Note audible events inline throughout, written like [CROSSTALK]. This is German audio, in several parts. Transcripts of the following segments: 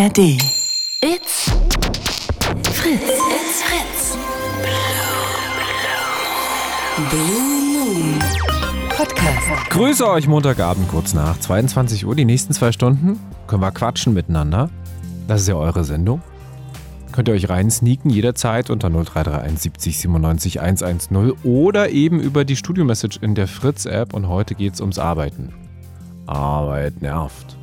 ARD. It's Fritz. It's Fritz. Blue Moon Podcast. Grüße euch Montagabend kurz nach 22 Uhr. Die nächsten zwei Stunden können wir quatschen miteinander. Das ist ja eure Sendung. Könnt ihr euch rein sneaken jederzeit unter 0331 70 97 110 oder eben über die Studio-Message in der Fritz-App und heute geht es ums Arbeiten. Arbeit nervt.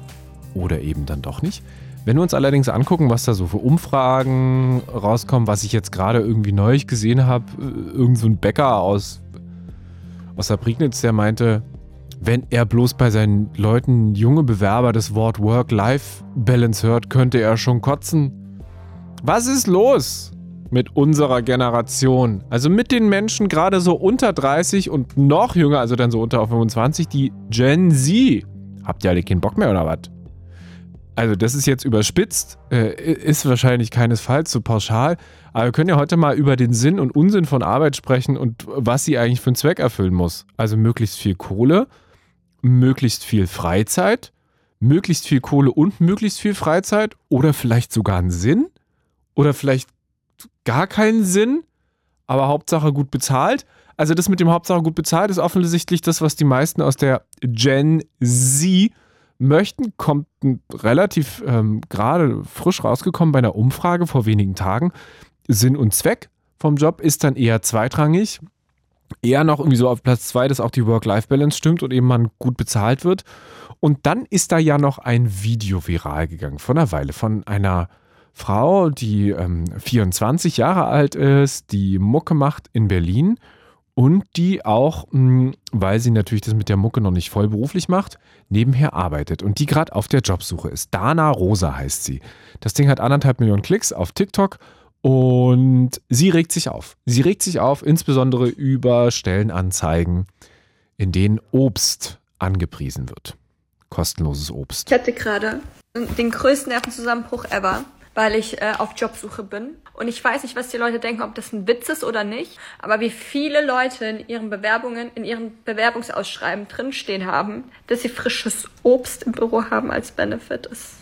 Oder eben dann doch nicht. Wenn wir uns allerdings angucken, was da so für Umfragen rauskommen, was ich jetzt gerade irgendwie neu gesehen habe, äh, irgend so Bäcker aus, aus der Prignitz, der meinte, wenn er bloß bei seinen Leuten junge Bewerber das Wort Work-Life-Balance hört, könnte er schon kotzen. Was ist los mit unserer Generation? Also mit den Menschen gerade so unter 30 und noch jünger, also dann so unter 25, die Gen Z. Habt ihr alle keinen Bock mehr oder was? Also das ist jetzt überspitzt, äh, ist wahrscheinlich keinesfalls so pauschal, aber wir können ja heute mal über den Sinn und Unsinn von Arbeit sprechen und was sie eigentlich für einen Zweck erfüllen muss. Also möglichst viel Kohle, möglichst viel Freizeit, möglichst viel Kohle und möglichst viel Freizeit oder vielleicht sogar einen Sinn oder vielleicht gar keinen Sinn, aber Hauptsache gut bezahlt. Also das mit dem Hauptsache gut bezahlt ist offensichtlich das, was die meisten aus der Gen Z möchten, kommt relativ ähm, gerade frisch rausgekommen bei einer Umfrage vor wenigen Tagen. Sinn und Zweck vom Job ist dann eher zweitrangig. Eher noch irgendwie so auf Platz zwei, dass auch die Work-Life-Balance stimmt und eben man gut bezahlt wird. Und dann ist da ja noch ein Video viral gegangen von einer Weile von einer Frau, die ähm, 24 Jahre alt ist, die Mucke macht in Berlin und die auch, mh, weil sie natürlich das mit der Mucke noch nicht voll beruflich macht, nebenher arbeitet und die gerade auf der Jobsuche ist. Dana Rosa heißt sie. Das Ding hat anderthalb Millionen Klicks auf TikTok und sie regt sich auf. Sie regt sich auf, insbesondere über Stellenanzeigen, in denen Obst angepriesen wird. Kostenloses Obst. Ich hatte gerade den größten Nervenzusammenbruch ever, weil ich äh, auf Jobsuche bin. Und ich weiß nicht, was die Leute denken, ob das ein Witz ist oder nicht. Aber wie viele Leute in ihren Bewerbungen, in ihren Bewerbungsausschreiben drinstehen haben, dass sie frisches Obst im Büro haben als Benefit, ist,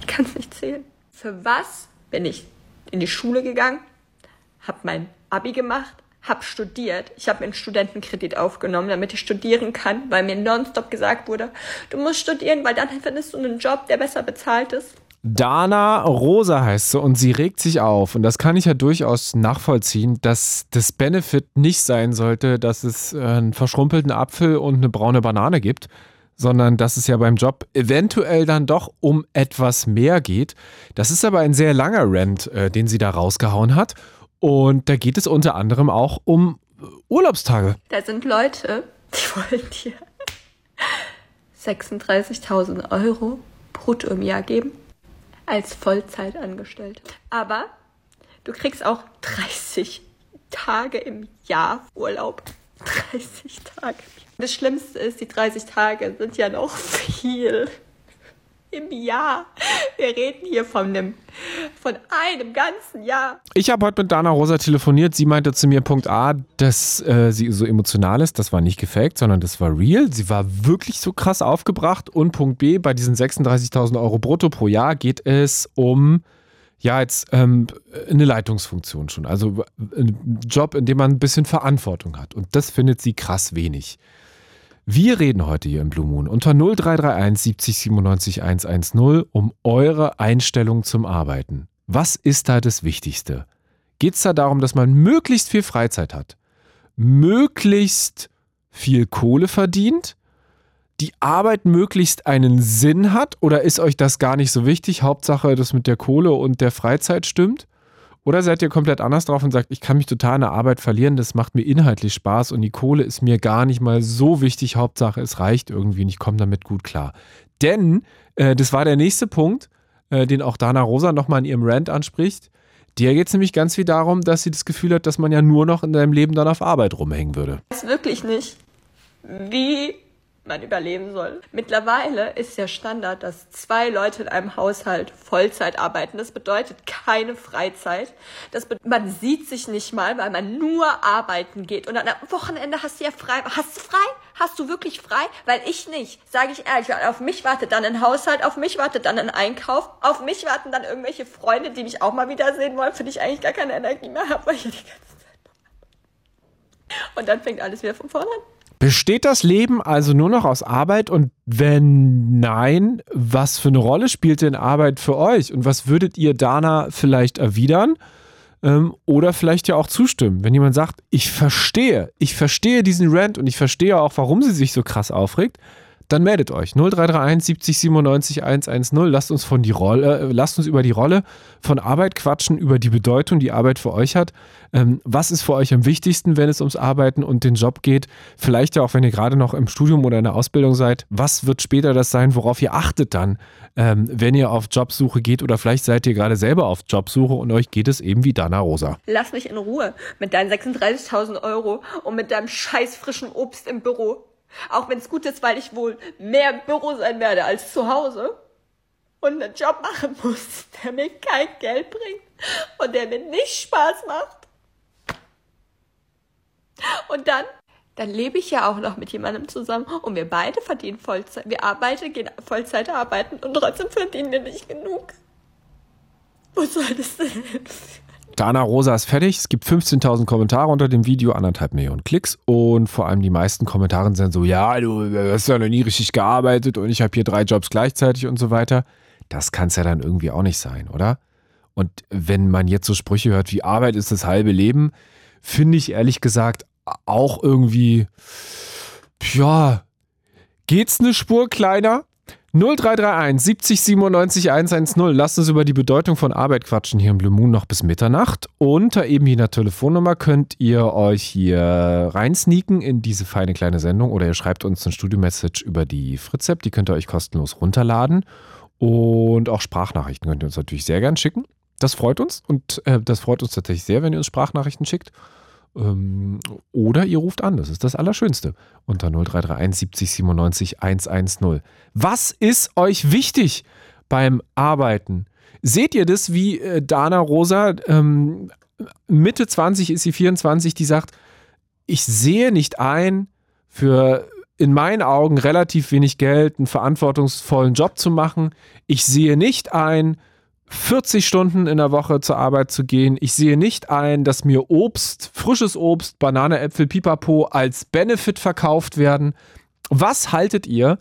ich kann es nicht zählen. Für was bin ich in die Schule gegangen, habe mein Abi gemacht, habe studiert. Ich habe mir einen Studentenkredit aufgenommen, damit ich studieren kann, weil mir nonstop gesagt wurde, du musst studieren, weil dann findest du einen Job, der besser bezahlt ist. Dana Rosa heißt sie und sie regt sich auf. Und das kann ich ja durchaus nachvollziehen, dass das Benefit nicht sein sollte, dass es äh, einen verschrumpelten Apfel und eine braune Banane gibt, sondern dass es ja beim Job eventuell dann doch um etwas mehr geht. Das ist aber ein sehr langer Rant, äh, den sie da rausgehauen hat. Und da geht es unter anderem auch um Urlaubstage. Da sind Leute, die [LAUGHS] wollen dir 36.000 Euro brutto im Jahr geben als Vollzeitangestellte. Aber du kriegst auch 30 Tage im Jahr Urlaub. 30 Tage. Das Schlimmste ist, die 30 Tage sind ja noch viel im Jahr. Wir reden hier von einem, von einem ganzen Jahr. Ich habe heute mit Dana Rosa telefoniert. Sie meinte zu mir, Punkt A, dass äh, sie so emotional ist. Das war nicht gefaked, sondern das war real. Sie war wirklich so krass aufgebracht. Und Punkt B, bei diesen 36.000 Euro brutto pro Jahr geht es um ja, jetzt ähm, eine Leitungsfunktion schon. Also ein Job, in dem man ein bisschen Verantwortung hat. Und das findet sie krass wenig. Wir reden heute hier im Blue Moon unter 0331 70 97 110 um eure Einstellung zum Arbeiten. Was ist da das Wichtigste? Geht es da darum, dass man möglichst viel Freizeit hat, möglichst viel Kohle verdient, die Arbeit möglichst einen Sinn hat oder ist euch das gar nicht so wichtig? Hauptsache, dass mit der Kohle und der Freizeit stimmt? Oder seid ihr komplett anders drauf und sagt, ich kann mich total in der Arbeit verlieren, das macht mir inhaltlich Spaß und die Kohle ist mir gar nicht mal so wichtig, Hauptsache es reicht irgendwie und ich komme damit gut klar. Denn, äh, das war der nächste Punkt, äh, den auch Dana Rosa nochmal in ihrem Rant anspricht. Der geht es nämlich ganz viel darum, dass sie das Gefühl hat, dass man ja nur noch in deinem Leben dann auf Arbeit rumhängen würde. Ich weiß wirklich nicht, wie man überleben soll. Mittlerweile ist ja Standard, dass zwei Leute in einem Haushalt Vollzeit arbeiten. Das bedeutet keine Freizeit. Das man sieht sich nicht mal, weil man nur arbeiten geht. Und am Wochenende hast du ja frei. Hast du frei? Hast du wirklich frei? Weil ich nicht, sage ich ehrlich. Weil auf mich wartet dann ein Haushalt, auf mich wartet dann ein Einkauf, auf mich warten dann irgendwelche Freunde, die mich auch mal wiedersehen wollen, für die ich eigentlich gar keine Energie mehr habe, weil ich die ganze Zeit [LAUGHS] Und dann fängt alles wieder von vorne an. Besteht das Leben also nur noch aus Arbeit? Und wenn nein, was für eine Rolle spielt denn Arbeit für euch? Und was würdet ihr Dana vielleicht erwidern? Ähm, oder vielleicht ja auch zustimmen, wenn jemand sagt, ich verstehe, ich verstehe diesen Rant und ich verstehe auch, warum sie sich so krass aufregt, dann meldet euch. 0331 70 97 110. Lasst uns von die Rolle, äh, lasst uns über die Rolle von Arbeit quatschen, über die Bedeutung, die Arbeit für euch hat. Ähm, was ist für euch am wichtigsten, wenn es ums Arbeiten und den Job geht? Vielleicht ja auch, wenn ihr gerade noch im Studium oder in der Ausbildung seid. Was wird später das sein, worauf ihr achtet dann, ähm, wenn ihr auf Jobsuche geht? Oder vielleicht seid ihr gerade selber auf Jobsuche und euch geht es eben wie Dana Rosa. Lass mich in Ruhe mit deinen 36.000 Euro und mit deinem scheiß frischen Obst im Büro. Auch wenn es gut ist, weil ich wohl mehr im Büro sein werde als zu Hause und einen Job machen muss, der mir kein Geld bringt und der mir nicht Spaß macht. Und dann, dann lebe ich ja auch noch mit jemandem zusammen und wir beide verdienen Vollzeit. Wir arbeiten, gehen Vollzeit arbeiten und trotzdem verdienen wir nicht genug. Wo soll das denn? Dana Rosa ist fertig. Es gibt 15.000 Kommentare unter dem Video, anderthalb Millionen Klicks und vor allem die meisten Kommentare sind so, ja, du hast ja noch nie richtig gearbeitet und ich habe hier drei Jobs gleichzeitig und so weiter. Das kann es ja dann irgendwie auch nicht sein, oder? Und wenn man jetzt so Sprüche hört wie Arbeit ist das halbe Leben, finde ich ehrlich gesagt auch irgendwie, ja, geht's eine Spur kleiner? 0331 70 97 110. Lasst uns über die Bedeutung von Arbeit quatschen hier im Blue Moon noch bis Mitternacht. Unter eben jener Telefonnummer könnt ihr euch hier reinsneaken in diese feine kleine Sendung oder ihr schreibt uns ein Studio-Message über die Fritz-App. Die könnt ihr euch kostenlos runterladen. Und auch Sprachnachrichten könnt ihr uns natürlich sehr gern schicken. Das freut uns und äh, das freut uns tatsächlich sehr, wenn ihr uns Sprachnachrichten schickt. Ähm, oder ihr ruft an, das ist das Allerschönste. Unter 0331 70 97 110. Was ist euch wichtig beim Arbeiten? Seht ihr das wie äh, Dana Rosa? Ähm, Mitte 20 ist sie 24, die sagt, ich sehe nicht ein, für in meinen Augen relativ wenig Geld einen verantwortungsvollen Job zu machen. Ich sehe nicht ein, 40 Stunden in der Woche zur Arbeit zu gehen. Ich sehe nicht ein, dass mir Obst, frisches Obst, Banane, Äpfel, Pipapo als Benefit verkauft werden. Was haltet ihr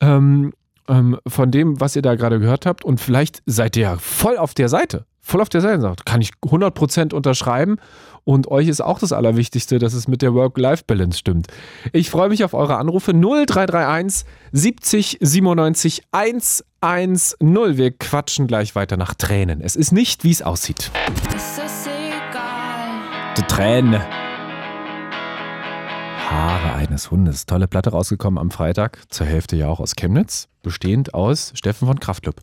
ähm, ähm, von dem, was ihr da gerade gehört habt? Und vielleicht seid ihr ja voll auf der Seite. Voll auf der Seite. Kann ich 100% unterschreiben. Und euch ist auch das Allerwichtigste, dass es mit der Work-Life-Balance stimmt. Ich freue mich auf eure Anrufe 0331 70 97 110. Wir quatschen gleich weiter nach Tränen. Es ist nicht, wie es aussieht. Es ist egal. Die Tränen. Haare eines Hundes. Tolle Platte rausgekommen am Freitag, zur Hälfte ja auch aus Chemnitz, bestehend aus Steffen von Kraftklub.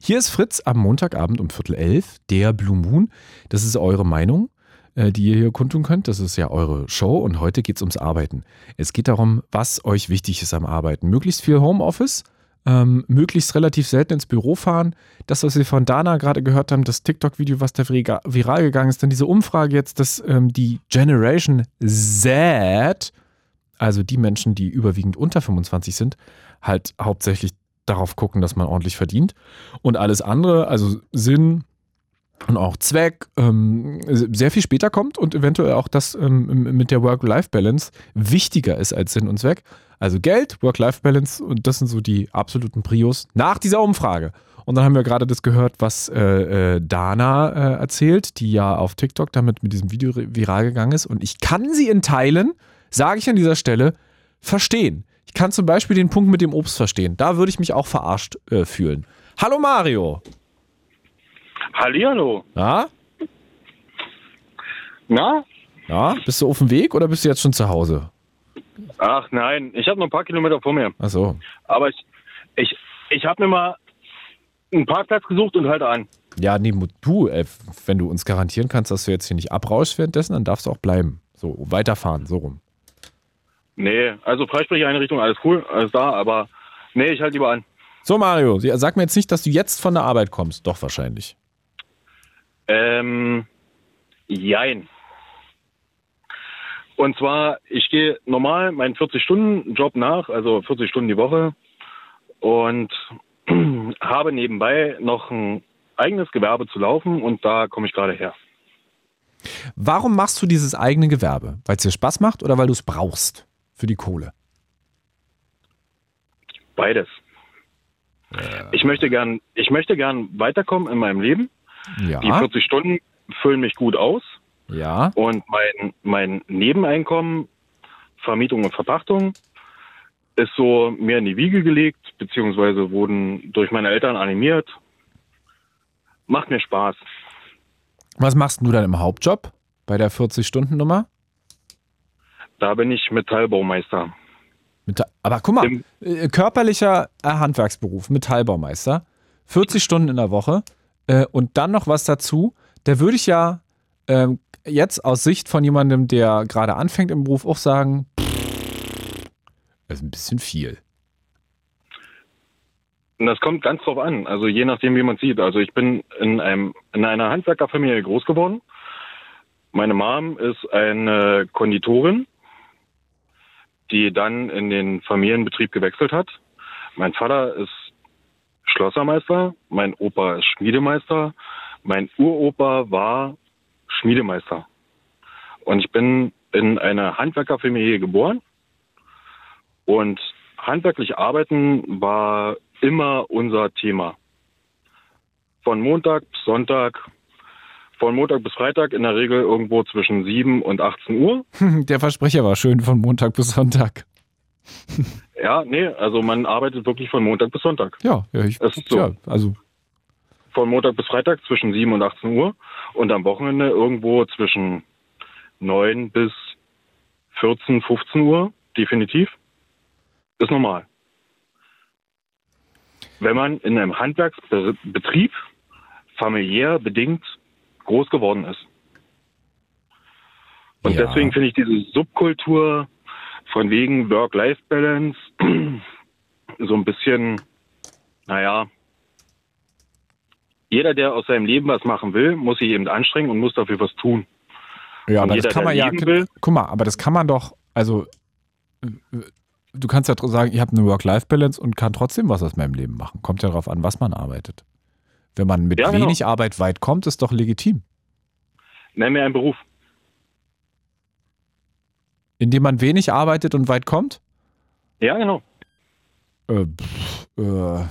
Hier ist Fritz am Montagabend um Viertel elf, der Blue Moon. Das ist eure Meinung. Äh, die ihr hier kundtun könnt. Das ist ja eure Show und heute geht es ums Arbeiten. Es geht darum, was euch wichtig ist am Arbeiten. Möglichst viel Homeoffice, ähm, möglichst relativ selten ins Büro fahren. Das, was wir von Dana gerade gehört haben, das TikTok-Video, was da viral gegangen ist, dann diese Umfrage jetzt, dass ähm, die Generation Z, also die Menschen, die überwiegend unter 25 sind, halt hauptsächlich darauf gucken, dass man ordentlich verdient. Und alles andere, also Sinn, und auch Zweck ähm, sehr viel später kommt und eventuell auch das ähm, mit der Work-Life-Balance wichtiger ist als Sinn und Zweck. Also Geld, Work-Life-Balance und das sind so die absoluten Prios nach dieser Umfrage. Und dann haben wir gerade das gehört, was äh, äh, Dana äh, erzählt, die ja auf TikTok damit mit diesem Video viral gegangen ist. Und ich kann sie in Teilen, sage ich an dieser Stelle, verstehen. Ich kann zum Beispiel den Punkt mit dem Obst verstehen. Da würde ich mich auch verarscht äh, fühlen. Hallo Mario. Hallihallo. Na? Na? Ja, bist du auf dem Weg oder bist du jetzt schon zu Hause? Ach nein, ich habe noch ein paar Kilometer vor mir. Ach so. Aber ich, ich, ich habe mir mal einen Parkplatz gesucht und halte an. Ja, nee, du, ey, wenn du uns garantieren kannst, dass du jetzt hier nicht abrauschst währenddessen, dann darfst du auch bleiben. So, weiterfahren, so rum. Nee, also Freisprecheinrichtung, alles cool, alles da, aber nee, ich halte lieber an. So, Mario, sag mir jetzt nicht, dass du jetzt von der Arbeit kommst. Doch, wahrscheinlich. Ähm, jein. Und zwar, ich gehe normal meinen 40-Stunden-Job nach, also 40 Stunden die Woche und [CLEARS THROAT] habe nebenbei noch ein eigenes Gewerbe zu laufen und da komme ich gerade her. Warum machst du dieses eigene Gewerbe? Weil es dir Spaß macht oder weil du es brauchst für die Kohle? Beides. Ich möchte gern, ich möchte gern weiterkommen in meinem Leben. Ja. Die 40 Stunden füllen mich gut aus Ja. und mein, mein Nebeneinkommen, Vermietung und Verpachtung, ist so mir in die Wiege gelegt, beziehungsweise wurden durch meine Eltern animiert. Macht mir Spaß. Was machst du dann im Hauptjob bei der 40-Stunden-Nummer? Da bin ich Metallbaumeister. Meta- Aber guck mal, Im- äh, körperlicher äh, Handwerksberuf, Metallbaumeister, 40 Stunden in der Woche äh, und dann noch was dazu. Da würde ich ja ähm, jetzt aus Sicht von jemandem, der gerade anfängt im Beruf, auch sagen, das ist ein bisschen viel. Das kommt ganz drauf an, also je nachdem, wie man sieht. Also ich bin in einem in einer Handwerkerfamilie groß geworden. Meine Mom ist eine Konditorin, die dann in den Familienbetrieb gewechselt hat. Mein Vater ist Schlossermeister, mein Opa ist Schmiedemeister, mein Uropa war Schmiedemeister. Und ich bin in einer Handwerkerfamilie geboren und handwerklich arbeiten war immer unser Thema. Von Montag bis Sonntag, von Montag bis Freitag in der Regel irgendwo zwischen 7 und 18 Uhr. [LAUGHS] Der Versprecher war schön von Montag bis Sonntag. Ja, nee, also man arbeitet wirklich von Montag bis Sonntag. Ja, ja, ich, Das ist so. ja also Von Montag bis Freitag zwischen 7 und 18 Uhr und am Wochenende irgendwo zwischen 9 bis 14, 15 Uhr, definitiv. Ist normal. Wenn man in einem Handwerksbetrieb familiär bedingt groß geworden ist. Und Ja. deswegen finde ich diese Subkultur von wegen Work-Life-Balance [CLEARS THROAT] so ein bisschen, naja, jeder, der aus seinem Leben was machen will, muss sich eben anstrengen und muss dafür was tun. Ja, Und aber jeder, das kann man ja. will- Guck mal, aber das kann man doch, also äh, du kannst ja sagen, ich habe eine Work-Life-Balance und kann trotzdem was aus meinem Leben machen. Kommt ja darauf an, was man arbeitet. Wenn man mit Ja, genau. wenig Arbeit weit kommt, ist doch legitim. Nenn mir einen Beruf. Indem man wenig arbeitet und weit kommt? Ja, genau. Äh, pff, äh,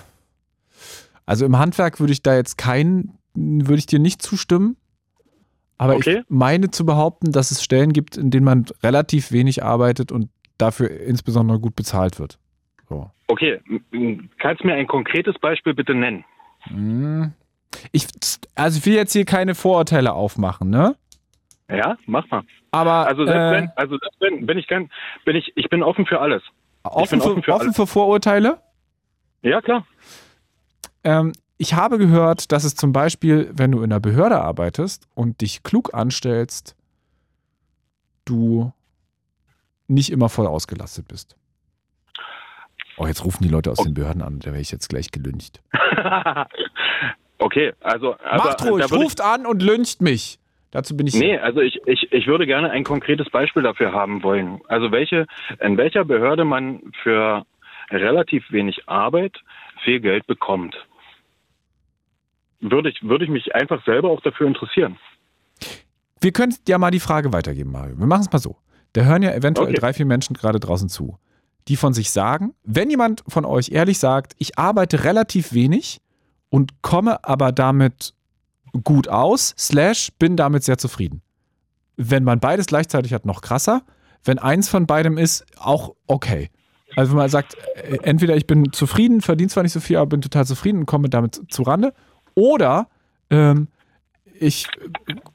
also im Handwerk würde ich da jetzt keinen, würde ich dir nicht zustimmen. Aber Okay. ich meine zu behaupten, dass es Stellen gibt, in denen man relativ wenig arbeitet und dafür insbesondere gut bezahlt wird. So. Okay, kannst du mir ein konkretes Beispiel bitte nennen? Hm. Ich, also ich will jetzt hier keine Vorurteile aufmachen, ne? Ja, mach mal. Aber Also selbst äh, wenn, also wenn, bin ich gern, bin ich, ich bin offen für alles. offen, bin für, offen für offen alles. für Vorurteile. Ja, klar. Ähm, ich habe gehört, dass es zum Beispiel, wenn du in einer Behörde arbeitest und dich klug anstellst, du nicht immer voll ausgelastet bist. Oh, jetzt rufen die Leute aus den Behörden an, da werde ich jetzt gleich gelüncht. [LAUGHS] okay, also, also Macht ruhig, ruft an und lyncht mich. Dazu bin ich. nee, also ich, ich, ich würde gerne ein konkretes Beispiel dafür haben wollen. Also welche, in welcher Behörde man für relativ wenig Arbeit viel Geld bekommt. Würde ich, würde ich mich einfach selber auch dafür interessieren. Wir können ja mal die Frage weitergeben, Mario. Wir machen es mal so. Da hören ja eventuell Okay. drei, vier Menschen gerade draußen zu, die von sich sagen, wenn jemand von euch ehrlich sagt, ich arbeite relativ wenig und komme aber damit gut aus, slash, bin damit sehr zufrieden. Wenn man beides gleichzeitig hat, noch krasser. Wenn eins von beidem ist, auch okay. Also wenn man sagt, äh, entweder ich bin zufrieden, verdiene zwar nicht so viel, aber bin total zufrieden und komme damit zu Rande. Oder ähm, ich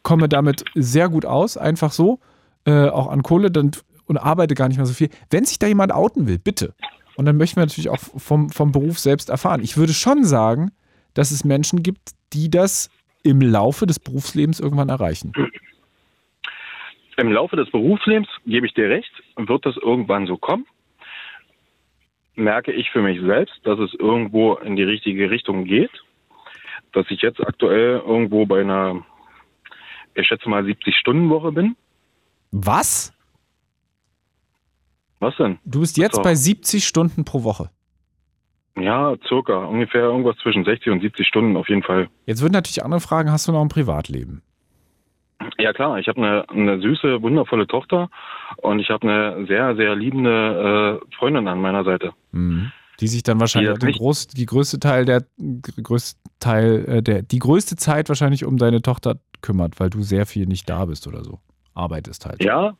komme damit sehr gut aus, einfach so, äh, auch an Kohle dann, und arbeite gar nicht mehr so viel. Wenn sich da jemand outen will, bitte. Und dann möchten wir natürlich auch vom, vom Beruf selbst erfahren. Ich würde schon sagen, dass es Menschen gibt, die das im Laufe des Berufslebens irgendwann erreichen. Im Laufe des Berufslebens, gebe ich dir recht, wird das irgendwann so kommen. Merke ich für mich selbst, dass es irgendwo in die richtige Richtung geht. Dass ich jetzt aktuell irgendwo bei einer, ich schätze mal 70-Stunden-Woche bin. Was? Was denn? Du bist jetzt So. bei 70 Stunden pro Woche. Ja, circa. Ungefähr irgendwas zwischen 60 und 70 Stunden auf jeden Fall. Jetzt würden natürlich andere fragen, hast du noch ein Privatleben? Ja klar, ich habe eine, eine süße, wundervolle Tochter und ich habe eine sehr, sehr liebende äh, Freundin an meiner Seite. Mhm. Die sich dann wahrscheinlich Die groß, die größte Teil der größte Teil äh, der die größte Zeit wahrscheinlich um deine Tochter kümmert, weil du sehr viel nicht da bist oder so. Arbeitest halt. Ja,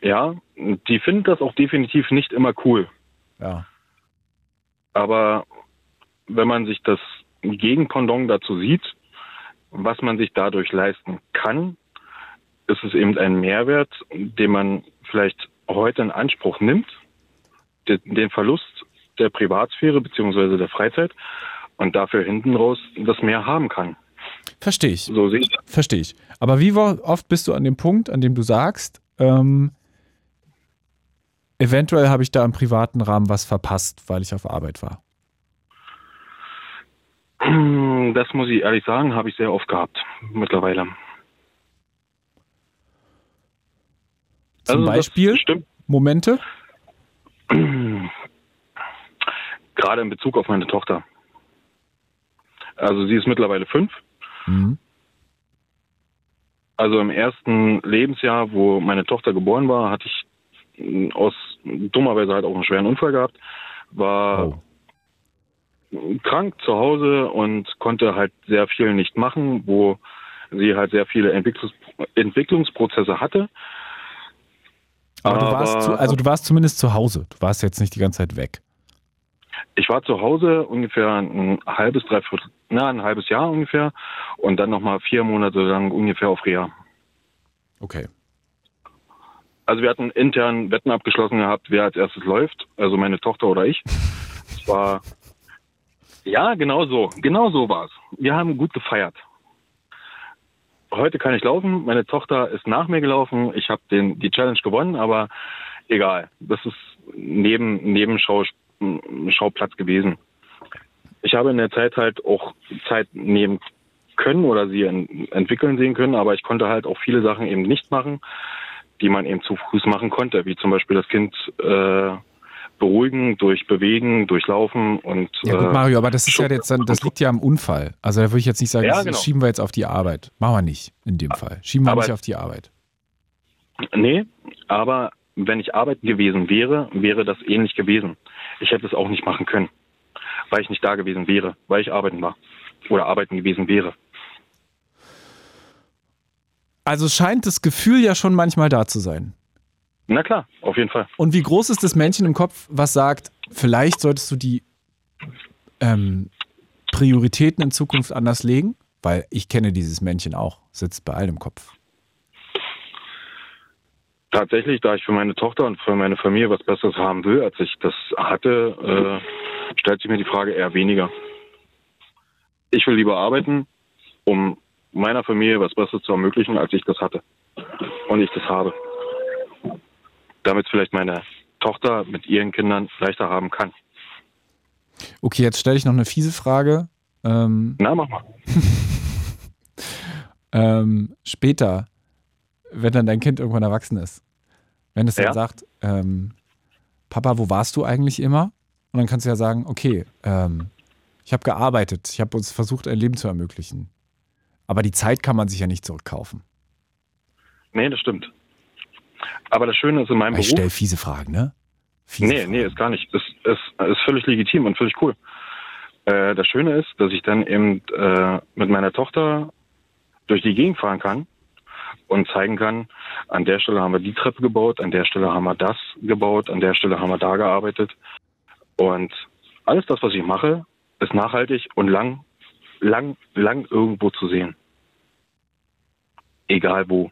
ja, die findet das auch definitiv nicht immer cool. Ja. Aber wenn man sich das Gegenpendant dazu sieht, was man sich dadurch leisten kann, ist es eben ein Mehrwert, den man vielleicht heute in Anspruch nimmt, den, Verlust der Privatsphäre beziehungsweise der Freizeit und dafür hinten raus das mehr haben kann. Verstehe ich. So sehe ich. Verstehe ich. Aber wie oft bist du an dem Punkt, an dem du sagst, ähm, eventuell habe ich da im privaten Rahmen was verpasst, weil ich auf Arbeit war? [CLEARS THROAT] Das muss ich ehrlich sagen, habe ich sehr oft gehabt mittlerweile. Zum Also Beispiel Stimmt. Momente? [CLEARS THROAT] Gerade in Bezug auf meine Tochter. Also sie ist mittlerweile fünf. Mhm. Also im ersten Lebensjahr, wo meine Tochter geboren war, hatte ich aus dummerweise halt auch einen schweren Unfall gehabt, war Oh. krank zu Hause und konnte halt sehr viel nicht machen, wo sie halt sehr viele Entwicklungs Entwicklungsprozesse hatte. Aber, du Aber- warst zu, also du warst zumindest zu Hause. Du warst jetzt nicht die ganze Zeit weg. Ich war zu Hause ungefähr ein halbes, dreiviertel, na, ein halbes Jahr ungefähr und dann nochmal vier Monate lang ungefähr auf Reha. Okay. Also wir hatten intern Wetten abgeschlossen gehabt, wer als erstes läuft, also meine Tochter oder ich. Es war ja genau so, genau so war es. Wir haben gut gefeiert. Heute kann ich laufen, meine Tochter ist nach mir gelaufen, ich habe den die Challenge gewonnen, aber egal, das ist neben Nebenschau Schauplatz gewesen. Ich habe in der Zeit halt auch Zeit nehmen können oder sie en entwickeln sehen können, aber ich konnte halt auch viele Sachen eben nicht machen, die man eben zu Fuß machen konnte, wie zum Beispiel das Kind äh, beruhigen, durch Bewegen, durch Laufen und Ja gut, äh, Mario, aber das ist ja jetzt dann, das liegt ja am Unfall. Also da würde ich jetzt nicht sagen, Ja, das genau. schieben wir jetzt auf die Arbeit. Machen wir nicht in dem Fall. Schieben wir Aber- nicht auf die Arbeit. Nee, aber wenn ich arbeiten gewesen wäre, wäre das ähnlich gewesen. Ich hätte es auch nicht machen können, weil ich nicht da gewesen wäre, weil ich arbeiten war oder arbeiten gewesen wäre. Also scheint das Gefühl ja schon manchmal da zu sein. Na klar, auf jeden Fall. Und wie groß ist das Männchen im Kopf, was sagt, vielleicht solltest du die ähm, Prioritäten in Zukunft anders legen? Weil ich kenne dieses Männchen auch, sitzt bei allen im Kopf. Tatsächlich, da ich für meine Tochter und für meine Familie was Besseres haben will, als ich das hatte, äh, stellt sich mir die Frage eher weniger. Ich will lieber arbeiten, um meiner Familie was Besseres zu ermöglichen, als ich das hatte. Und ich das habe. Damit vielleicht meine Tochter mit ihren Kindern leichter haben kann. Okay, jetzt stelle ich noch eine fiese Frage. Ähm, Na, mach mal. [LAUGHS] ähm, später, wenn dann dein Kind irgendwann erwachsen ist, wenn es dann Ja. sagt, ähm, Papa, wo warst du eigentlich immer? Und dann kannst du ja sagen, okay, ähm, ich habe gearbeitet, ich habe uns versucht, ein Leben zu ermöglichen. Aber die Zeit kann man sich ja nicht zurückkaufen. Nee, das stimmt. Aber das Schöne ist in meinem Ich Beruf. stelle fiese Fragen, ne? Fiese Nee, Fragen. nee, ist gar nicht. Ist, ist, ist völlig legitim und völlig cool. Äh, das Schöne ist, dass ich dann eben äh, mit meiner Tochter durch die Gegend fahren kann und zeigen kann, an der Stelle haben wir die Treppe gebaut, an der Stelle haben wir das gebaut, an der Stelle haben wir da gearbeitet. Und alles das, was ich mache, ist nachhaltig und lang, lang, lang irgendwo zu sehen. Egal wo.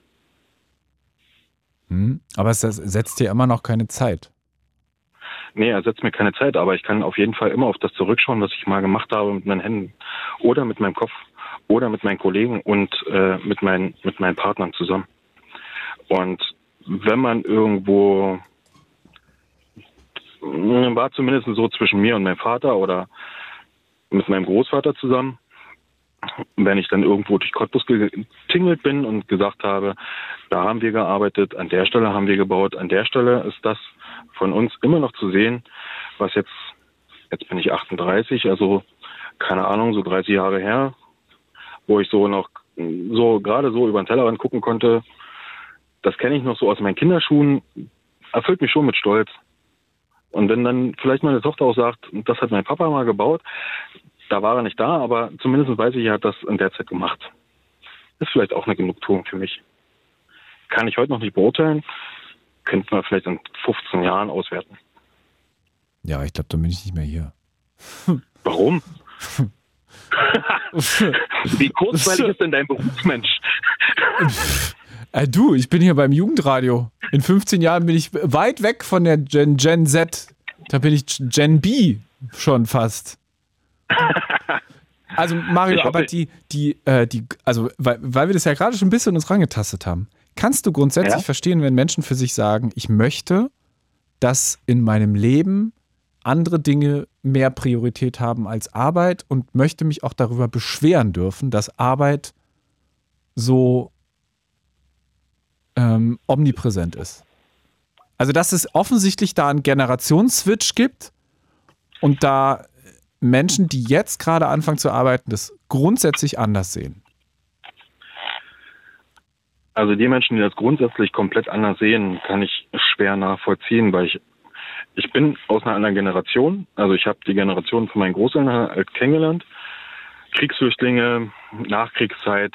Hm? Aber es setzt dir immer noch keine Zeit. Nee, er setzt mir keine Zeit, aber ich kann auf jeden Fall immer auf das zurückschauen, was ich mal gemacht habe mit meinen Händen oder mit meinem Kopf oder mit meinen Kollegen und äh, mit meinen mit meinen Partnern zusammen. Und wenn man irgendwo war zumindest so zwischen mir und meinem Vater oder mit meinem Großvater zusammen. Wenn ich dann irgendwo durch Cottbus getingelt bin und gesagt habe, da haben wir gearbeitet, an der Stelle haben wir gebaut, an der Stelle ist das von uns immer noch zu sehen, was jetzt, jetzt bin ich 38, also keine Ahnung, so 30 Jahre her, wo ich so noch so gerade so über den Tellerrand gucken konnte. Das kenne ich noch so aus meinen Kinderschuhen, erfüllt mich schon mit Stolz. Und wenn dann vielleicht meine Tochter auch sagt, das hat mein Papa mal gebaut, da war er nicht da, aber zumindest weiß ich, er hat das in der Zeit gemacht. Ist vielleicht auch eine Genugtuung für mich. Kann ich heute noch nicht beurteilen, könnten wir vielleicht in 15 Jahren auswerten. Ja, ich glaube, dann bin ich nicht mehr hier. Warum? [LAUGHS] Wie kurzweilig ist denn dein Berufsmensch? Äh, du, ich bin hier beim Jugendradio. In 15 Jahren bin ich weit weg von der Gen, Gen Z. Da bin ich Gen B schon fast. [LAUGHS] Also Mario, aber die, die, äh, die, also weil, weil wir das ja gerade schon ein bisschen uns rangetastet haben, kannst du grundsätzlich ja? verstehen, wenn Menschen für sich sagen, ich möchte, dass in meinem Leben andere Dinge mehr Priorität haben als Arbeit und möchte mich auch darüber beschweren dürfen, dass Arbeit so ähm, omnipräsent ist. Also, dass es offensichtlich da einen Generationsswitch gibt und da Menschen, die jetzt gerade anfangen zu arbeiten, das grundsätzlich anders sehen. Also die Menschen, die das grundsätzlich komplett anders sehen, kann ich schwer nachvollziehen, weil ich ich bin aus einer anderen Generation. Also ich habe die Generation von meinen Großeltern kennengelernt. Kriegsflüchtlinge, Nachkriegszeit,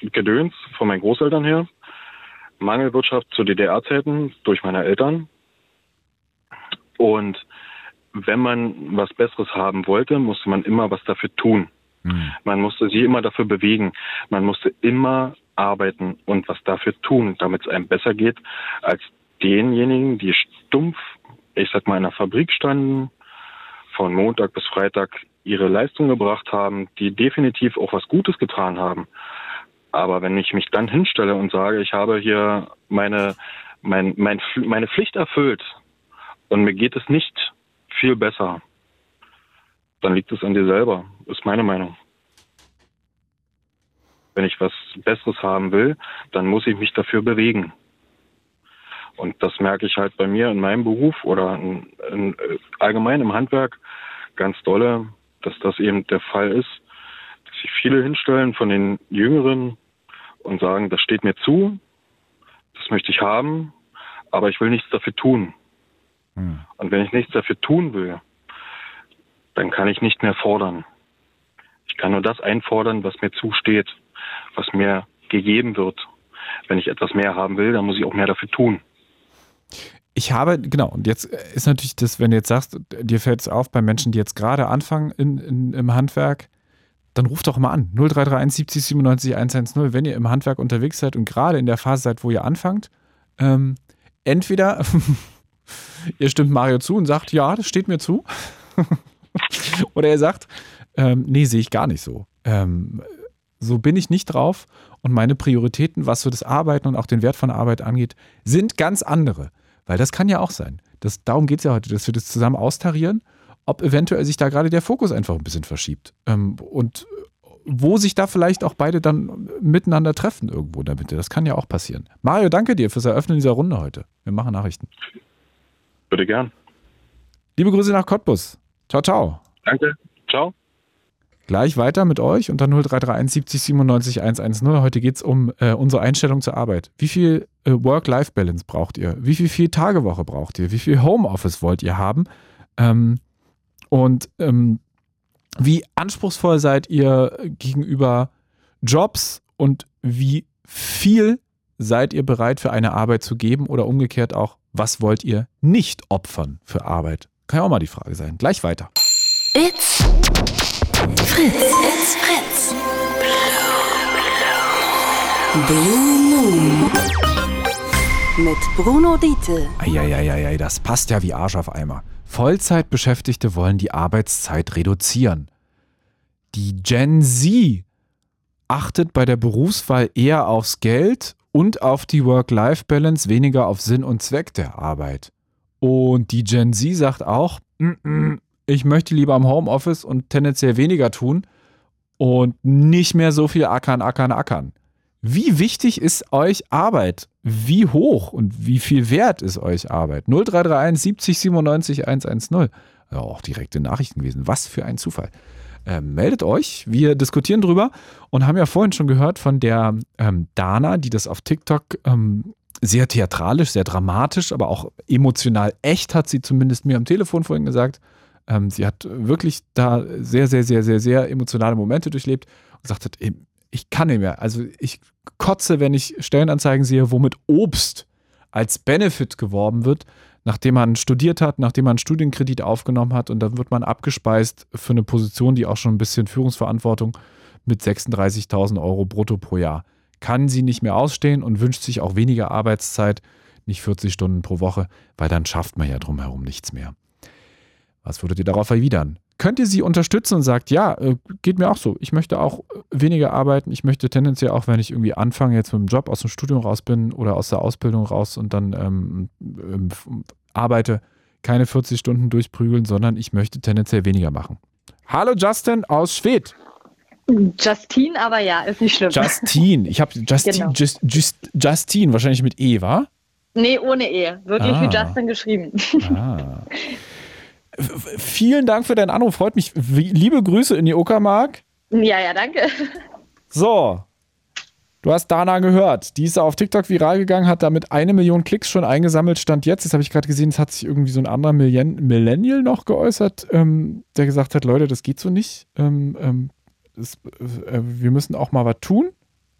Gedöns von meinen Großeltern her. Mangelwirtschaft zu DDR-Zeiten durch meine Eltern. Und wenn man was Besseres haben wollte, musste man immer was dafür tun. Mhm. Man musste sie immer dafür bewegen. Man musste immer arbeiten und was dafür tun, damit es einem besser geht, als denjenigen, die stumpf, ich sag mal, in der Fabrik standen, von Montag bis Freitag ihre Leistung gebracht haben, die definitiv auch was Gutes getan haben. Aber wenn ich mich dann hinstelle und sage, ich habe hier meine, mein, mein, meine Pflicht erfüllt und mir geht es nicht viel besser, dann liegt es an dir selber, ist meine Meinung. Wenn ich was Besseres haben will, dann muss ich mich dafür bewegen. Und das merke ich halt bei mir in meinem Beruf oder in, in, allgemein im Handwerk ganz dolle, dass das eben der Fall ist, dass sich viele hinstellen von den Jüngeren und sagen, das steht mir zu, das möchte ich haben, aber ich will nichts dafür tun. Hm. Und wenn ich nichts dafür tun will, dann kann ich nicht mehr fordern. Ich kann nur das einfordern, was mir zusteht, was mir gegeben wird. Wenn ich etwas mehr haben will, dann muss ich auch mehr dafür tun. Ich habe, genau, und jetzt ist natürlich das, wenn du jetzt sagst, dir fällt es auf bei Menschen, die jetzt gerade anfangen in, in, im Handwerk, dann ruft doch mal an. 0331 70 97 110, wenn ihr im Handwerk unterwegs seid und gerade in der Phase seid, wo ihr anfangt. Ähm, entweder [LAUGHS] ihr stimmt Mario zu und sagt, ja, das steht mir zu. [LAUGHS] Oder er sagt, ähm, nee, sehe ich gar nicht so. Ähm, so bin ich nicht drauf und meine Prioritäten, was so das Arbeiten und auch den Wert von Arbeit angeht, sind ganz andere. Weil das kann ja auch sein. Das, darum geht es ja heute, dass wir das zusammen austarieren, ob eventuell sich da gerade der Fokus einfach ein bisschen verschiebt. Ähm, und wo sich da vielleicht auch beide dann miteinander treffen irgendwo in der Mitte. Das kann ja auch passieren. Mario, danke dir fürs Eröffnen dieser Runde heute. Wir machen Nachrichten. Bitte gern. Liebe Grüße nach Cottbus. Ciao, ciao. Danke. Ciao. Gleich weiter mit euch unter 0331 70 97 110. Heute geht es um äh, unsere Einstellung zur Arbeit. Wie viel äh, Work-Life-Balance braucht ihr? Wie viel vier Tagewoche braucht ihr? Wie viel Homeoffice wollt ihr haben? Ähm, und ähm, wie anspruchsvoll seid ihr gegenüber Jobs und wie viel seid ihr bereit für eine Arbeit zu geben oder umgekehrt auch, was wollt ihr nicht opfern für Arbeit? Kann ja auch mal die Frage sein. Gleich weiter. It's Fritz. It's Fritz. Blue Moon. Mit Bruno Diete. Eieieiei, das passt ja wie Arsch auf Eimer. Vollzeitbeschäftigte wollen die Arbeitszeit reduzieren. Die Gen Z achtet bei der Berufswahl eher aufs Geld und auf die Work-Life-Balance, weniger auf Sinn und Zweck der Arbeit. Und die Gen Z sagt auch, "Mm, mm, ich möchte lieber am Homeoffice und tendenziell weniger tun und nicht mehr so viel ackern, ackern, ackern. Wie wichtig ist euch Arbeit? Wie hoch und wie viel wert ist euch Arbeit? 0331 70 97 110. Ja, auch direkte Nachrichten gewesen. Was für ein Zufall. Ähm, meldet euch, wir diskutieren drüber und haben ja vorhin schon gehört von der ähm, Dana, die das auf TikTok ähm, sehr theatralisch, sehr dramatisch, aber auch emotional echt, hat sie zumindest mir am Telefon vorhin gesagt. Ähm, sie hat wirklich da sehr, sehr, sehr, sehr, sehr emotionale Momente durchlebt und gesagt hat, "Ey, ich kann nicht mehr. Also ich kotze, wenn ich Stellenanzeigen sehe, womit Obst als Benefit geworben wird, nachdem man studiert hat, nachdem man einen Studienkredit aufgenommen hat und dann wird man abgespeist für eine Position, die auch schon ein bisschen Führungsverantwortung mit 36.000 Euro brutto pro Jahr. Kann sie nicht mehr ausstehen und wünscht sich auch weniger Arbeitszeit, nicht 40 Stunden pro Woche, weil dann schafft man ja drumherum nichts mehr. Was würdet ihr darauf erwidern? Könnt ihr sie unterstützen und sagt, ja, äh, geht mir auch so. Ich möchte auch äh, weniger arbeiten. Ich möchte tendenziell auch, wenn ich irgendwie anfange, jetzt mit dem Job aus dem Studium raus bin oder aus der Ausbildung raus und dann ähm, ähm, arbeite, keine 40 Stunden durchprügeln, sondern ich möchte tendenziell weniger machen. Hallo Justin aus Schwedt. Justine, aber ja, ist nicht schlimm. Justine. Ich habe Justine, Genau. Just, Just, Justine, wahrscheinlich mit E, war? nee, ohne Ehe. Wirklich Ah. wie Justin geschrieben. Ah. [LAUGHS] Vielen Dank für deinen Anruf, freut mich. Liebe Grüße in die Uckermark. ja, ja, danke. So, du hast Dana gehört. Die ist auf TikTok viral gegangen, hat damit eine Million Klicks schon eingesammelt. Stand jetzt, jetzt habe ich gerade gesehen, es hat sich irgendwie so ein anderer Millen Millennial noch geäußert, ähm, der gesagt hat, Leute, das geht so nicht. Ähm, ähm, das, äh, wir müssen auch mal was tun.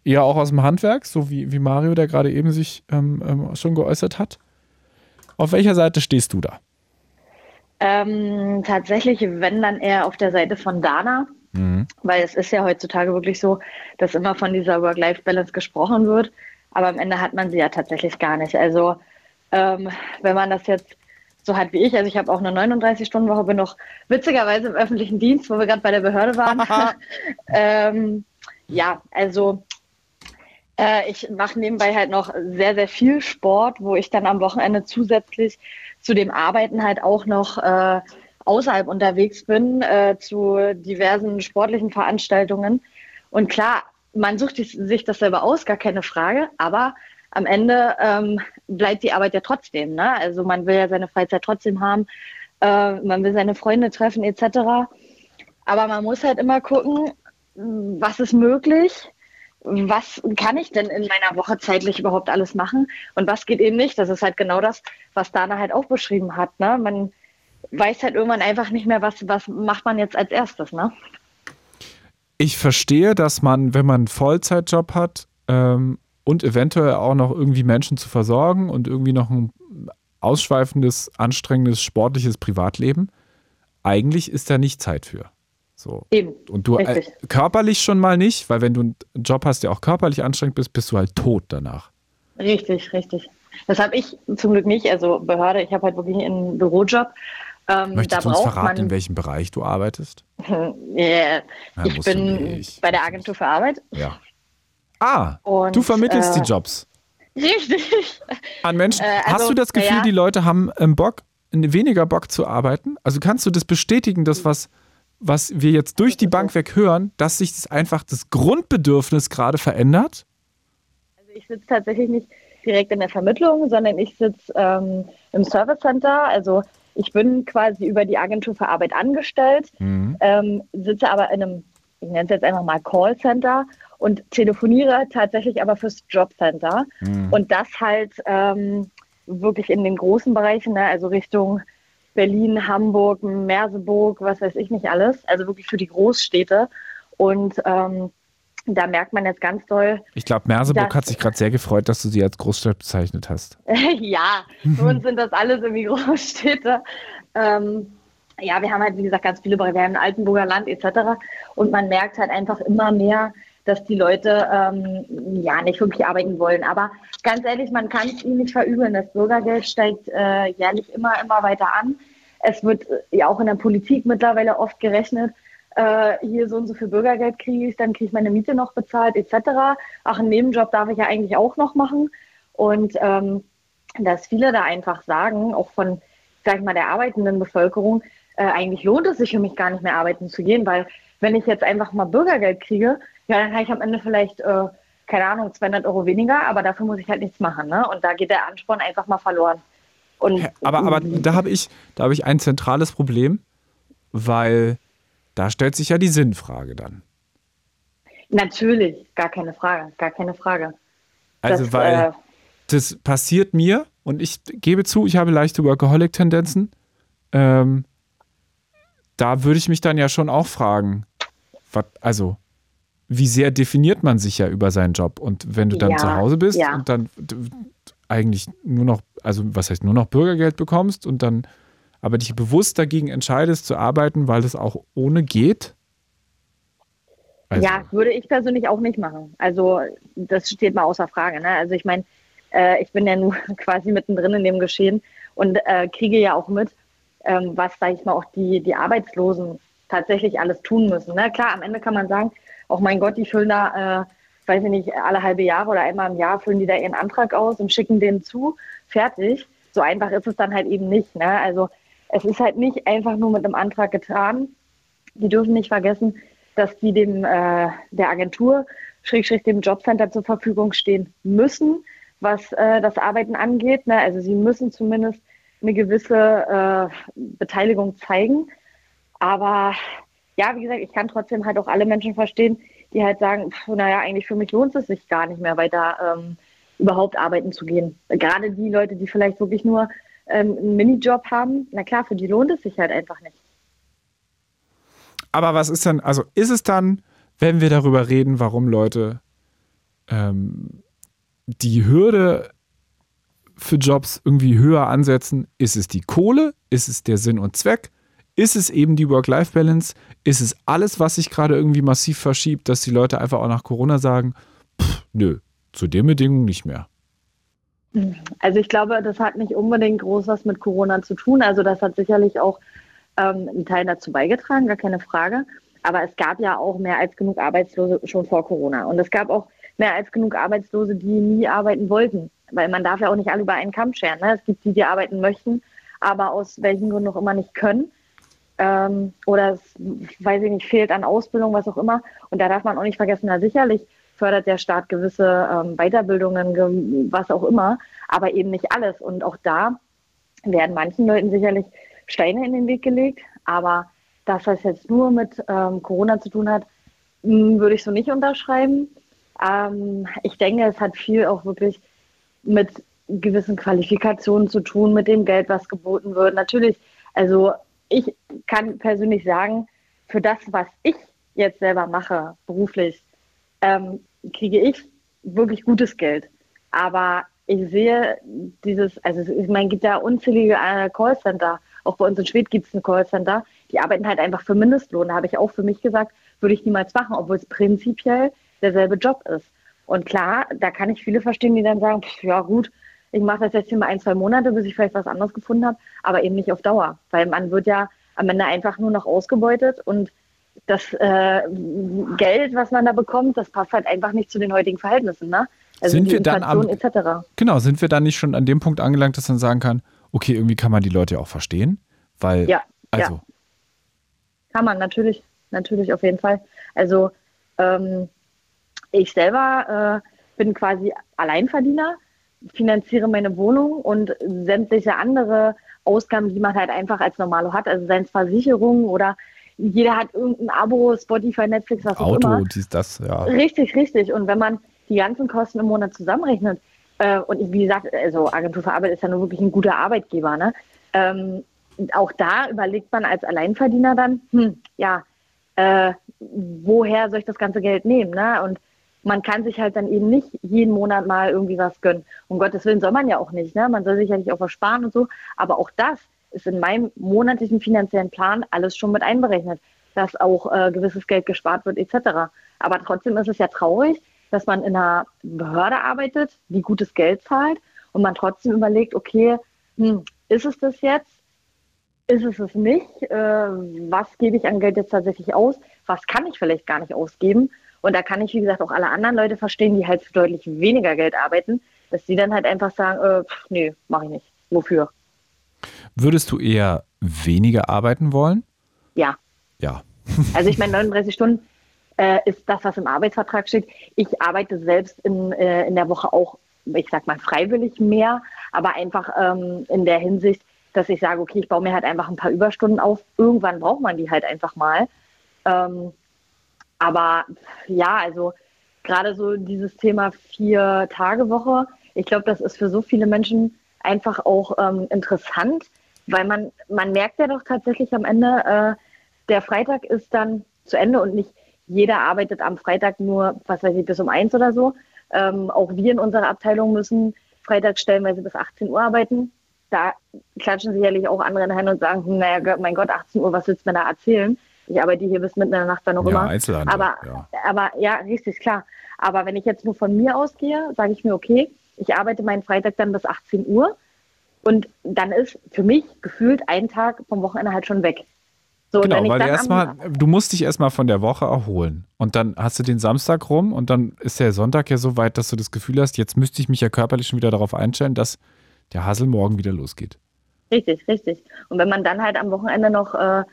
Eher auch aus dem Handwerk, so wie, wie Mario, der gerade eben sich ähm, ähm, schon geäußert hat. Auf welcher Seite stehst du da? Ähm, tatsächlich, wenn dann eher auf der Seite von Dana, weil es ist ja heutzutage wirklich so, dass immer von dieser Work-Life-Balance gesprochen wird, aber am Ende hat man sie ja tatsächlich gar nicht. Also ähm, wenn man das jetzt so hat wie ich, also ich habe auch eine 39-Stunden-Woche, bin noch witzigerweise im öffentlichen Dienst, wo wir gerade bei der Behörde waren. [LAUGHS] ähm, ja, also äh, ich mache nebenbei halt noch sehr, sehr viel Sport, wo ich dann am Wochenende zusätzlich zu dem Arbeiten halt auch noch äh, außerhalb unterwegs bin, äh, zu diversen sportlichen Veranstaltungen. Und klar, man sucht sich- das selber aus, gar keine Frage, aber am Ende ähm, bleibt die Arbeit ja trotzdem. Ne? Also man will ja seine Freizeit trotzdem haben, äh, man will seine Freunde treffen etc. Aber man muss halt immer gucken, was ist möglich, was kann ich denn in meiner Woche zeitlich überhaupt alles machen und was geht eben nicht. Das ist halt genau das, was Dana halt auch beschrieben hat. Ne? Man weiß halt irgendwann einfach nicht mehr, was, was macht man jetzt als erstes. Ne? Ich verstehe, dass man, wenn man einen Vollzeitjob hat ähm, und eventuell auch noch irgendwie Menschen zu versorgen und irgendwie noch ein ausschweifendes, anstrengendes, sportliches Privatleben, eigentlich ist da nicht Zeit für. So. Eben. Und du äh, körperlich schon mal nicht, weil wenn du einen Job hast, der auch körperlich anstrengend bist, bist du halt tot danach. Richtig, richtig. Das habe ich zum Glück nicht. Also Behörde, ich habe halt wirklich einen Bürojob. Ähm, Möchtest du uns verraten, in welchem Bereich du arbeitest? Yeah. [LAUGHS] Ja, ich bin bei der Agentur für Arbeit. Ja. Ah, Und, du vermittelst äh, die Jobs Richtig. an Menschen. Äh, Hast also, du das Gefühl, naja. die Leute haben ähm, Bock, weniger Bock zu arbeiten? Also kannst du das bestätigen, dass was, was wir jetzt durch die Bank weg hören, dass sich das einfach das Grundbedürfnis gerade verändert? Also ich sitze tatsächlich nicht direkt in der Vermittlung, sondern ich sitze ähm, im Service Center. Also ich bin quasi über die Agentur für Arbeit angestellt, ähm, sitze aber in einem, ich nenne es jetzt einfach mal Callcenter und telefoniere tatsächlich aber fürs Jobcenter. Und das halt ähm, wirklich in den großen Bereichen, ne? also Richtung Berlin, Hamburg, Merseburg, was weiß ich nicht alles. Also wirklich für die Großstädte. Und ähm, da merkt man jetzt ganz doll, Ich glaube, Merseburg hat sich gerade sehr gefreut, dass du sie als Großstadt bezeichnet hast. [LAUGHS] ja, für uns sind das alles irgendwie [LAUGHS] Großstädte. Ähm, ja, wir haben halt, wie gesagt, ganz viele Bereiche. Wir haben Altenburger Land etc. Und man merkt halt einfach immer mehr, dass die Leute ähm, ja nicht wirklich arbeiten wollen. Aber ganz ehrlich, man kann es ihnen nicht verübeln. Das Bürgergeld steigt äh, jährlich immer, immer weiter an. Es wird äh, ja auch in der Politik mittlerweile oft gerechnet, äh, hier so und so viel Bürgergeld kriege ich, dann kriege ich meine Miete noch bezahlt etc. Ach, einen Nebenjob darf ich ja eigentlich auch noch machen. Und ähm, dass viele da einfach sagen, auch von, sag ich mal, der arbeitenden Bevölkerung, äh, eigentlich lohnt es sich für mich gar nicht mehr arbeiten zu gehen, weil wenn ich jetzt einfach mal Bürgergeld kriege, ja, dann habe ich am Ende vielleicht, äh, keine Ahnung, 200 Euro weniger, aber dafür muss ich halt nichts machen. Ne? Und da geht der Ansporn einfach mal verloren. Und, aber, aber da habe ich, da ich ein zentrales Problem, weil da stellt sich ja die Sinnfrage dann. Natürlich, gar keine Frage, gar keine Frage. Also, das, weil äh, das passiert mir und ich gebe zu, ich habe leichte Workaholic-Tendenzen. Ähm, da würde ich mich dann ja schon auch fragen, wat, also, wie sehr definiert man sich ja über seinen Job? Und wenn du dann ja, zu Hause bist ja. und dann eigentlich nur noch, also was heißt nur noch Bürgergeld bekommst und dann aber dich bewusst dagegen entscheidest zu arbeiten, weil das auch ohne geht? Also. Ja, würde ich persönlich auch nicht machen. Also das steht mal außer Frage. Ne? Also ich meine, äh, ich bin ja nur [LAUGHS] quasi mittendrin in dem Geschehen und äh, kriege ja auch mit, ähm, was, sage ich mal, auch die, die Arbeitslosen tatsächlich alles tun müssen. Ne? Klar, am Ende kann man sagen, auch mein Gott, die füllen da, äh, weiß ich nicht, alle halbe Jahre oder einmal im Jahr füllen die da ihren Antrag aus und schicken den zu, fertig. So einfach ist es dann halt eben nicht. Ne? Also es ist halt nicht einfach nur mit einem Antrag getan. Die dürfen nicht vergessen, dass die dem äh, der Agentur, Schrägstrich dem Jobcenter zur Verfügung stehen müssen, was äh, das Arbeiten angeht. Ne? Also sie müssen zumindest eine gewisse äh, Beteiligung zeigen. Aber ja, wie gesagt, ich kann trotzdem halt auch alle Menschen verstehen, die halt sagen, pf, naja, eigentlich für mich lohnt es sich gar nicht mehr weiter ähm, überhaupt arbeiten zu gehen. Gerade die Leute, die vielleicht wirklich nur ähm, einen Minijob haben, na klar, für die lohnt es sich halt einfach nicht. Aber was ist dann, also ist es dann, wenn wir darüber reden, warum Leute ähm, die Hürde für Jobs irgendwie höher ansetzen? Ist es die Kohle? Ist es der Sinn und Zweck? Ist es eben die Work-Life-Balance? Ist es alles, was sich gerade irgendwie massiv verschiebt, dass die Leute einfach auch nach Corona sagen, pff, nö, zu den Bedingungen nicht mehr? Also ich glaube, das hat nicht unbedingt groß was mit Corona zu tun. Also das hat sicherlich auch ähm, einen Teil dazu beigetragen, gar keine Frage. Aber es gab ja auch mehr als genug Arbeitslose schon vor Corona. Und es gab auch mehr als genug Arbeitslose, die nie arbeiten wollten. Weil man darf ja auch nicht alle über einen Kamm scheren. Ne? Es gibt die, die arbeiten möchten, aber aus welchen Gründen auch immer nicht können. Ähm, oder es, weiß ich nicht, fehlt an Ausbildung, was auch immer. Und da darf man auch nicht vergessen, na sicherlich fördert der Staat gewisse ähm, Weiterbildungen, was auch immer, aber eben nicht alles. Und auch da werden manchen Leuten sicherlich Steine in den Weg gelegt, aber dass das jetzt nur mit ähm, Corona zu tun hat, hm, würde ich so nicht unterschreiben. Ähm, ich denke, es hat viel auch wirklich mit gewissen Qualifikationen zu tun, mit dem Geld, was geboten wird. Natürlich, also ich kann persönlich sagen, für das, was ich jetzt selber mache, beruflich, ähm, kriege ich wirklich gutes Geld. Aber ich sehe dieses, also ich meine, gibt ja unzählige äh, Callcenter. Auch bei uns in Schwedt gibt es ein Callcenter. Die arbeiten halt einfach für Mindestlohn. Da habe ich auch für mich gesagt, würde ich niemals machen, obwohl es prinzipiell derselbe Job ist. Und klar, da kann ich viele verstehen, die dann sagen, pff, ja gut, ich mache das jetzt hier mal ein, zwei Monate, bis ich vielleicht was anderes gefunden habe, aber eben nicht auf Dauer. Weil man wird ja am Ende einfach nur noch ausgebeutet und das äh, Geld, was man da bekommt, das passt halt einfach nicht zu den heutigen Verhältnissen. Ne? Also sind wir dann am, etc. Genau, sind wir dann nicht schon an dem Punkt angelangt, dass man sagen kann, okay, irgendwie kann man die Leute auch verstehen? Weil, ja, also. Ja. Kann man, natürlich, natürlich auf jeden Fall. Also ähm, ich selber äh, bin quasi Alleinverdiener, finanziere meine Wohnung und sämtliche andere Ausgaben, die man halt einfach als Normalo hat, also seien es Versicherungen oder jeder hat irgendein Abo, Spotify, Netflix, was Auto, auch immer. dies, das, ja. Richtig, richtig. Und wenn man die ganzen Kosten im Monat zusammenrechnet, äh, und ich, wie gesagt, also Agentur für Arbeit ist ja nur wirklich ein guter Arbeitgeber, ne? Ähm, auch da überlegt man als Alleinverdiener dann, hm, ja, äh, woher soll ich das ganze Geld nehmen, ne? Und man kann sich halt dann eben nicht jeden Monat mal irgendwie was gönnen. Um Gottes Willen soll man ja auch nicht, ne? Man soll sich ja nicht auch was sparen und so. Aber auch das ist in meinem monatlichen finanziellen Plan alles schon mit einberechnet, dass auch äh, gewisses Geld gespart wird etc. Aber trotzdem ist es ja traurig, dass man in einer Behörde arbeitet, die gutes Geld zahlt und man trotzdem überlegt, okay, hm, ist es das jetzt? ist es es nicht? Äh, was gebe ich an Geld jetzt tatsächlich aus? Was kann ich vielleicht gar nicht ausgeben? Und da kann ich, wie gesagt, auch alle anderen Leute verstehen, die halt für deutlich weniger Geld arbeiten, dass die dann halt einfach sagen, äh, pff, nee, mache ich nicht. Wofür? Würdest du eher weniger arbeiten wollen? Ja. Ja. [LAUGHS] Also ich meine, 39 Stunden äh, ist das, was im Arbeitsvertrag steht. Ich arbeite selbst in, äh, in der Woche auch, ich sag mal, freiwillig mehr, aber einfach ähm, in der Hinsicht, dass ich sage, okay, ich baue mir halt einfach ein paar Überstunden auf. Irgendwann braucht man die halt einfach mal. Ähm, aber ja, also gerade so dieses Thema Vier-Tage-Woche, ich glaube, das ist für so viele Menschen einfach auch ähm, interessant, weil man, man merkt ja doch tatsächlich am Ende, äh, der Freitag ist dann zu Ende und nicht jeder arbeitet am Freitag nur, was weiß ich, bis um eins oder so. Ähm, auch wir in unserer Abteilung müssen Freitag stellenweise bis 18 Uhr arbeiten. Da klatschen sicherlich auch andere in den Händen und sagen, hm, naja, mein Gott, 18 Uhr, was willst du mir da erzählen? Ich arbeite hier bis mitten in der Nacht dann noch Ja, immer. Einzelhandel, Aber ja. aber ja, richtig, klar. Aber wenn ich jetzt nur von mir ausgehe, sage ich mir, okay, ich arbeite meinen Freitag dann bis 18 Uhr und dann ist für mich gefühlt ein Tag vom Wochenende halt schon weg. So, Genau, weil du erstmal, du musst dich erstmal von der Woche erholen. Und dann hast du den Samstag rum und dann ist der Sonntag ja so weit, dass du das Gefühl hast, jetzt müsste ich mich ja körperlich schon wieder darauf einstellen, dass der Hassel morgen wieder losgeht. Richtig, richtig. Und wenn man dann halt am Wochenende noch äh,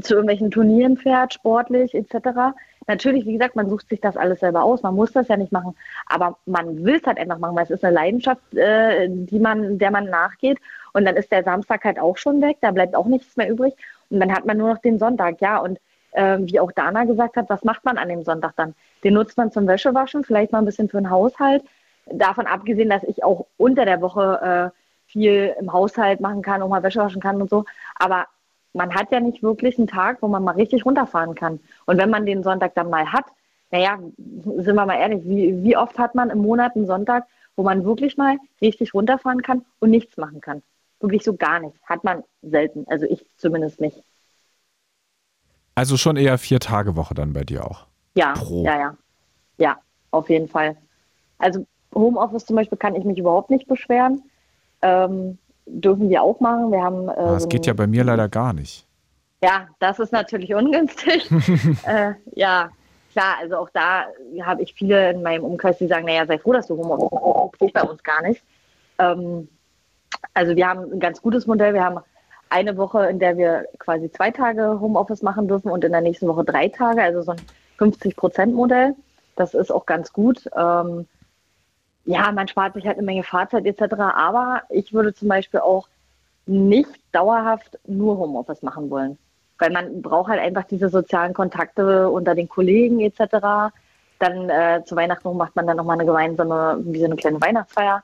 zu irgendwelchen Turnieren fährt, sportlich etc., natürlich, wie gesagt, man sucht sich das alles selber aus, man muss das ja nicht machen, aber man will es halt einfach machen, weil es ist eine Leidenschaft, äh, die man, der man nachgeht. Und dann ist der Samstag halt auch schon weg, da bleibt auch nichts mehr übrig. Und dann hat man nur noch den Sonntag, ja. Und äh, wie auch Dana gesagt hat, was macht man an dem Sonntag dann? Den nutzt man zum Wäschewaschen, vielleicht mal ein bisschen für den Haushalt. Davon abgesehen, dass ich auch unter der Woche äh, viel im Haushalt machen kann, auch mal Wäsche waschen kann und so. Aber man hat ja nicht wirklich einen Tag, wo man mal richtig runterfahren kann. Und wenn man den Sonntag dann mal hat, naja, sind wir mal ehrlich, wie, wie oft hat man im Monat einen Sonntag, wo man wirklich mal richtig runterfahren kann und nichts machen kann? Wirklich so gar nichts. Hat man selten. Also ich zumindest nicht. Also schon eher vier Tage Woche dann bei dir auch. Ja, Pro. ja, ja. Ja, auf jeden Fall. Also Homeoffice zum Beispiel kann ich mich überhaupt nicht beschweren. Ähm, dürfen wir auch machen. Wir haben. Äh, Das so geht ja bei mir leider gar nicht. Ja, das ist natürlich [LAUGHS] ungünstig. [LAUGHS] äh, ja, klar, also auch da habe ich viele in meinem Umkreis, die sagen, naja, sei froh, dass du Homeoffice machst. Das geht bei uns gar nicht. Ähm, also wir haben ein ganz gutes Modell. Wir haben eine Woche, in der wir quasi zwei Tage Homeoffice machen dürfen und in der nächsten Woche drei Tage, also so ein 50-Prozent-Modell. Das ist auch ganz gut. Ähm, ja, man spart sich halt eine Menge Fahrzeit etc. Aber ich würde zum Beispiel auch nicht dauerhaft nur Homeoffice machen wollen. Weil man braucht halt einfach diese sozialen Kontakte unter den Kollegen etc. Dann äh, zu Weihnachten macht man dann nochmal eine gemeinsame, wie so eine kleine Weihnachtsfeier.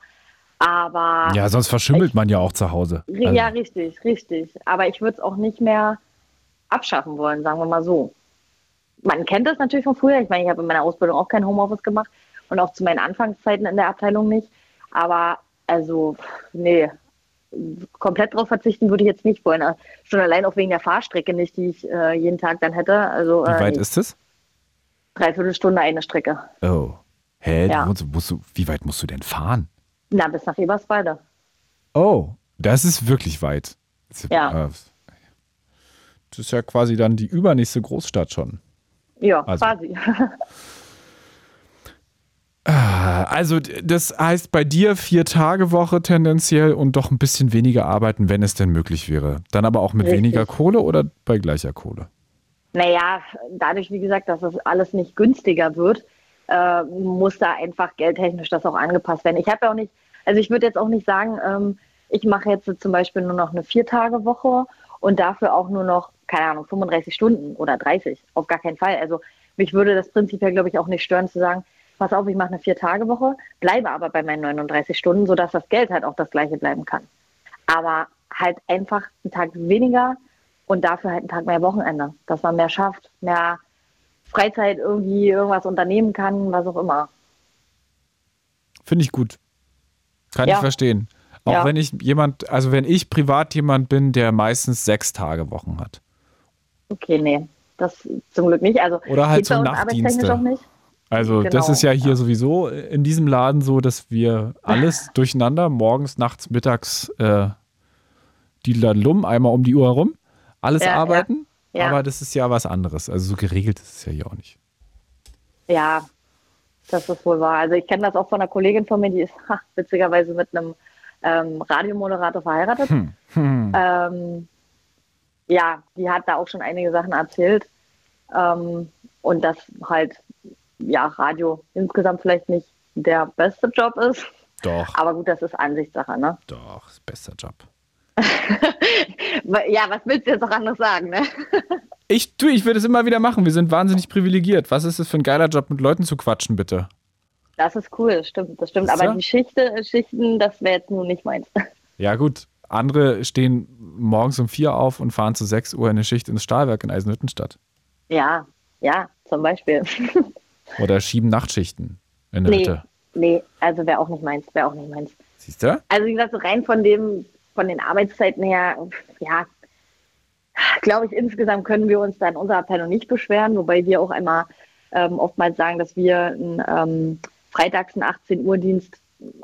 Aber Ja, sonst verschimmelt man ja auch zu Hause. Also, Ja, richtig, richtig. Aber ich würde es auch nicht mehr abschaffen wollen, sagen wir mal so. Man kennt das natürlich von früher. Ich meine, ich habe in meiner Ausbildung auch kein Homeoffice gemacht und auch zu meinen Anfangszeiten in der Abteilung nicht. Aber also, nee, komplett drauf verzichten würde ich jetzt nicht wollen. Schon allein auch wegen der Fahrstrecke nicht, die ich äh, jeden Tag dann hätte. Also wie äh, weit nee. ist es? Dreiviertel Stunde eine Strecke. Oh. Hä? Ja. Du, musst, musst du, wie weit musst du denn fahren? Na, bis nach Eberswalde. Oh, das ist wirklich weit. Das ist, Ja. äh, Das ist ja quasi dann die übernächste Großstadt schon. Ja, Also. quasi. [LAUGHS] Ah, Also, das heißt bei dir vier Tage Woche tendenziell und doch ein bisschen weniger arbeiten, wenn es denn möglich wäre. Dann aber auch mit Richtig. weniger Kohle oder bei gleicher Kohle? Naja, dadurch, wie gesagt, dass es alles nicht günstiger wird, äh, muss da einfach geldtechnisch das auch angepasst werden. Ich habe ja auch nicht, also ich würde jetzt auch nicht sagen, ähm, ich mache jetzt zum Beispiel nur noch eine Vier-Tage-Woche und dafür auch nur noch, keine Ahnung, 35 Stunden oder 30. Auf gar keinen Fall. Also mich würde das prinzipiell, glaube ich, auch nicht stören zu sagen, pass auf, ich mache eine Vier-Tage-Woche, bleibe aber bei meinen 39 Stunden, sodass das Geld halt auch das gleiche bleiben kann. Aber halt einfach einen Tag weniger und dafür halt einen Tag mehr Wochenende, dass man mehr schafft, mehr Freizeit irgendwie irgendwas unternehmen kann, was auch immer. Finde ich gut. Kann Ja. ich verstehen. Auch Ja. wenn ich jemand, also wenn ich privat jemand bin, der meistens sechs Tage Wochen hat. Okay, nee, das zum Glück nicht. Also Oder halt so Nachtdienste. auch nicht. Also das Genau, ist ja hier ja. sowieso in diesem Laden so, dass wir alles [LAUGHS] durcheinander, morgens, nachts, mittags äh, die Lum einmal um die Uhr herum, alles Ja, arbeiten. ja. Aber das ist ja was anderes. Also so geregelt ist es ja hier auch nicht. Ja, das ist wohl wahr. Also ich kenne das auch von einer Kollegin von mir, die ist ha, witzigerweise mit einem ähm, Radiomoderator verheiratet. Hm. Hm. Ähm, ja, die hat da auch schon einige Sachen erzählt. Ähm, und dass halt, ja, Radio insgesamt vielleicht nicht der beste Job ist. Doch, Aber gut, das ist Ansichtssache, ne? doch, ist bester Job. [LAUGHS] Ja, was willst du jetzt noch anderes sagen, ne? [LAUGHS] Ich, du, ich würde es immer wieder machen. Wir sind wahnsinnig privilegiert. Was ist es für ein geiler Job, mit Leuten zu quatschen, bitte? Das ist cool, das stimmt, das stimmt. Aber die Schichte, Schichten, das wäre jetzt nun nicht meins. [LAUGHS] Ja, gut. Andere stehen morgens um vier auf und fahren zu 6 Uhr in eine Schicht ins Stahlwerk in Eisenhüttenstadt. Ja, ja, zum Beispiel. Oder schieben Nachtschichten in der Nee, Hütte. nee, also wäre auch nicht meins, wäre auch nicht meins. Siehst du? Also wie gesagt, so rein von dem, von den Arbeitszeiten her, ja, glaube ich, insgesamt können wir uns da in unserer Abteilung nicht beschweren, wobei wir auch einmal ähm, oftmals sagen, dass wir einen ähm, freitags einen 18 Uhr Dienst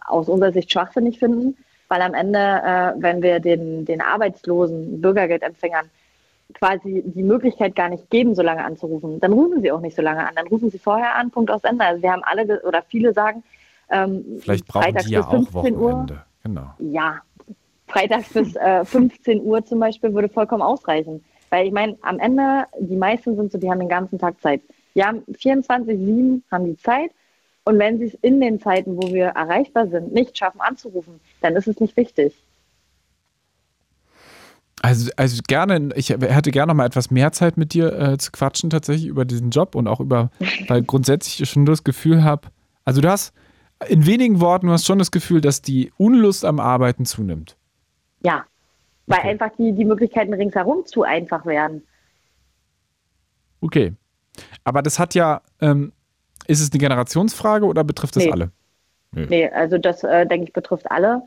aus unserer Sicht schwachsinnig finden, weil am Ende, äh, wenn wir den, den arbeitslosen Bürgergeldempfängern quasi die Möglichkeit gar nicht geben, so lange anzurufen, dann rufen sie auch nicht so lange an. Dann rufen sie vorher an, Punkt aus Ende. Also wir haben alle oder viele sagen, ähm, Vielleicht brauchen freitags die ja bis auch 15 Uhr. Wochenende. Genau. Ja, freitags bis äh, 15 Uhr zum Beispiel würde vollkommen ausreichen. Weil ich meine, am Ende, die meisten sind so, die haben den ganzen Tag Zeit. Die haben 24-7 haben die Zeit. Und wenn sie es in den Zeiten, wo wir erreichbar sind, nicht schaffen anzurufen, dann ist es nicht wichtig. Also, also gerne, ich hätte gerne noch mal etwas mehr Zeit mit dir äh, zu quatschen, tatsächlich über diesen Job und auch über, [LAUGHS] weil grundsätzlich ich schon das Gefühl habe, also du hast in wenigen Worten, du hast schon das Gefühl, dass die Unlust am Arbeiten zunimmt. Ja, weil Okay. einfach die, die Möglichkeiten ringsherum zu einfach werden. Okay. Aber das hat ja, ähm, ist es eine Generationsfrage oder betrifft das Nee. alle? Nee, also das, äh, denke ich, betrifft alle.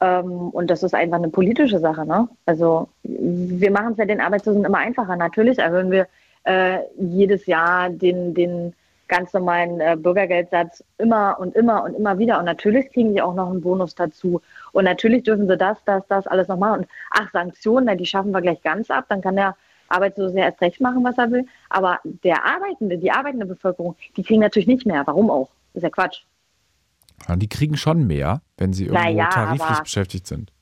Ähm, und das ist einfach eine politische Sache. Ne? Also wir machen es ja den Arbeitslosen immer einfacher. Natürlich erhöhen wir äh, jedes Jahr den, den ganz normalen äh, Bürgergeldsatz immer und immer und immer wieder. Und natürlich kriegen die auch noch einen Bonus dazu. Und natürlich dürfen sie das, das, das alles noch machen. Und ach, Sanktionen, na, die schaffen wir gleich ganz ab. Dann kann der Arbeitslose ja erst recht machen, was er will. Aber der Arbeitende, die arbeitende Bevölkerung, die kriegen natürlich nicht mehr. Warum auch? ist ja Quatsch. Ja, die kriegen schon mehr, wenn sie irgendwo Naja, tariflich beschäftigt sind.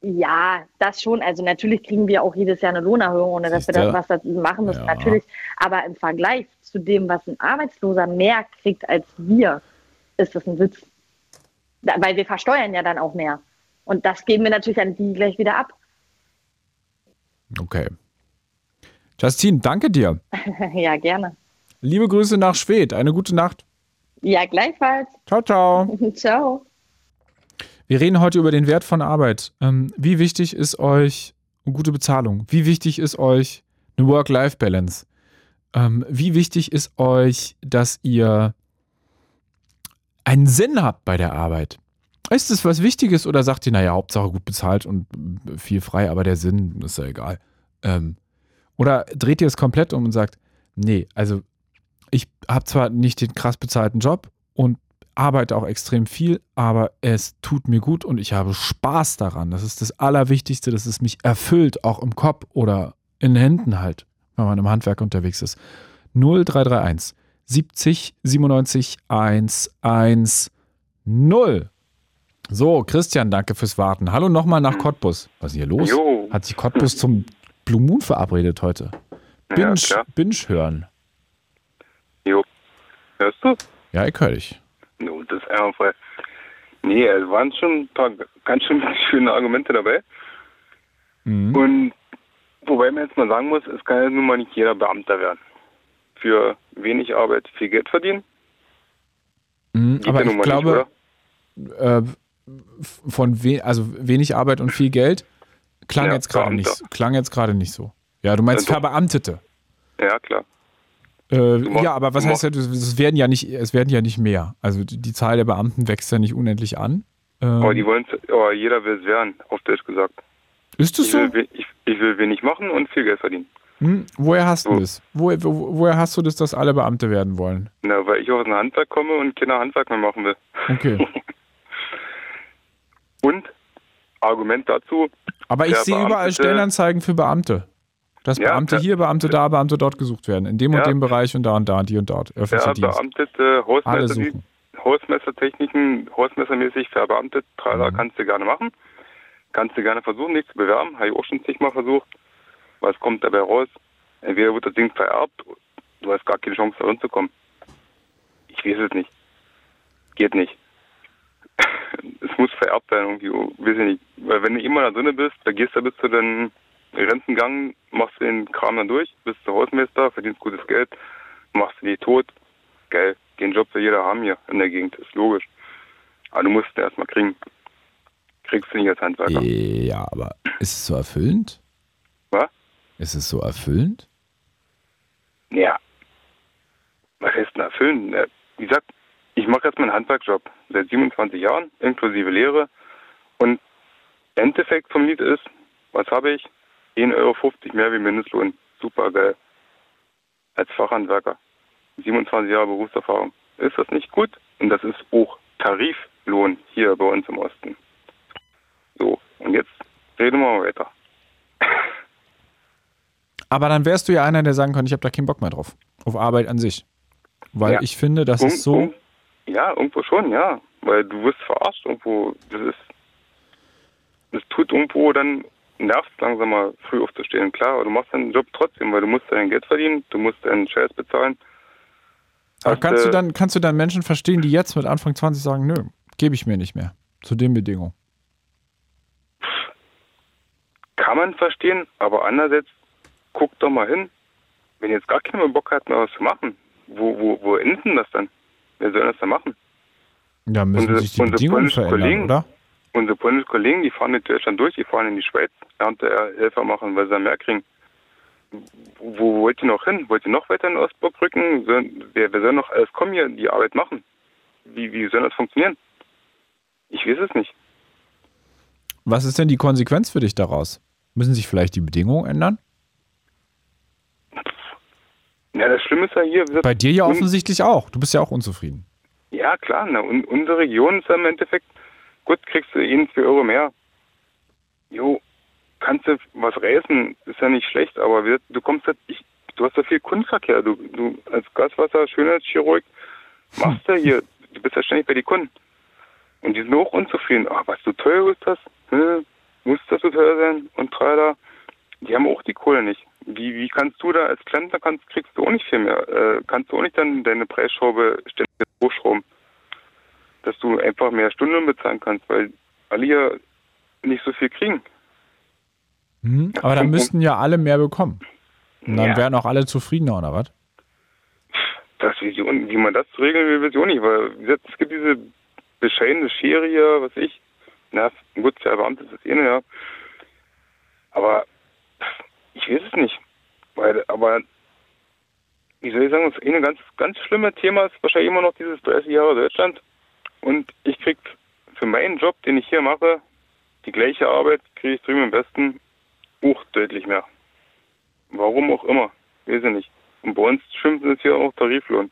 Ja, das schon. Also natürlich kriegen wir auch jedes Jahr eine Lohnerhöhung, ohne dass wir Siehste? das was dazu machen müssen. Ja. Natürlich. Aber im Vergleich zu dem, was ein Arbeitsloser mehr kriegt als wir, ist das ein Witz. Weil wir versteuern ja dann auch mehr. Und das geben wir natürlich an die gleich wieder ab. Okay. Justine, danke dir. [LAUGHS] ja, gerne. Liebe Grüße nach Schwedt. Eine gute Nacht. Ja, gleichfalls. Ciao, ciao. [LAUGHS] Ciao. Wir reden heute über den Wert von Arbeit. Ähm, wie wichtig ist euch eine gute Bezahlung? Wie wichtig ist euch eine Work-Life-Balance? Ähm, wie wichtig ist euch, dass ihr einen Sinn habt bei der Arbeit? Ist es was Wichtiges oder sagt ihr, naja, Hauptsache gut bezahlt und äh, viel frei, aber der Sinn ist ja egal? Ähm, oder dreht ihr es komplett um und sagt, nee, also ich habe zwar nicht den krass bezahlten Job und arbeite auch extrem viel, aber es tut mir gut und ich habe Spaß daran. Das ist das Allerwichtigste, dass es mich erfüllt, auch im Kopf oder in den Händen halt, wenn man im Handwerk unterwegs ist. 0331 70 97 110. So, Christian, danke fürs Warten. Hallo nochmal nach Cottbus. Was ist hier los? Jo. Hat sich Cottbus zum Blue Moon verabredet heute? Binge, Ja. Binge hören. Jo. Hörst du? Ja, ich höre dich. No, das ist einwandfrei. Nee, es waren schon ein paar ganz schön [LAUGHS] schöne Argumente dabei. Mhm. Und wobei man jetzt mal sagen muss, es kann ja nun mal nicht jeder Beamter werden. Für wenig Arbeit viel Geld verdienen. Mhm, aber ja ich glaube, nicht, äh, von we also wenig Arbeit und viel Geld klang Ja, jetzt gerade nicht, klang jetzt gerade nicht so. Ja, du meinst doch. Verbeamtete. Ja, klar. Äh, ja, aber was du heißt ja, das- es werden ja nicht, es werden ja nicht mehr. Also die, Zahl der Beamten wächst ja nicht unendlich an. Ähm, Aber die wollen aber jeder will es werden, auf Deutsch gesagt. ist das Ich so? will, we- ich, ich will wenig machen und viel Geld verdienen. Hm? Woher hast du So. das? Wo, wo, woher hast du das, dass alle Beamte werden wollen? Na, weil ich aus dem Handwerk komme und keiner Handwerk mehr machen will. Okay. [LAUGHS] Und Argument dazu. Aber ich sehe überall Stellenanzeigen für Beamte. Dass Ja, Beamte hier, Beamte da, Beamte dort gesucht werden. In dem und Ja. dem Bereich und da und da, die und dort. Öffentlicher Der Dienst. Beamtete, Hausmesser. Hausmessertechniken, Hausmessermäßig verbeamtet, tralala, Mhm. kannst du gerne machen. Kannst du gerne versuchen, dich zu bewerben. Habe ich auch schon zigmal versucht. Was kommt dabei raus? Entweder wird das Ding vererbt, du hast gar keine Chance, da ranzukommen. Ich weiß es nicht. Geht nicht. [LAUGHS] es muss vererbt sein irgendwie, weiß ich nicht. Weil wenn du immer da drinne bist, da gehst du zu den Rentengang, machst du den Kram dann durch, bist du Hausmeister, verdienst gutes Geld, machst du die tot. Geil, den Job will jeder haben hier in der Gegend, ist logisch. Aber du musst ihn erstmal kriegen. Kriegst du nicht als Handwerker. Ja, aber ist es so erfüllend? Was? Ist es so erfüllend? Ja. Was heißt denn erfüllen? Ja, Wie gesagt, ich mache jetzt meinen Handwerkjob seit 27 Jahren, inklusive Lehre. Und Endeffekt vom Lied ist, was habe ich? 1,50 Euro mehr wie Mindestlohn. Super geil. Als Fachhandwerker. 27 Jahre Berufserfahrung. Ist das nicht gut? Und das ist auch Tariflohn hier bei uns im Osten. So, und jetzt reden wir mal weiter. [LAUGHS] Aber dann wärst du ja einer, der sagen kann, ich habe da keinen Bock mehr drauf. Auf Arbeit an sich. Weil Ja. ich finde, das ist so. Ja, irgendwo schon, ja. Weil du wirst verarscht irgendwo. Das ist. Das tut irgendwo dann nervt langsam mal früh aufzustehen. Klar, aber du machst deinen Job trotzdem, weil du musst dein Geld verdienen, du musst deinen Scheiß bezahlen. Aber Hast, kannst du äh, dann, kannst du dann Menschen verstehen, die jetzt mit Anfang 20 sagen, nö, gebe ich mir nicht mehr. Zu den Bedingungen. Kann man verstehen, aber andererseits, guck doch mal hin, wenn jetzt gar keiner mehr Bock hat, mehr was zu machen, wo, wo, wo endet denn das dann? Wer soll das dann machen? Da müssen Unsere- sich die Bedingungen verändern, Kollegen- oder? Unsere polnischen Kollegen, die fahren in Deutschland durch, die fahren in die Schweiz, Erntehelfer machen, weil sie dann mehr kriegen. Wo, wo wollt ihr noch hin? Wollt ihr noch weiter in Ostburg rücken? Wer, wer soll noch alles kommen hier, die Arbeit machen? Wie, wie soll das funktionieren? Ich weiß es nicht. Was ist denn die Konsequenz für dich daraus? Müssen sich vielleicht die Bedingungen ändern? Ja, das Schlimme ist ja hier. Bei dir ja offensichtlich auch. Du bist ja auch unzufrieden. Ja, klar. Ne? Und unsere Region ist ja im Endeffekt, gut, kriegst du ihnen 4 Euro mehr. Jo, kannst du was reißen, ist ja nicht schlecht, aber wir, du kommst halt, ich, du hast ja viel Kundenverkehr. Du, du als Gaswasser, Schönheitschirurg, machst ja hier, du bist ja ständig bei den Kunden. Und die sind auch unzufrieden. Ah, was, so teuer ist das? Hm, muss das so teuer sein? Und tralala. Die haben auch die Kohle nicht. Wie, wie kannst du da als Klempner kannst, kriegst du auch nicht viel mehr. Äh, kannst du auch nicht dann deine Preisschraube ständig hochschrauben. Einfach mehr Stunden bezahlen kannst, weil alle hier nicht so viel kriegen. Mhm. Aber dann müssten ja alle mehr bekommen. Und dann Ja. wären auch alle zufriedener, oder was? Das Vision, wie man das regeln will, weiß ich auch nicht, weil gesagt, es gibt diese bescheidene Schere hier, was ich. Na, gut, der Beamte ist das eh, ja. Aber ich weiß es nicht. Weil, aber wie soll ich sagen, das eine ganz, ganz schlimme Thema ist wahrscheinlich immer noch dieses 30 Jahre Deutschland. Und ich krieg für meinen Job, den ich hier mache, die gleiche Arbeit, kriege ich drüben am besten auch deutlich mehr. Warum auch immer. Weiß ich nicht. Und bei uns schimpfen es hier auch Tariflohn.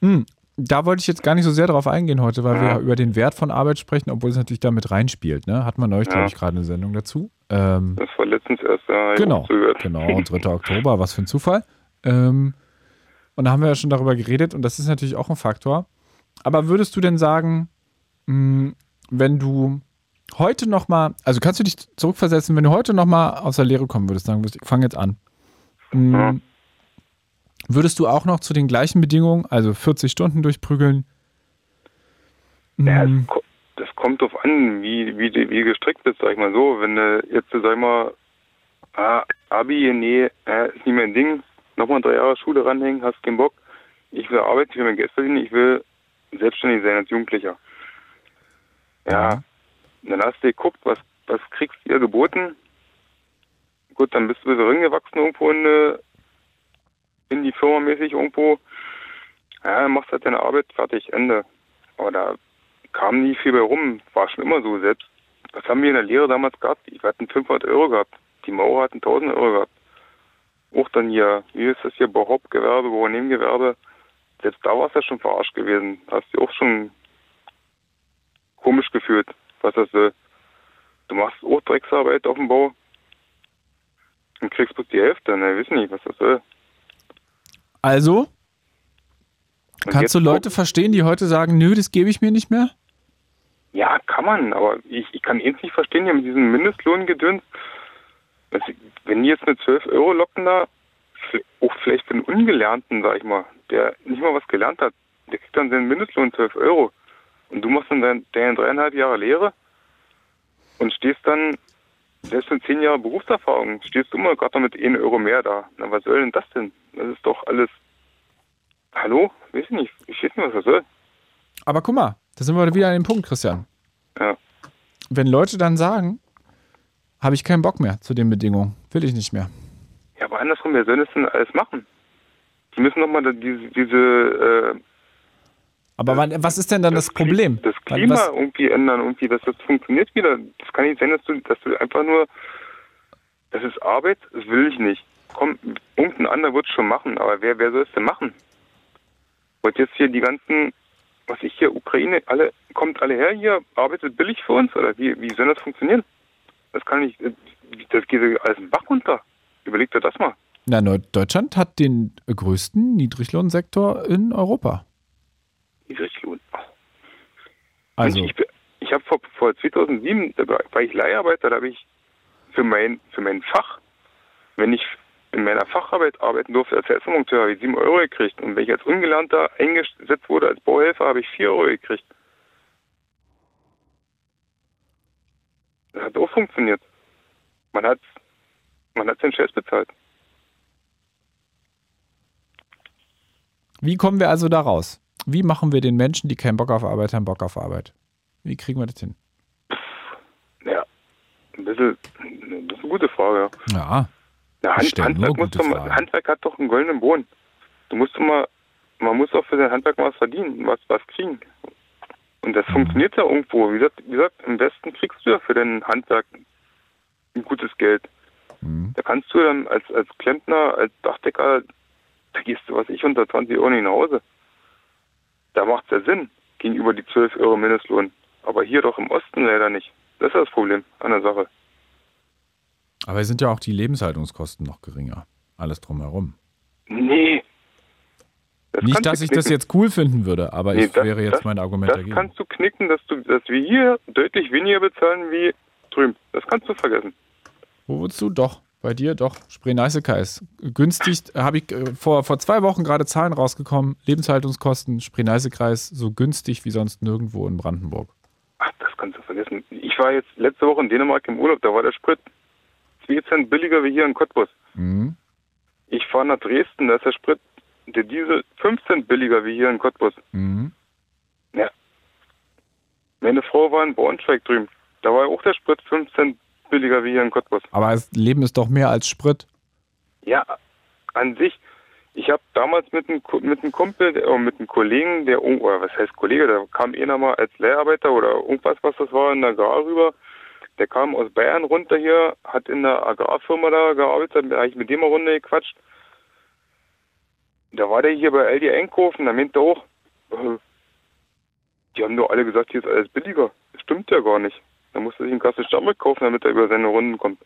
Hm. Da wollte ich jetzt gar nicht so sehr drauf eingehen heute, weil wir Ja. ja über den Wert von Arbeit sprechen, obwohl es natürlich damit reinspielt. Ne? Hat man neulich, Ja. glaube ich, gerade eine Sendung dazu. Ähm, Das war letztens erst ja, Genau, genau, [LAUGHS] 3. Oktober, was für ein Zufall. Ähm, und da haben wir ja schon darüber geredet und das ist natürlich auch ein Faktor. Aber würdest du denn sagen, mh, wenn du heute nochmal, also kannst du dich zurückversetzen, wenn du heute nochmal aus der Lehre kommen würdest, sagen würdest, ich fange jetzt an. Mh, Ja. Würdest du auch noch zu den gleichen Bedingungen, also 40 Stunden durchprügeln? Ja, Mh, es ko- das kommt drauf an, wie, wie, wie gestrickt bist, sag ich mal so. Wenn du jetzt, sag ich mal, ah, Abi, nee, ist nicht mein Ding, nochmal drei Jahre Schule ranhängen, hast keinen Bock. Ich will arbeiten, ich will mein Geld verdienen, ich will selbstständig sein als Jugendlicher. Ja, dann hast du geguckt, was, was kriegst du ihr geboten. Gut, dann bist du bisschen reingewachsen irgendwo in, in die Firma mäßig irgendwo. Ja, machst halt deine Arbeit fertig, Ende. Aber da kam nie viel bei rum. War schon immer so. Selbst, was haben wir in der Lehre damals gehabt? Wir hatten 500 Euro gehabt. Die Maurer hatten 1000 Euro gehabt. Auch dann hier, wie ist das hier, bei Hauptgewerbe, bei Nebengewerbe. Selbst da war es ja schon verarscht gewesen. Hast du auch schon komisch gefühlt, was das will. du machst auch Drecksarbeit auf dem Bau und kriegst bloß die Hälfte. Ne, ich weiß nicht, was das soll. Also, Und kannst du Leute verstehen, die heute sagen, nö, das gebe ich mir nicht mehr? Ja, kann man, aber ich, ich kann eins nicht verstehen hier mit diesem Mindestlohngedöns. Das- Wenn die jetzt eine 12 Euro locken da, f- auch vielleicht für einen Ungelernten, sag ich mal, der nicht mal was gelernt hat, der kriegt dann seinen Mindestlohn 12 Euro. Und du machst dann dein, deine dreieinhalb Jahre Lehre und stehst dann, selbst mit zehn Jahren Berufserfahrung, stehst du mal gerade mit 1 Euro mehr da. Na, was soll denn das denn? Das ist doch alles. Hallo? Weiß ich nicht. Ich weiß nicht, was das soll. Aber guck mal, da sind wir wieder an dem Punkt, Christian. Ja. Wenn Leute dann sagen, habe ich keinen Bock mehr zu den Bedingungen, will ich nicht mehr. Ja, aber andersrum, wer soll das denn alles machen? Die müssen doch mal da diese, diese äh, Aber wann, was ist denn dann das, Kli- Problem? Das Klima was, irgendwie ändern, irgendwie, dass das funktioniert wieder. Das kann nicht sein, dass du, dass du einfach nur, das ist Arbeit, das will ich nicht. Komm, irgendein anderer wird es schon machen, aber wer, wer soll es denn machen? Und jetzt hier die ganzen, was ich hier, Ukraine, alle, kommt alle her hier, arbeitet billig für uns, oder wie, wie soll das funktionieren? Das kann nicht, das geht alles im Bach runter. Überleg dir das mal. na, Deutschland hat den größten Niedriglohnsektor in Europa. Niedriglohn. Also, ich, ich habe vor, vor 2007, da war ich Leiharbeiter, da habe ich für mein, für mein Fach, wenn ich in meiner Facharbeit arbeiten durfte als Helfermonteur, habe ich 7 Euro gekriegt. Und wenn ich als Ungelernter eingesetzt wurde als Bauhelfer, habe ich 4 Euro gekriegt. Das hat auch funktioniert. Man hat, man hat seinen Scheiß bezahlt. wie kommen wir also da raus? Wie machen wir den Menschen, die keinen Bock auf Arbeit haben, Bock auf Arbeit? Wie kriegen wir das hin? Ja, ein bisschen, das ist eine gute Frage. Ja. Ja, Hand, Handwerk, doch mal. Handwerk hat doch einen goldenen Boden. Du musst doch mal, man muss auch für sein Handwerk mal was verdienen, was, was kriegen. Und Mhm. das funktioniert ja irgendwo. Wie gesagt, wie gesagt, im Westen kriegst du ja für dein Handwerk ein gutes Geld. Mhm. Da kannst du dann als, als Klempner, als Dachdecker, da gehst du, was ich, unter 20 Euro nicht nach Hause. Da macht es ja Sinn, gegenüber die 12 Euro Mindestlohn. Aber hier doch im Osten leider nicht. Das ist das Problem an der Sache. aber es sind ja auch die Lebenshaltungskosten noch geringer. Alles drumherum. Nee. Das Nicht, dass ich das jetzt cool finden würde, aber Nee, ich das- wäre jetzt das- mein Argument Das dagegen. kannst du knicken, dass du, dass wir hier deutlich weniger bezahlen wie drüben. Das kannst du vergessen. Wo würdest du? Doch. Bei dir doch. Spree-Neiße-Kais. Günstig, habe ich äh, vor, vor zwei Wochen gerade Zahlen rausgekommen. Lebenshaltungskosten, Spree-Neiße-Kreis, so günstig wie sonst nirgendwo in Brandenburg. Ach, das kannst du vergessen. Ich war jetzt letzte Woche in Dänemark im Urlaub, da war der Sprit 2 Cent billiger wie hier in Cottbus. Mhm. Ich fahre nach Dresden, da ist der Sprit, der Diesel 5 Cent billiger wie hier in Cottbus. Mhm. Ja. Meine Frau war in Braunschweig drüben. Da war auch der Sprit 5 Cent billiger wie hier in Cottbus. Aber das Leben ist doch mehr als Sprit. Ja, an sich. Ich habe damals mit einem, mit einem Kumpel, der- äh, mit einem Kollegen, der, irgend- oder was heißt Kollege, da kam einer mal als Leiharbeiter oder irgendwas, was das war, in der Agrar rüber. Der kam aus Bayern runter hier, hat in der Agrarfirma da gearbeitet, da habe ich mit dem eine Runde gequatscht. Da war der hier bei Aldi einkaufen, da meinte er auch, äh, die haben doch alle gesagt, hier ist alles billiger. Das stimmt ja gar nicht. Da musste sich einen Kasten Stammbek kaufen, damit er über seine Runden kommt,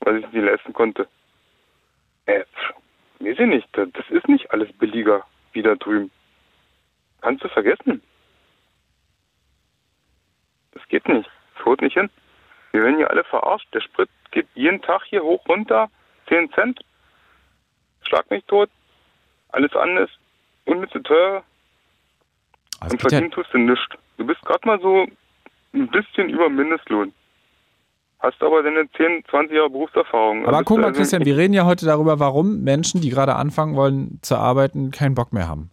weil ich es nicht leisten konnte. Äh, weiß ich nicht, das ist nicht alles billiger wie da drüben. Kannst du vergessen. Das geht nicht. Das haut nicht hin. Wir werden hier alle verarscht. Der Sprit geht jeden Tag hier hoch runter, 10 Cent. Schlag mich tot. Alles andere ist unnütze teuer Also und verdienen tust du nichts. Du bist gerade mal so ein bisschen über Mindestlohn. Hast aber deine 10, 20 Jahre Berufserfahrung. aber Bist guck mal, also- Christian, wir reden ja heute darüber, warum Menschen, die gerade anfangen wollen zu arbeiten, keinen Bock mehr haben.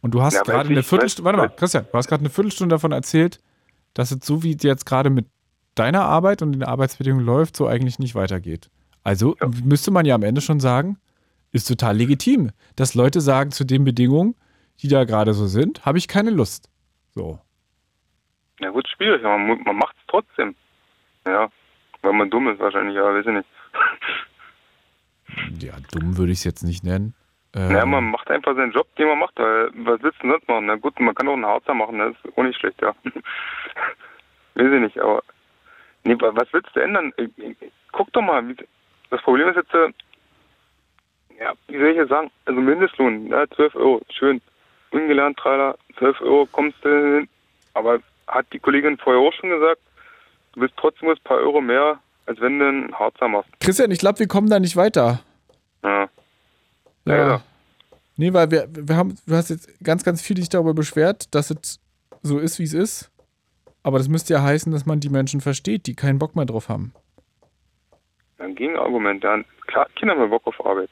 Und du hast Ja, gerade eine Viertelstunde, warte mal, Christian, du hast gerade eine Viertelstunde davon erzählt, dass es so wie es jetzt gerade mit deiner Arbeit und den Arbeitsbedingungen läuft, so eigentlich nicht weitergeht. Also Ja. müsste man ja am Ende schon sagen, ist total legitim, dass Leute sagen, zu den Bedingungen, die da gerade so sind, habe ich keine Lust. So. Ja gut, schwierig, aber man, man macht es trotzdem. Ja, weil man dumm ist wahrscheinlich, ja, weiß ich nicht. Ja, dumm würde ich es jetzt nicht nennen. Ähm, Ja, man macht einfach seinen Job, den man macht, weil was willst du denn sonst machen? Na gut, man kann auch einen Harzer machen, das ist auch nicht schlecht, ja. [LAUGHS] weiß ich nicht, aber Nee, was willst du ändern? Äh, äh, guck doch mal, das Problem ist jetzt, äh, ja, wie soll ich jetzt sagen, also Mindestlohn, ja, 12 Euro, schön. Ungelernt, Trailer, 12 Euro kommst du hin. Aber hat die Kollegin vorher auch schon gesagt, du bist trotzdem ein paar Euro mehr, als wenn du einen Harzer machst. Christian, ich glaube, wir kommen da nicht weiter. Ja. Ja. ja. Nee, weil wir, wir haben, du hast jetzt ganz, ganz viel dich darüber beschwert, dass es so ist, wie es ist. Aber das müsste ja heißen, dass man die Menschen versteht, die keinen Bock mehr drauf haben. Ein Gegenargument, dann klar, Kinder haben Bock auf Arbeit.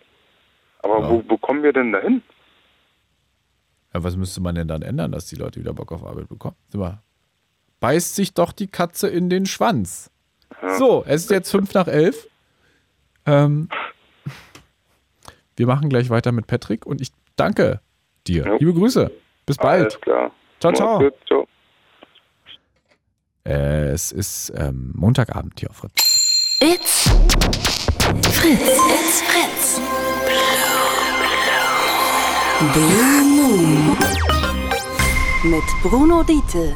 Aber ja. wo, wo kommen wir denn dahin? Ja, was müsste man denn dann ändern, dass die Leute wieder Bock auf Arbeit bekommen? Mal, beißt sich doch die Katze in den Schwanz. So, es ist jetzt fünf nach elf. Ähm, wir machen gleich weiter mit Patrick und ich danke dir. Ja. Liebe Grüße. Bis bald. Alles klar. Ciao, ciao. ciao. Es ist ähm, Montagabend hier auf Fritz. It's Fritz. It's Fritz. Blue Moon. Mit Bruno Diete.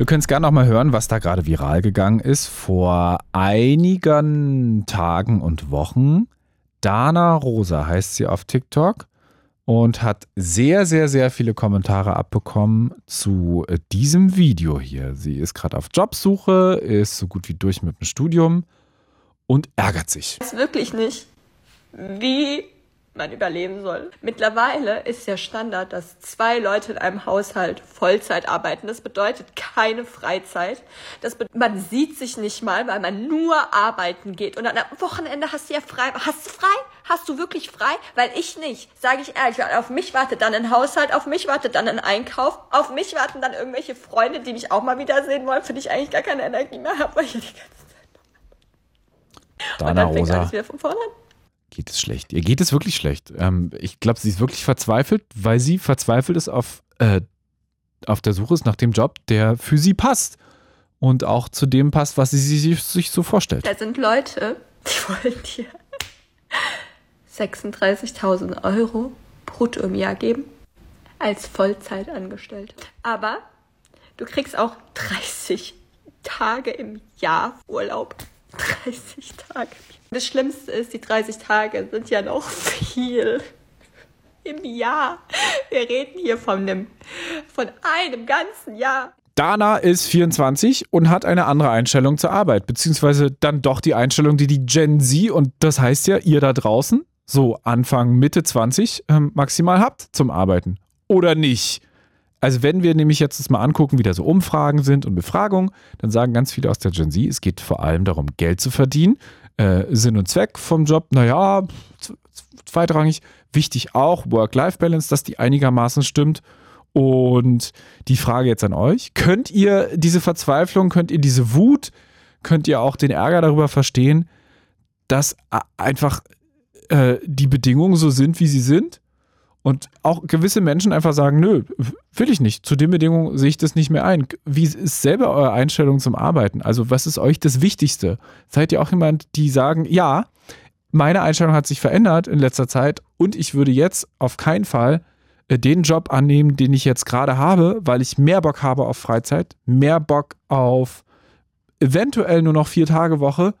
Wir können es gerne noch mal hören, was da gerade viral gegangen ist. Vor einigen Tagen und Wochen. Dana Rosa heißt sie auf TikTok und hat sehr, sehr, sehr viele Kommentare abbekommen zu äh, diesem Video hier. Sie ist gerade auf Jobsuche, ist so gut wie durch mit dem Studium und ärgert sich. Ich weiß wirklich nicht, wie man überleben soll. Mittlerweile ist ja Standard, dass zwei Leute in einem Haushalt Vollzeit arbeiten. Das bedeutet keine Freizeit. Das man sieht sich nicht mal, weil man nur arbeiten geht. Und am Wochenende hast du ja frei. Hast du frei? Hast du wirklich frei? Weil ich nicht. Sage ich ehrlich, weil auf mich wartet dann ein Haushalt, auf mich wartet dann ein Einkauf, auf mich warten dann irgendwelche Freunde, die mich auch mal wiedersehen wollen, für die ich eigentlich gar keine Energie mehr habe, weil ich die ganze Zeit Dana Und dann fängt Rosa. alles wieder von vorne an geht es schlecht. Ihr geht es wirklich schlecht. Ähm, ich glaube, sie ist wirklich verzweifelt, weil sie verzweifelt ist auf, äh, auf der Suche ist nach dem Job, der für sie passt. Und auch zu dem passt, was sie sich, sich so vorstellt. Da sind Leute, die [LAUGHS] wollen dir 36.000 Euro brutto im Jahr geben als Vollzeitangestellte. Aber du kriegst auch 30 Tage im Jahr Urlaub. 30 Tage. Das Schlimmste ist, die 30 Tage sind ja noch viel im Jahr. Wir reden hier von einem, von einem ganzen Jahr. Dana ist 24 und hat eine andere Einstellung zur Arbeit, beziehungsweise dann doch die Einstellung, die die Gen Z und das heißt ja, ihr da draußen, so Anfang, Mitte 20 ähm, maximal habt zum Arbeiten. Oder nicht? Also wenn wir nämlich jetzt das mal angucken, wie da so Umfragen sind und Befragungen, dann sagen ganz viele aus der Gen Z, es geht vor allem darum, Geld zu verdienen. Äh, Sinn und Zweck vom Job, naja, zweitrangig. Wichtig auch, Work-Life-Balance, dass die einigermaßen stimmt. Und die Frage jetzt an euch, könnt ihr diese Verzweiflung, könnt ihr diese Wut, könnt ihr auch den Ärger darüber verstehen, dass einfach äh, die Bedingungen so sind, wie sie sind? Und auch gewisse Menschen einfach sagen, nö, will ich nicht. Zu den Bedingungen sehe ich das nicht mehr ein. Wie ist selber eure Einstellung zum Arbeiten? Also was ist euch das Wichtigste? Seid ihr auch jemand, die sagen, ja, meine Einstellung hat sich verändert in letzter Zeit und ich würde jetzt auf keinen Fall äh, den Job annehmen, den ich jetzt gerade habe, weil ich mehr Bock habe auf Freizeit, mehr Bock auf eventuell nur noch vier Tage Woche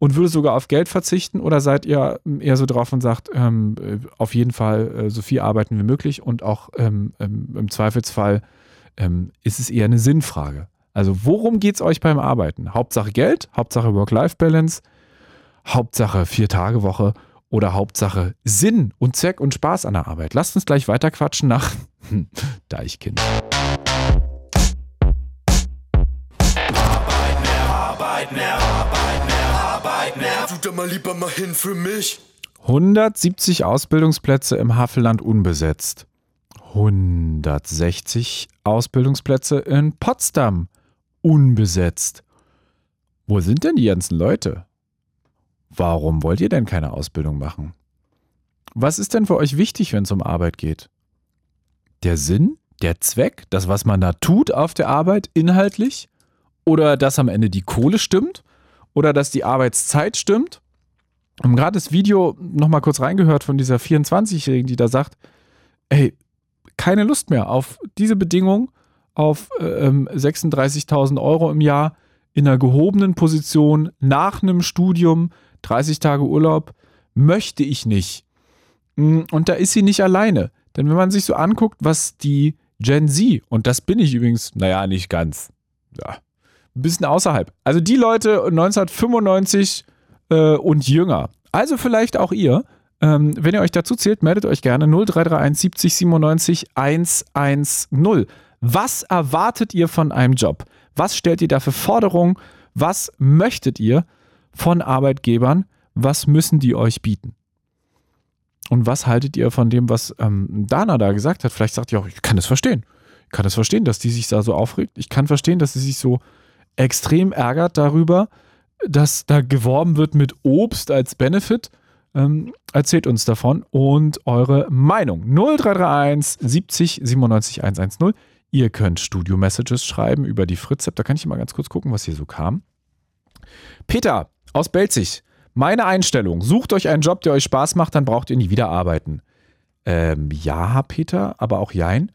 und würde sogar auf Geld verzichten oder seid ihr eher so drauf und sagt, ähm, äh, auf jeden Fall äh, so viel arbeiten wie möglich und auch ähm, ähm, im Zweifelsfall ähm, ist es eher eine Sinnfrage. Also worum geht es euch beim Arbeiten? Hauptsache Geld, Hauptsache Work-Life-Balance, Hauptsache Vier-Tage-Woche oder Hauptsache Sinn und Zweck und Spaß an der Arbeit? Lasst uns gleich weiterquatschen nach Deichkind. Arbeit mehr, Arbeit mehr, Arbeit Arbeit mehr. Da mal lieber mal hin für mich. 170 Ausbildungsplätze im Havelland unbesetzt. 160 Ausbildungsplätze in Potsdam unbesetzt. Wo sind denn die ganzen Leute? Warum wollt ihr denn keine Ausbildung machen? Was ist denn für euch wichtig, wenn es um Arbeit geht? Der Sinn, der Zweck, das, was man da tut auf der Arbeit, inhaltlich? Oder dass am Ende die Kohle stimmt? Oder dass die Arbeitszeit stimmt. Und gerade das Video nochmal kurz reingehört von dieser 24-Jährigen, die da sagt, ey, keine Lust mehr auf diese Bedingung, auf äh, 36.000 ähm, Euro im Jahr. in einer gehobenen Position nach einem Studium, 30 Tage Urlaub, möchte ich nicht. Mm, und da ist sie nicht alleine. Denn wenn man sich so anguckt, was die Gen Z, und das bin ich übrigens, naja, nicht ganz, ja, ein bisschen außerhalb. Also die Leute 1995 äh, und jünger, also vielleicht auch ihr, ähm, wenn ihr euch dazu zählt, meldet euch gerne 0331 70 97 110. Was erwartet ihr von einem Job? Was stellt ihr da für Forderungen? Was möchtet ihr von Arbeitgebern? Was müssen die euch bieten? Und was haltet ihr von dem, was ähm, Dana da gesagt hat? Vielleicht sagt ihr auch, ich kann das verstehen. Ich kann das verstehen, dass die sich da so aufregt. Ich kann verstehen, dass sie sich so extrem ärgert darüber, dass da geworben wird mit Obst als Benefit. Ähm, erzählt uns davon und eure Meinung. 0331 70 97 110. Ihr könnt Studio-Messages schreiben über die Fritz-App. Da kann ich mal ganz kurz gucken, was hier so kam. Peter aus Belzig. Meine Einstellung, sucht euch einen Job, der euch Spaß macht, dann braucht ihr nie wieder arbeiten. Ähm, ja, Peter, aber auch jein.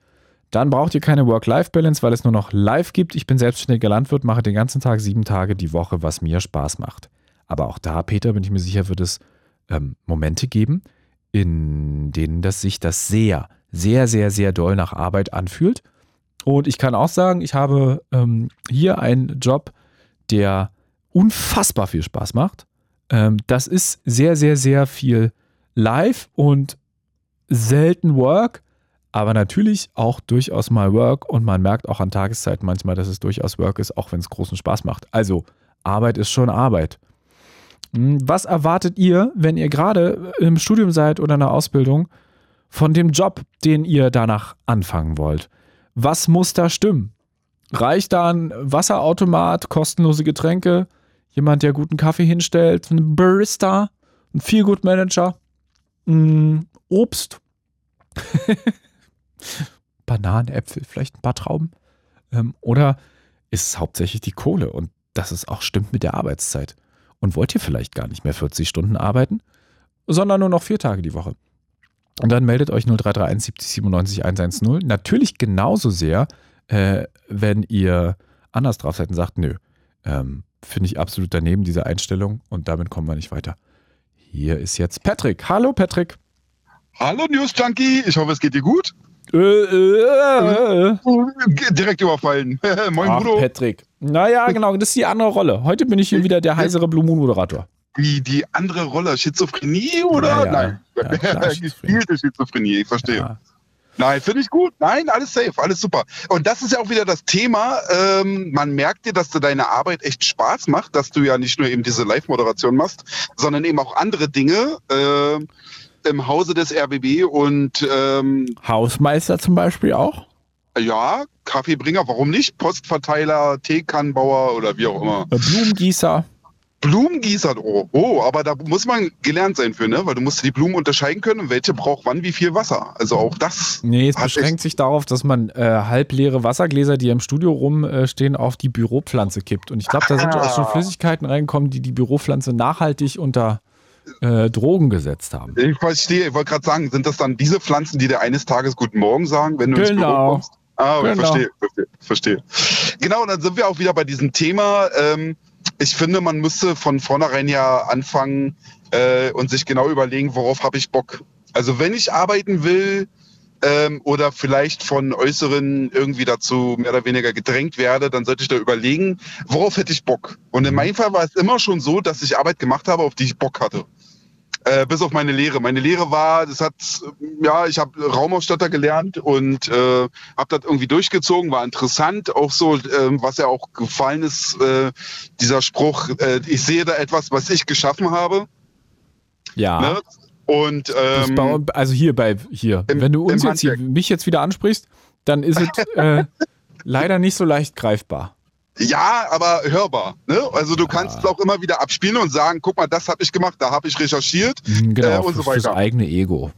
Dann braucht ihr keine Work-Life-Balance, weil es nur noch live gibt. Ich bin selbstständiger Landwirt, mache den ganzen Tag sieben Tage die Woche, was mir Spaß macht. Aber auch da, Peter, bin ich mir sicher, wird es ähm, Momente geben, in denen das sich das sehr, sehr, sehr, sehr doll nach Arbeit anfühlt. Und ich kann auch sagen, ich habe ähm, hier einen Job, der unfassbar viel Spaß macht. Ähm, das ist sehr, sehr, sehr viel Live und selten Work, aber natürlich auch durchaus mal Work und man merkt auch an Tageszeiten manchmal, dass es durchaus Work ist, auch wenn es großen Spaß macht. Also Arbeit ist schon Arbeit. Hm, was erwartet ihr, wenn ihr gerade im Studium seid oder in der Ausbildung, von dem Job, den ihr danach anfangen wollt? Was muss da stimmen? Reicht da ein Wasserautomat, kostenlose Getränke, jemand, der guten Kaffee hinstellt, ein Barista, ein Feelgood-Manager, Obst, [LAUGHS] Bananen, Äpfel, vielleicht ein paar Trauben? Ähm, oder ist es hauptsächlich die Kohle und dass es auch stimmt mit der Arbeitszeit? Und wollt ihr vielleicht gar nicht mehr 40 Stunden arbeiten, sondern nur noch vier Tage die Woche? Und dann meldet euch 0331 70 97 110. Natürlich genauso sehr, äh, wenn ihr anders drauf seid und sagt, nö, ähm, finde ich absolut daneben, diese Einstellung und damit kommen wir nicht weiter. Hier ist jetzt Patrick. Hallo Patrick. Hallo News Junkie, ich hoffe es geht dir gut. Äh, äh, äh. Direkt überfallen. [LAUGHS] Moin Ach, Bruder. Patrick. Naja, genau, das ist die andere Rolle. Heute bin ich hier wieder der heisere Blue Moon Moderator. Wie die andere Rolle, Schizophrenie oder? Ja, ja. Nein. Ja, [LAUGHS] klar, Schizophrenie. Gespielte Schizophrenie, ich verstehe. Ja. Nein, finde ich gut. Nein, alles safe, alles super. Und das ist ja auch wieder das Thema. Ähm, man merkt dir, dass dir deine Arbeit echt Spaß macht, dass du ja nicht nur eben diese Live-Moderation machst, sondern eben auch andere Dinge ähm, im Hause des RBB und ähm, Hausmeister zum Beispiel auch? ja, Kaffeebringer, warum nicht? Postverteiler, Teekannenbauer oder wie auch immer. Blumengießer. Blumengießer, oh, oh, aber da muss man gelernt sein für, ne? Weil du musst die Blumen unterscheiden können und welche braucht wann wie viel Wasser. Also auch das. Nee, es beschränkt sich darauf, dass man äh, halbleere Wassergläser, die im Studio rumstehen, auf die Büropflanze kippt. Und ich glaube, da sind auch schon Ah. Flüssigkeiten reingekommen, die die Büropflanze nachhaltig unter äh, Drogen gesetzt haben. Ich verstehe, ich wollte gerade sagen, sind das dann diese Pflanzen, die dir eines Tages Guten Morgen sagen, wenn du ins Büro Genau. kommst? Ah, Genau. verstehe, verstehe, verstehe. Genau, dann sind wir auch wieder bei diesem Thema. Ähm, ich finde, man müsste von vornherein ja anfangen äh, und sich genau überlegen, worauf habe ich Bock. Also wenn ich arbeiten will ähm, oder vielleicht von Äußeren irgendwie dazu mehr oder weniger gedrängt werde, dann sollte ich da überlegen, worauf hätte ich Bock. Und in meinem Fall war es immer schon so, dass ich Arbeit gemacht habe, auf die ich Bock hatte. Äh, bis auf meine Lehre. Meine Lehre war, das hat, äh, ja, ich habe Raumausstatter gelernt und äh, habe das irgendwie durchgezogen, war interessant. Auch so, ähm, was ja auch gefallen ist, äh, dieser Spruch, äh, ich sehe da etwas, was ich geschaffen habe. Ja. Ne? Und ähm, bei, also hier bei hier, im- wenn du uns jetzt hier, mich jetzt wieder ansprichst, dann ist es äh, [LAUGHS] leider nicht so leicht greifbar. Ja, aber hörbar. Ne? Also du kannst es auch immer wieder abspielen und sagen, guck mal, das habe ich gemacht, da habe ich recherchiert Mhm, Genau, äh, und so weiter. eigene Ego.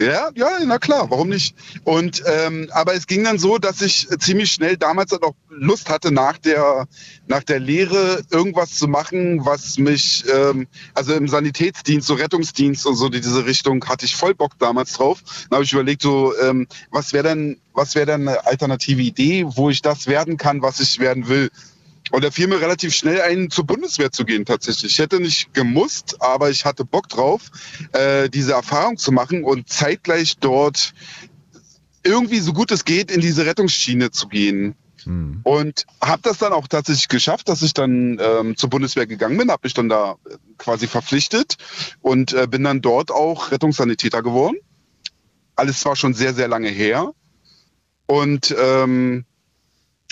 Ja, ja, na klar, warum nicht? Und ähm, aber es ging dann so, dass ich ziemlich schnell damals dann auch Lust hatte, nach der nach der Lehre irgendwas zu machen, was mich, ähm, also im Sanitätsdienst, so Rettungsdienst und so diese Richtung hatte ich voll Bock damals drauf. Dann habe ich überlegt, so ähm, was wäre denn, was wäre denn eine alternative Idee, wo ich das werden kann, was ich werden will. Und da fiel mir relativ schnell ein, zur Bundeswehr zu gehen tatsächlich. Ich hätte nicht gemusst, aber ich hatte Bock drauf, äh, diese Erfahrung zu machen und zeitgleich dort irgendwie so gut es geht in diese Rettungsschiene zu gehen. Hm. Und habe das dann auch tatsächlich geschafft, dass ich dann ähm, zur Bundeswehr gegangen bin, habe mich dann da äh, quasi verpflichtet und äh, bin dann dort auch Rettungssanitäter geworden. Alles zwar schon sehr, sehr lange her. Und ähm,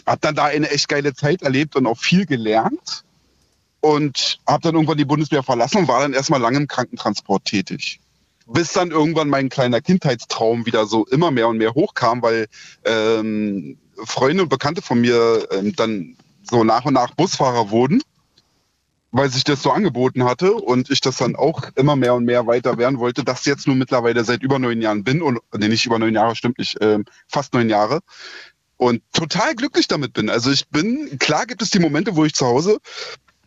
habe dann da eine echt geile Zeit erlebt und auch viel gelernt. Und habe dann irgendwann die Bundeswehr verlassen und war dann erstmal lange im Krankentransport tätig bis dann irgendwann mein kleiner Kindheitstraum wieder so immer mehr und mehr hochkam, weil ähm, Freunde und Bekannte von mir ähm, dann so nach und nach Busfahrer wurden, weil sich das so angeboten hatte und ich das dann auch immer mehr und mehr weiter werden wollte, das jetzt nur mittlerweile seit über neun Jahren bin und nee, nicht über neun Jahre, stimmt nicht, ähm, fast neun Jahre und total glücklich damit bin. Also ich bin, klar gibt es die Momente, wo ich zu Hause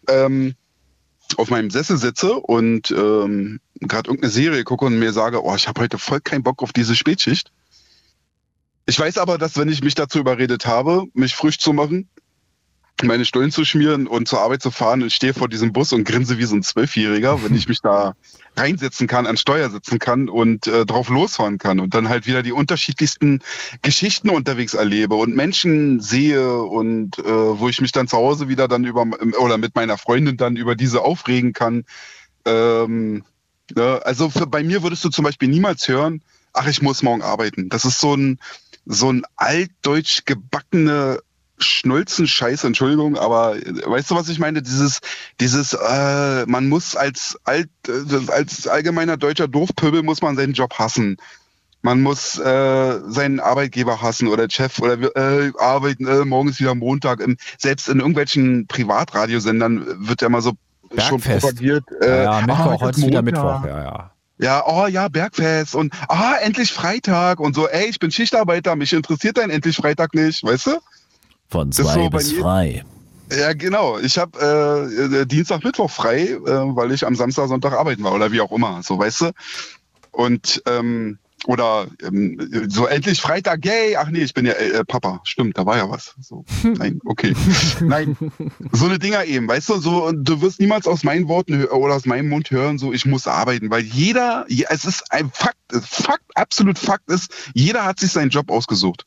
ähm, auf meinem Sessel sitze und ähm, gerade irgendeine Serie gucke und mir sage, oh, ich habe heute voll keinen Bock auf diese Spätschicht. Ich weiß aber, dass wenn ich mich dazu überredet habe, mich frisch zu machen, meine Stullen zu schmieren und zur Arbeit zu fahren und stehe vor diesem Bus und grinse wie so ein Zwölfjähriger, wenn ich mich da [LAUGHS] reinsetzen kann, an Steuer sitzen kann und äh, drauf losfahren kann und dann halt wieder die unterschiedlichsten Geschichten unterwegs erlebe und Menschen sehe und äh, wo ich mich dann zu Hause wieder dann über oder mit meiner Freundin dann über diese aufregen kann. Ähm, ne? Also für, bei mir würdest du zum Beispiel niemals hören, ach, ich muss morgen arbeiten. Das ist so ein so ein altdeutsch gebackene Schnulzenscheiß, Entschuldigung, aber weißt du, was ich meine? Dieses, dieses, äh, man muss als alt, äh, als allgemeiner deutscher Doofpöbel muss man seinen Job hassen. Man muss äh, seinen Arbeitgeber hassen oder Chef oder äh, arbeiten, äh, morgen ist wieder Montag. Im, selbst in irgendwelchen Privatradiosendern wird ja immer so Bergfest. schon propagiert. Äh, ja, ja Mittwoch, ah, heute ist wieder Mittwoch, ja, ja. Ja, oh ja, Bergfest und ah, endlich Freitag und so, ey, ich bin Schichtarbeiter, mich interessiert dein endlich Freitag nicht, weißt du? Von zwei so bis frei. Ja, genau. Ich habe äh, äh, Dienstag, Mittwoch frei, äh, weil ich am Samstag, Sonntag arbeiten war oder wie auch immer, so weißt du. Und ähm, oder ähm, so endlich Freitag, yay, ach nee, ich bin ja äh, äh Papa, stimmt, da war ja was. So, [LAUGHS] nein, okay. nein, so eine Dinger eben, weißt du, so, du wirst niemals aus meinen Worten oder aus meinem Mund hören, so, ich muss arbeiten, weil jeder, es ist ein Fakt, Fakt, absolut Fakt ist, jeder hat sich seinen Job ausgesucht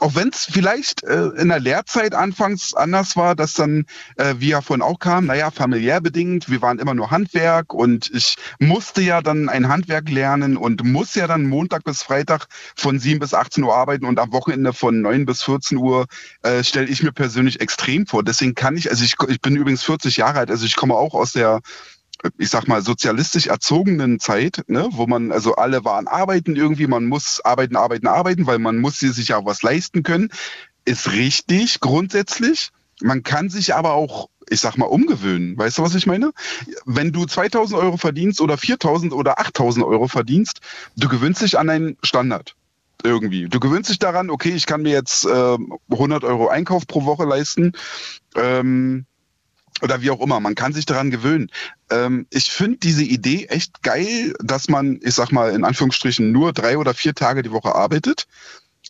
auch wenn es vielleicht äh, in der Lehrzeit anfangs anders war, dass dann, äh, wie ja vorhin auch kam, naja, familiär bedingt, wir waren immer nur Handwerk und ich musste ja dann ein Handwerk lernen und muss ja dann Montag bis Freitag von 7 bis 18 Uhr arbeiten und am Wochenende von 9 bis 14 Uhr äh, stelle ich mir persönlich extrem vor. Deswegen kann ich, also ich, ich bin übrigens 40 Jahre alt, also ich komme auch aus der ich sag mal, sozialistisch erzogenen Zeit, ne, wo man, also alle waren arbeiten irgendwie, man muss arbeiten, arbeiten, arbeiten, weil man muss sich ja was leisten können, ist richtig grundsätzlich. Man kann sich aber auch, ich sag mal, umgewöhnen. Weißt du, was ich meine? Wenn du 2000 Euro verdienst oder 4000 oder 8000 Euro verdienst, du gewöhnst dich an einen Standard irgendwie. Du gewöhnst dich daran, okay, ich kann mir jetzt äh, 100 Euro Einkauf pro Woche leisten. Ähm, oder wie auch immer. Man kann sich daran gewöhnen. Ähm, ich finde diese Idee echt geil, dass man, ich sag mal, in Anführungsstrichen nur drei oder vier Tage die Woche arbeitet.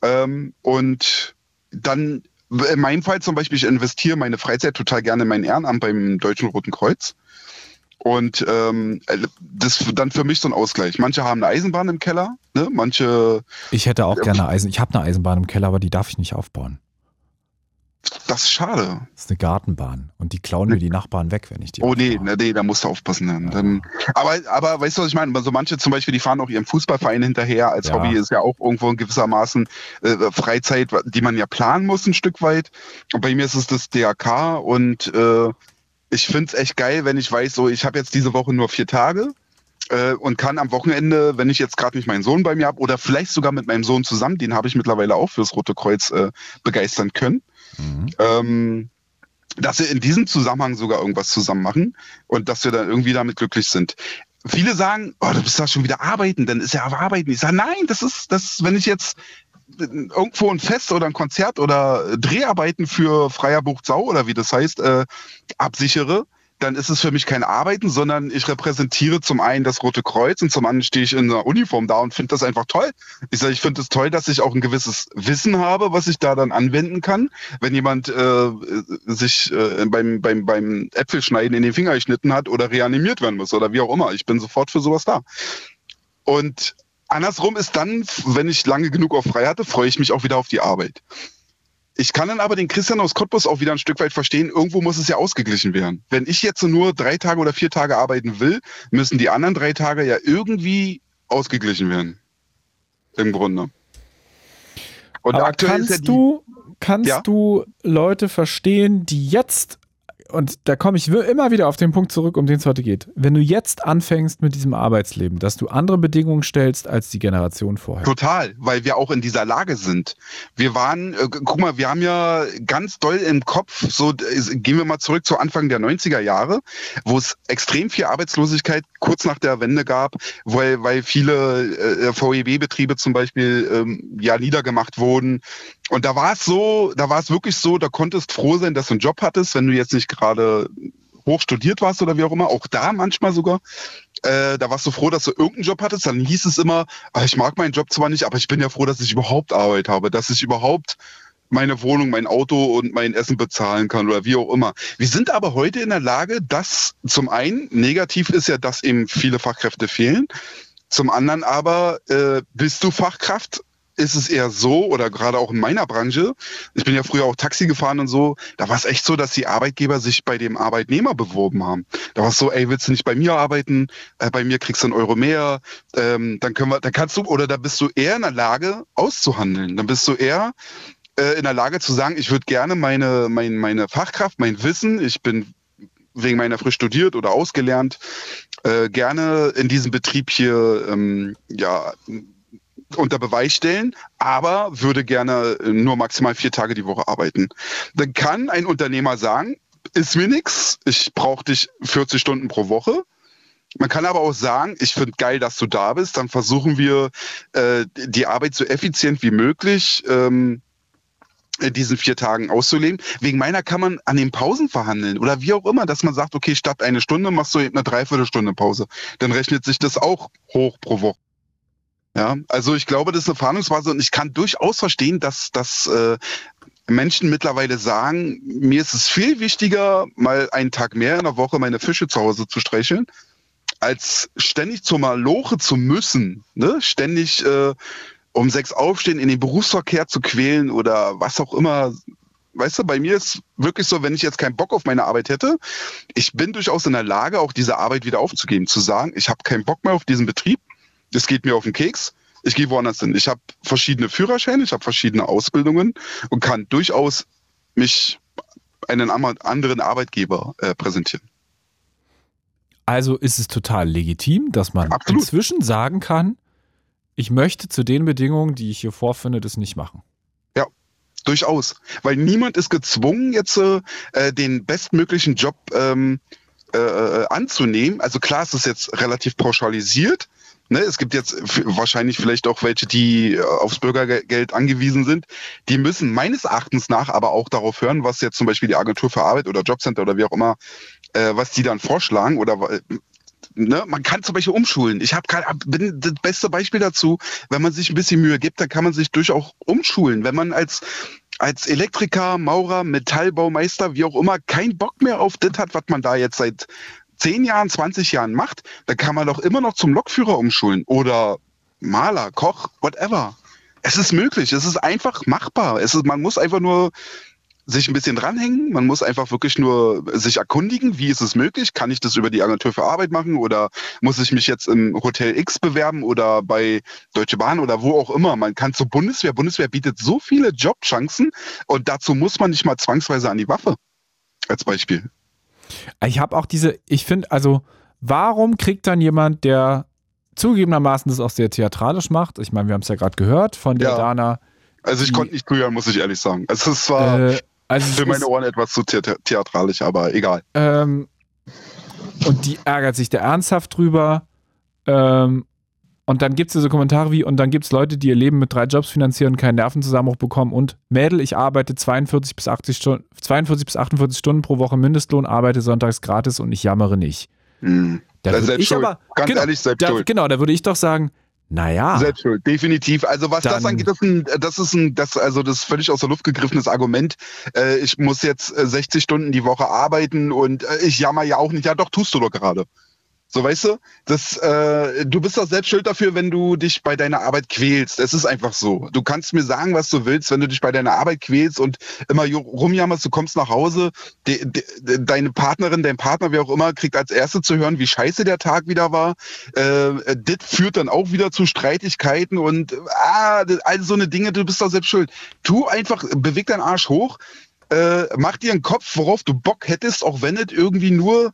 Ähm, und dann, in meinem Fall zum Beispiel, ich investiere meine Freizeit total gerne in mein Ehrenamt beim Deutschen Roten Kreuz. Und ähm, das ist dann für mich so ein Ausgleich. Manche haben eine Eisenbahn im Keller, ne? manche. Ich hätte auch gerne Eisen. Ich habe eine Eisenbahn im Keller, aber die darf ich nicht aufbauen. Das ist schade. Das ist eine Gartenbahn und die klauen mir die Nachbarn weg, wenn ich die. Oh nee, nee, nee, da musst du aufpassen. Ja. aber, aber weißt du, was ich meine? So manche zum Beispiel, die fahren auch ihrem Fußballverein hinterher. Als ja. Hobby ist ja auch irgendwo in gewissermaßen äh, Freizeit, die man ja planen muss ein Stück weit. Und bei mir ist es das DAK und äh, ich finde es echt geil, wenn ich weiß, so ich habe jetzt diese Woche nur vier Tage äh, und kann am Wochenende, wenn ich jetzt gerade nicht meinen Sohn bei mir habe oder vielleicht sogar mit meinem Sohn zusammen, den habe ich mittlerweile auch fürs Rote Kreuz äh, begeistern können Mhm. Ähm, dass wir in diesem Zusammenhang sogar irgendwas zusammen machen und dass wir dann irgendwie damit glücklich sind. Viele sagen, oh, du bist da schon wieder arbeiten, dann ist ja aber arbeiten. Ich sage, nein, das ist, das, wenn ich jetzt irgendwo ein Fest oder ein Konzert oder Dreharbeiten für Freier Bucht Sau oder wie das heißt, äh, absichere, dann ist es für mich kein Arbeiten, sondern ich repräsentiere zum einen das Rote Kreuz und zum anderen stehe ich in einer Uniform da und finde das einfach toll. Ich sage, ich finde es toll, dass ich auch ein gewisses Wissen habe, was ich da dann anwenden kann. Wenn jemand äh, sich äh, beim, beim, beim Äpfelschneiden in den Finger geschnitten hat oder reanimiert werden muss oder wie auch immer, ich bin sofort für sowas da. Und andersrum ist dann, wenn ich lange genug auf frei hatte, freue ich mich auch wieder auf die Arbeit. Ich kann dann aber den Christian aus Cottbus auch wieder ein Stück weit verstehen. Irgendwo muss es ja ausgeglichen werden. Wenn ich jetzt nur drei Tage oder vier Tage arbeiten will, müssen die anderen drei Tage ja irgendwie ausgeglichen werden. Im Grunde. Und aber kannst ja die, du kannst ja? du Leute verstehen, die jetzt und da komme ich immer wieder auf den Punkt zurück, um den es heute geht. Wenn du jetzt anfängst mit diesem Arbeitsleben, dass du andere Bedingungen stellst als die Generation vorher. Total, weil wir auch in dieser Lage sind. Wir waren, äh, guck mal, wir haben ja ganz doll im Kopf, so äh, gehen wir mal zurück zu Anfang der 90er Jahre, wo es extrem viel Arbeitslosigkeit kurz nach der Wende gab, weil, weil viele äh, VEB-Betriebe zum Beispiel ähm, ja niedergemacht wurden. Und da war es so, da war es wirklich so, da konntest froh sein, dass du einen Job hattest, wenn du jetzt nicht gerade hoch studiert warst oder wie auch immer, auch da manchmal sogar. Äh, da warst du froh, dass du irgendeinen Job hattest. Dann hieß es immer, ach, ich mag meinen Job zwar nicht, aber ich bin ja froh, dass ich überhaupt Arbeit habe, dass ich überhaupt meine Wohnung, mein Auto und mein Essen bezahlen kann oder wie auch immer. Wir sind aber heute in der Lage, dass zum einen negativ ist ja, dass eben viele Fachkräfte fehlen. Zum anderen aber äh, bist du Fachkraft, ist es eher so, oder gerade auch in meiner Branche, ich bin ja früher auch Taxi gefahren und so, da war es echt so, dass die Arbeitgeber sich bei dem Arbeitnehmer beworben haben. Da war es so, ey, willst du nicht bei mir arbeiten? Äh, bei mir kriegst du einen Euro mehr, ähm, dann können wir, dann kannst du, oder da bist du eher in der Lage auszuhandeln. Dann bist du eher äh, in der Lage zu sagen, ich würde gerne meine, mein, meine Fachkraft, mein Wissen, ich bin wegen meiner frisch studiert oder ausgelernt, äh, gerne in diesem Betrieb hier ähm, ja unter Beweis stellen, aber würde gerne nur maximal vier Tage die Woche arbeiten. Dann kann ein Unternehmer sagen, ist mir nix, ich brauche dich 40 Stunden pro Woche. Man kann aber auch sagen, ich finde geil, dass du da bist. Dann versuchen wir, äh, die Arbeit so effizient wie möglich ähm, in diesen vier Tagen auszuleben. Wegen meiner kann man an den Pausen verhandeln oder wie auch immer, dass man sagt, okay, statt eine Stunde machst du eben eine Dreiviertelstunde Pause. Dann rechnet sich das auch hoch pro Woche. Ja, also ich glaube, das ist eine Verhandlungsphase und ich kann durchaus verstehen, dass, dass äh, Menschen mittlerweile sagen, mir ist es viel wichtiger, mal einen Tag mehr in der Woche meine Fische zu Hause zu streicheln, als ständig zur Maloche zu müssen, ne? ständig äh, um sechs aufstehen, in den Berufsverkehr zu quälen oder was auch immer. Weißt du, bei mir ist wirklich so, wenn ich jetzt keinen Bock auf meine Arbeit hätte, ich bin durchaus in der Lage, auch diese Arbeit wieder aufzugeben, zu sagen, ich habe keinen Bock mehr auf diesen Betrieb, das geht mir auf den Keks, ich gehe woanders hin. Ich habe verschiedene Führerscheine, ich habe verschiedene Ausbildungen und kann durchaus mich einen anderen Arbeitgeber äh, präsentieren. Also ist es total legitim, dass man Absolut. inzwischen sagen kann, ich möchte zu den Bedingungen, die ich hier vorfinde, das nicht machen. Ja, durchaus. Weil niemand ist gezwungen, jetzt äh, den bestmöglichen Job ähm, äh, äh anzunehmen. Also klar, es ist jetzt relativ pauschalisiert. Ne, es gibt jetzt wahrscheinlich vielleicht auch welche, die äh, aufs Bürgergeld angewiesen sind. Die müssen meines Erachtens nach aber auch darauf hören, was jetzt zum Beispiel die Agentur für Arbeit oder Jobcenter oder wie auch immer, äh, was die dann vorschlagen oder ne, man kann zum Beispiel umschulen. Ich habe bin das beste Beispiel dazu. Wenn man sich ein bisschen Mühe gibt, dann kann man sich durchaus umschulen. Wenn man als als Elektriker, Maurer, Metallbaumeister, wie auch immer, keinen Bock mehr auf das hat, was man da jetzt seit zehn Jahren, 20 Jahren macht, dann kann man doch immer noch zum Lokführer umschulen oder Maler, Koch, whatever. Es ist möglich, es ist einfach machbar. Es ist, man muss einfach nur sich ein bisschen dranhängen. Man muss einfach wirklich nur sich erkundigen, wie ist es möglich? Kann ich das über die Agentur für Arbeit machen oder muss ich mich jetzt im Hotel X bewerben oder bei Deutsche Bahn oder wo auch immer? Man kann zur Bundeswehr. Bundeswehr bietet so viele Jobchancen und dazu muss man nicht mal zwangsweise an die Waffe. Als Beispiel. Ich habe auch diese, ich finde, also, warum kriegt dann jemand, der zugegebenermaßen das auch sehr theatralisch macht, ich meine, wir haben es ja gerade gehört von der ja. Dana. Also ich konnte nicht zuhören, muss ich ehrlich sagen. Also es war äh, also für meine Ohren etwas zu theatralisch, aber egal. Ähm, und die ärgert sich da ernsthaft drüber. Ähm, Und dann gibt es so Kommentare wie, und dann gibt es Leute, die ihr Leben mit drei Jobs finanzieren und keinen Nervenzusammenbruch bekommen. Und Mädel, ich arbeite 42 bis, 80 Stunden, 42 bis 48 Stunden pro Woche Mindestlohn, arbeite sonntags gratis und ich jammere nicht. Hm. Da Das ist selbst ich schuld. aber, Ganz genau, ehrlich, selbst da, schuld. Genau, da würde ich doch sagen, naja. Selbst schuld, definitiv. Also was das Dann- angeht, das ist ein, das ist ein, das, also das ist völlig aus der Luft gegriffenes Argument. Äh, ich muss jetzt äh, 60 Stunden die Woche arbeiten und äh, ich jammer ja auch nicht. Ja, doch, tust du doch gerade. So, weißt du, das, äh, du bist doch selbst schuld dafür, wenn du dich bei deiner Arbeit quälst. Es ist einfach so. Du kannst mir sagen, was du willst, wenn du dich bei deiner Arbeit quälst und immer rumjammerst, du kommst nach Hause, de, de, de, deine Partnerin, dein Partner, wer auch immer, kriegt als Erste zu hören, wie scheiße der Tag wieder war. Äh, das führt dann auch wieder zu Streitigkeiten und ah, all so eine Dinge, du bist doch selbst schuld. Tu einfach, beweg deinen Arsch hoch, äh, mach dir einen Kopf, worauf du Bock hättest, auch wenn es irgendwie nur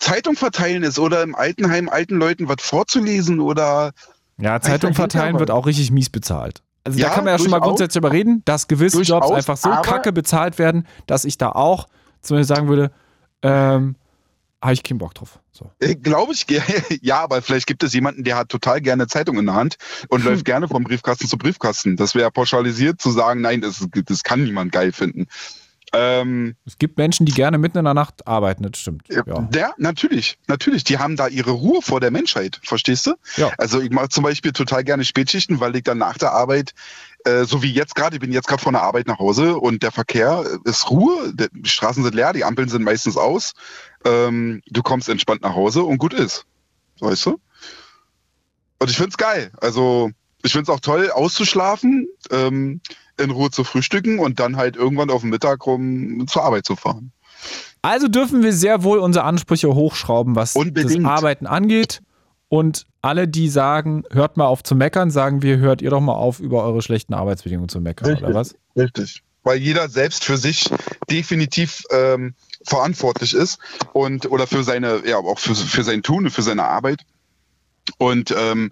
Zeitung verteilen ist oder im Altenheim alten Leuten was vorzulesen oder Ja, Zeitung verteilen wird auch richtig mies bezahlt. Also da Ja, kann man ja schon mal grundsätzlich darüber reden, dass gewisse Jobs einfach so kacke bezahlt werden, dass ich da auch zum Beispiel sagen würde, ähm, habe ich keinen Bock drauf. So. Äh, Glaube ich, [LAUGHS] ja, aber vielleicht gibt es jemanden, der hat total gerne Zeitung in der Hand und [LAUGHS] läuft gerne vom Briefkasten zu Briefkasten. Das wäre pauschalisiert zu sagen, nein, das, das kann niemand geil finden. Ähm, Es gibt Menschen, die gerne mitten in der Nacht arbeiten, das stimmt. Ja. Ja, natürlich, natürlich. Die haben da ihre Ruhe vor der Menschheit, verstehst du? Ja. Also ich mache zum Beispiel total gerne Spätschichten, weil ich dann nach der Arbeit, äh, so wie jetzt gerade, ich bin jetzt gerade von der Arbeit nach Hause und der Verkehr äh, ist Ruhe, die Straßen sind leer, die Ampeln sind meistens aus. Ähm, du kommst entspannt nach Hause und gut ist. Weißt du? Und ich find's geil. Also ich find's auch toll, auszuschlafen, ähm, in Ruhe zu frühstücken und dann halt irgendwann auf den Mittag rum zur Arbeit zu fahren. Also dürfen wir sehr wohl unsere Ansprüche hochschrauben, was Unbedingt. das Arbeiten angeht. Und alle, die sagen, hört mal auf zu meckern, sagen wir, hört ihr doch mal auf, über eure schlechten Arbeitsbedingungen zu meckern, oder was? Richtig. Weil jeder selbst für sich definitiv ähm, verantwortlich ist und oder für seine, ja, auch für, für sein Tun und für seine Arbeit. Und ähm,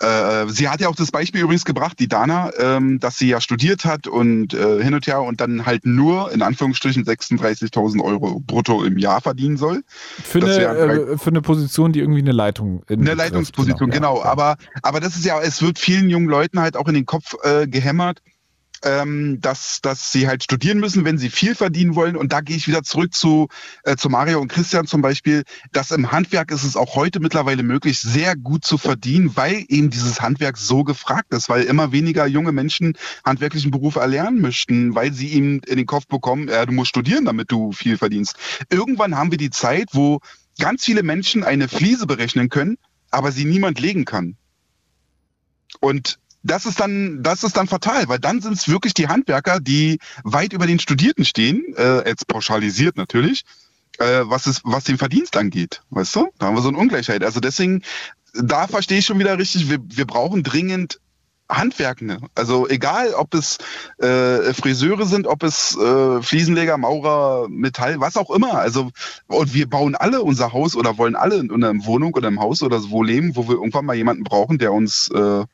äh, sie hat ja auch das Beispiel übrigens gebracht, die Dana, ähm, dass sie ja studiert hat und äh, hin und her und dann halt nur in Anführungsstrichen 36.000 Euro brutto im Jahr verdienen soll. Für Das eine, äh, für eine Position, die irgendwie eine Leitung in eine betrifft, Leitungsposition, genau. ja. Aber, aber das ist ja, es wird vielen jungen Leuten halt auch in den Kopf äh, gehämmert, ähm, dass, dass sie halt studieren müssen, wenn sie viel verdienen wollen. Und da gehe ich wieder zurück zu, äh, zu Mario und Christian zum Beispiel, dass im Handwerk ist es auch heute mittlerweile möglich, sehr gut zu verdienen, weil eben dieses Handwerk so gefragt ist, weil immer weniger junge Menschen handwerklichen Beruf erlernen möchten, weil sie ihm in den Kopf bekommen, äh, du musst studieren, damit du viel verdienst. Irgendwann haben wir die Zeit, wo ganz viele Menschen eine Fliese berechnen können, aber sie niemand legen kann. Und das ist dann, das ist dann fatal, weil dann sind es wirklich die Handwerker, die weit über den Studierten stehen, äh, jetzt pauschalisiert natürlich, äh, was es, was den Verdienst angeht, weißt du? Da haben wir so eine Ungleichheit. Also deswegen, da verstehe ich schon wieder richtig, wir, wir brauchen dringend Handwerkende. Also egal, ob es äh, Friseure sind, ob es äh, Fliesenleger, Maurer, Metall, was auch immer. Also und wir bauen alle unser Haus oder wollen alle in einer Wohnung oder im Haus oder so leben, wo wir irgendwann mal jemanden brauchen, der uns, äh,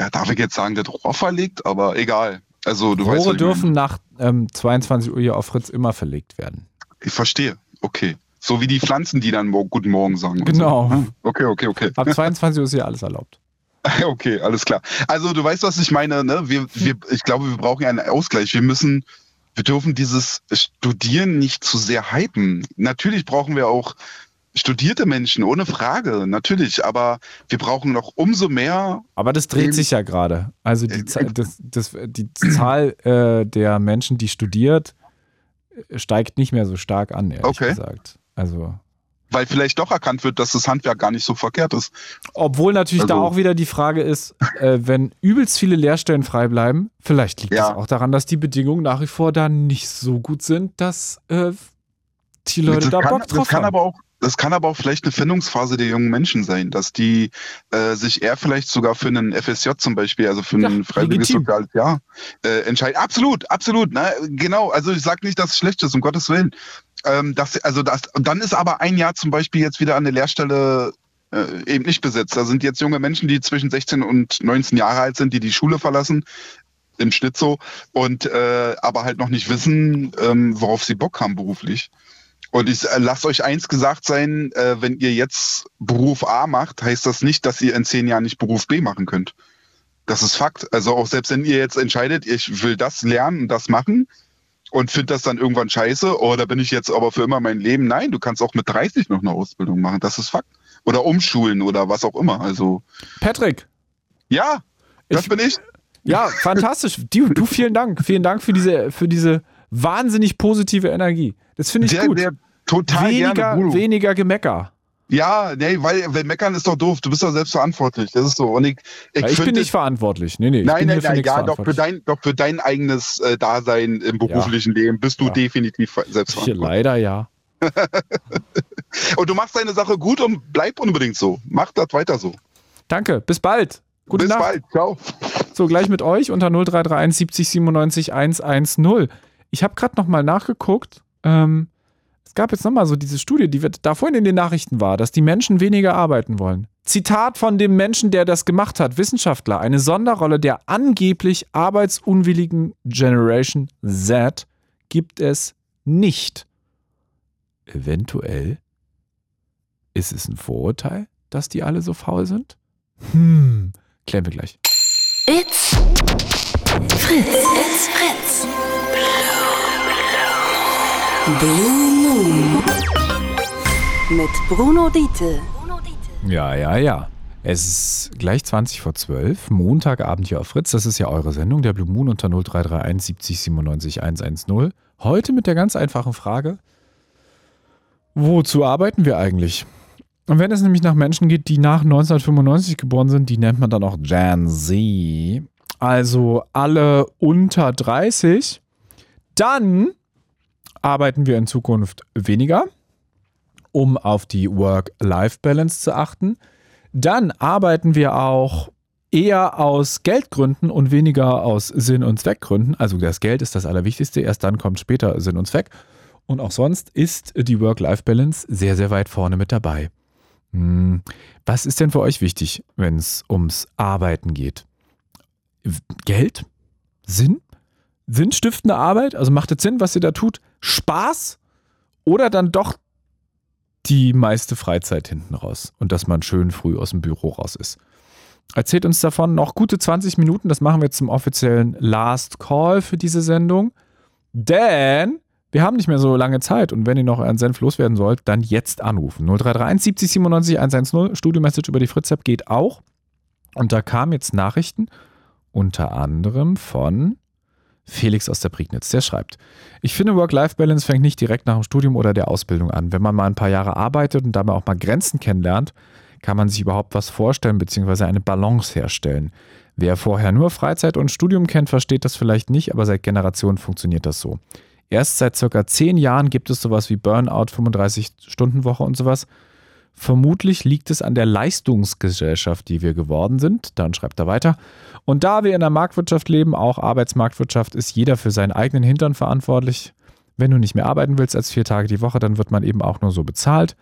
ja, darf ich jetzt sagen, das Rohr verlegt, aber egal. Also du weißt, was Rohre meine. dürfen nach ähm, 22 Uhr hier auf Fritz immer verlegt werden. Ich verstehe. Okay. So wie die Pflanzen, die dann mo Guten Morgen sagen. Genau. So. Okay, okay, okay. Ab 22 Uhr ist hier alles erlaubt. [LAUGHS] Okay, alles klar. Also du weißt, was ich meine. Ne? Wir, wir, ich glaube, wir brauchen ja einen Ausgleich. Wir müssen, wir dürfen dieses Studieren nicht zu sehr hypen. Natürlich brauchen wir auch studierte Menschen, ohne Frage, natürlich. Aber wir brauchen noch umso mehr. Aber das dreht sich ja gerade. Also Äh, die, Zahl- das, das, die Zahl äh, der Menschen, die studiert, äh, steigt nicht mehr so stark an, ehrlich Okay. gesagt. Also, Weil vielleicht doch erkannt wird, dass das Handwerk gar nicht so verkehrt ist. obwohl natürlich da Also- auch wieder die Frage ist, äh, wenn übelst viele Lehrstellen frei bleiben, vielleicht liegt es Ja. auch daran, dass die Bedingungen nach wie vor da nicht so gut sind, dass äh, die Leute das da kann, Bock drauf das kann haben. aber auch das kann aber auch vielleicht eine Findungsphase der jungen Menschen sein, dass die äh, sich eher vielleicht sogar für einen FSJ zum Beispiel, also für ein Ja, freiwilliges legitim. soziales Jahr, äh, entscheiden. Absolut, absolut. Ne? Genau, also ich sage nicht, dass es schlecht ist, um Gottes Willen. Ähm, das, also das, dann ist aber ein Jahr zum Beispiel jetzt wieder an der Lehrstelle äh, eben nicht besetzt. Da sind jetzt junge Menschen, die zwischen 16 und 19 Jahre alt sind, die die Schule verlassen, im Schnitt so, und äh, aber halt noch nicht wissen, ähm, worauf sie Bock haben beruflich. Und ich äh, lasst euch eins gesagt sein, äh, wenn ihr jetzt Beruf A macht, heißt das nicht, dass ihr in zehn Jahren nicht Beruf B machen könnt. Das ist Fakt. Also auch selbst wenn ihr jetzt entscheidet, ich will das lernen und das machen und finde das dann irgendwann scheiße, oh, da bin ich jetzt aber für immer mein Leben. Nein, du kannst auch mit 30 noch eine Ausbildung machen. Das ist Fakt. Oder umschulen oder was auch immer. Also. Patrick. Ja, das Ich- bin ich. Ja, fantastisch. Du, du, vielen Dank. Vielen Dank für diese, für diese wahnsinnig positive Energie. Das finde ich Der, gut. der total weniger, gerne. Weniger Gemecker. Ja, nee, weil, weil meckern ist doch doof. Du bist doch selbst verantwortlich. Das ist so. Und ich, ich, Ja, ich bin nicht verantwortlich. Nee, nee, Nein, nein, nein, ja, doch für dein, doch für dein eigenes äh, Dasein im beruflichen Leben bist du Ja. definitiv selbst verantwortlich. leider ja. [LAUGHS] Und du machst deine Sache gut und bleib unbedingt so. Mach das weiter so. Danke, bis bald. Gute Bis Nacht. bald. Ciao. So, gleich mit euch unter 0331 70 97 110. Ich habe gerade nochmal nachgeguckt. Ähm, es gab jetzt nochmal so diese Studie, die da vorhin in den Nachrichten war, dass die Menschen weniger arbeiten wollen. Zitat von dem Menschen, der das gemacht hat, Wissenschaftler, eine Sonderrolle der angeblich arbeitsunwilligen Generation Z gibt es nicht. Eventuell ist es ein Vorurteil, dass die alle so faul sind? Hm, klären wir gleich. It's Fritz. It's Fritz. Blue Moon. Mit Bruno Diete. Ja, ja, ja. Es ist gleich 20 vor 12, Montagabend hier auf Fritz. Das ist ja eure Sendung, der Blue Moon unter 0331 70 97 110. Heute mit der ganz einfachen Frage: Wozu arbeiten wir eigentlich? Und wenn es nämlich nach Menschen geht, die nach 1995 geboren sind, die nennt man dann auch Gen Z, also alle unter 30, dann arbeiten wir in Zukunft weniger um auf die Work-Life-Balance zu achten. Dann arbeiten wir auch eher aus Geldgründen und weniger aus Sinn- und Zweckgründen. Also das Geld ist das Allerwichtigste, erst dann kommt später Sinn und Zweck. Und auch sonst ist die Work-Life-Balance sehr, sehr weit vorne mit dabei. Hm, Was ist denn für euch wichtig, wenn es ums Arbeiten geht? Geld? Sinn? Sinnstiftende Arbeit? Also macht es Sinn, was ihr da tut? Spaß? Oder dann doch die meiste Freizeit hinten raus und dass man schön früh aus dem Büro raus ist. Erzählt uns davon noch gute 20 Minuten. Das machen wir zum offiziellen Last Call für diese Sendung. Denn wir haben nicht mehr so lange Zeit und wenn ihr noch euren Senf loswerden sollt, dann jetzt anrufen. 0331 70 97 110. Studio-Message über die Fritz-App geht auch. Und da kamen jetzt Nachrichten, unter anderem von Felix aus der Prignitz, der schreibt, ich finde, Work-Life-Balance fängt nicht direkt nach dem Studium oder der Ausbildung an. Wenn man mal ein paar Jahre arbeitet und dabei auch mal Grenzen kennenlernt, kann man sich überhaupt was vorstellen bzw. eine Balance herstellen. Wer vorher nur Freizeit und Studium kennt, versteht das vielleicht nicht, aber seit Generationen funktioniert das so. Erst seit circa zehn Jahren gibt es sowas wie Burnout, 35-Stunden-Woche und sowas. Vermutlich liegt es an der Leistungsgesellschaft, die wir geworden sind. Dann schreibt er weiter. Und da wir in der Marktwirtschaft leben, auch Arbeitsmarktwirtschaft, ist jeder für seinen eigenen Hintern verantwortlich. Wenn du nicht mehr arbeiten willst als vier Tage die Woche, dann wird man eben auch nur so bezahlt.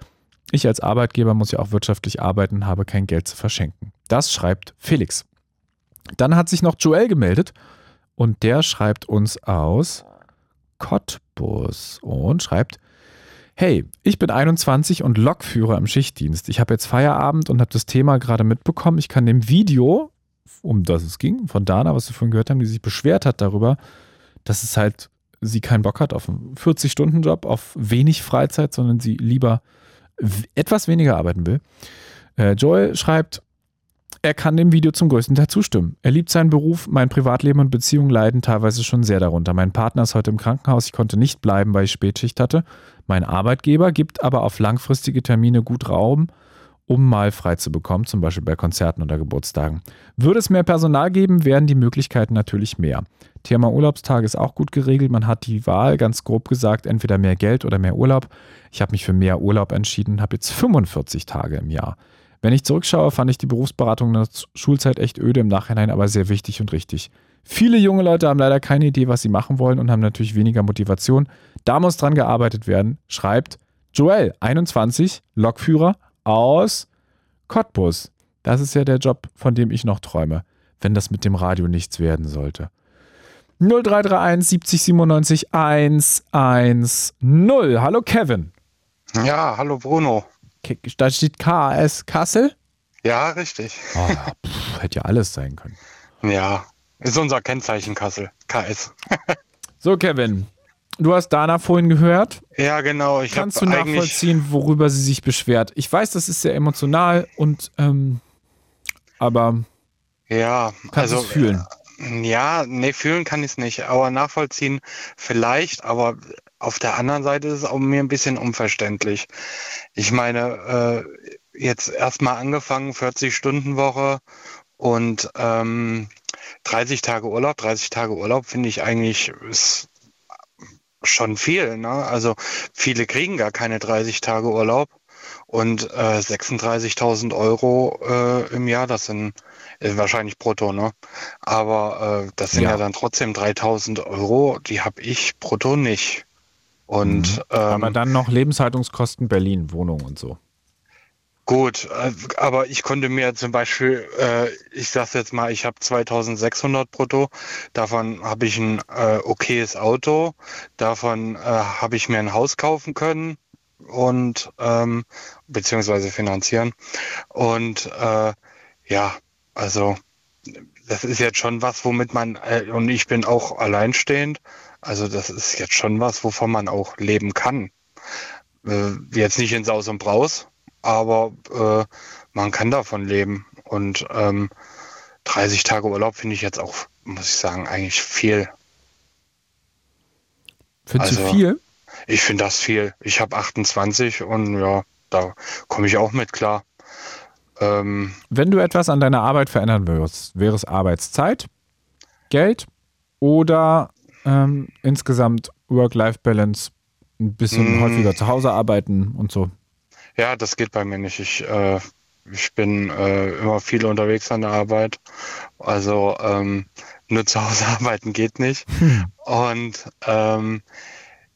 Ich als Arbeitgeber muss ja auch wirtschaftlich arbeiten, habe kein Geld zu verschenken. Das schreibt Felix. Dann hat sich noch Joel gemeldet und der schreibt uns aus Cottbus und schreibt, Hey, ich bin 21 und Lokführer im Schichtdienst. Ich habe jetzt Feierabend und habe das Thema gerade mitbekommen. Ich kann dem Video, um das es ging, von Dana, was wir vorhin gehört haben, die sich beschwert hat darüber, dass es halt sie keinen Bock hat auf einen 40-Stunden-Job, auf wenig Freizeit, sondern sie lieber etwas weniger arbeiten will. Äh, Joel schreibt, er kann dem Video zum größten Teil zustimmen. Er liebt seinen Beruf, mein Privatleben und Beziehungen leiden teilweise schon sehr darunter. Mein Partner ist heute im Krankenhaus, ich konnte nicht bleiben, weil ich Spätschicht hatte. Mein Arbeitgeber gibt aber auf langfristige Termine gut Raum, um mal frei zu bekommen, zum Beispiel bei Konzerten oder Geburtstagen. Würde es mehr Personal geben, wären die Möglichkeiten natürlich mehr. Thema Urlaubstage ist auch gut geregelt. Man hat die Wahl, ganz grob gesagt, entweder mehr Geld oder mehr Urlaub. Ich habe mich für mehr Urlaub entschieden habe jetzt 45 Tage im Jahr. Wenn ich zurückschaue, fand ich die Berufsberatung in der Schulzeit echt öde, im Nachhinein aber sehr wichtig und richtig. Viele junge Leute haben leider keine Idee, was sie machen wollen und haben natürlich weniger Motivation. Da muss dran gearbeitet werden, schreibt Joel, 21, Lokführer aus Cottbus. Das ist ja der Job, von dem ich noch träume, wenn das mit dem Radio nichts werden sollte. 0331 70 97 110. Hallo Kevin. Ja, hallo Bruno. Da steht KAS Kassel? Ja, richtig. Oh, pff, hätte ja alles sein können. Ja, ist unser Kennzeichen Kassel. KS. [LAUGHS] so, Kevin. Du hast Dana vorhin gehört. Ja, genau. Ich Kannst du nachvollziehen, worüber sie sich beschwert? Ich weiß, das ist sehr emotional und ähm, aber ja, kannst also fühlen. Ja, nee, fühlen kann ich es nicht, aber nachvollziehen vielleicht, aber auf der anderen Seite ist es auch mir ein bisschen unverständlich. Ich meine, äh, jetzt erstmal angefangen, 40-Stunden-Woche und ähm, 30 Tage Urlaub. 30 Tage Urlaub finde ich eigentlich ist schon viel. Ne? Also viele kriegen gar keine 30 Tage Urlaub und äh, 36.000 Euro äh, im Jahr, das sind äh, wahrscheinlich brutto, ne? Aber äh, das sind ja. ja dann trotzdem 3.000 Euro, die habe ich brutto nicht. Und mhm. ähm, aber dann noch Lebenshaltungskosten Berlin, Wohnung und so. Gut, äh, aber ich konnte mir zum Beispiel, äh, ich sage jetzt mal, ich habe 2600 brutto, davon habe ich ein äh, okayes Auto, davon äh, habe ich mir ein Haus kaufen können und ähm, beziehungsweise finanzieren. Und äh, ja, also das ist jetzt schon was, womit man, äh, und ich bin auch alleinstehend, also das ist jetzt schon was, wovon man auch leben kann. jetzt nicht in Saus und Braus, aber äh, man kann davon leben. Und ähm, 30 Tage Urlaub finde ich jetzt auch, muss ich sagen, eigentlich viel. Findest also, du viel? Ich finde das viel. Ich habe 28 und ja, da komme ich auch mit klar. Ähm, Wenn du etwas an deiner Arbeit verändern würdest, wäre es Arbeitszeit, Geld oder ähm, insgesamt Work-Life-Balance, ein bisschen mm. häufiger zu Hause arbeiten und so? Ja, das geht bei mir nicht. Ich, äh, ich bin äh, immer viel unterwegs an der Arbeit. Also ähm, nur zu Hause [LAUGHS] arbeiten geht nicht. Hm. Und ähm,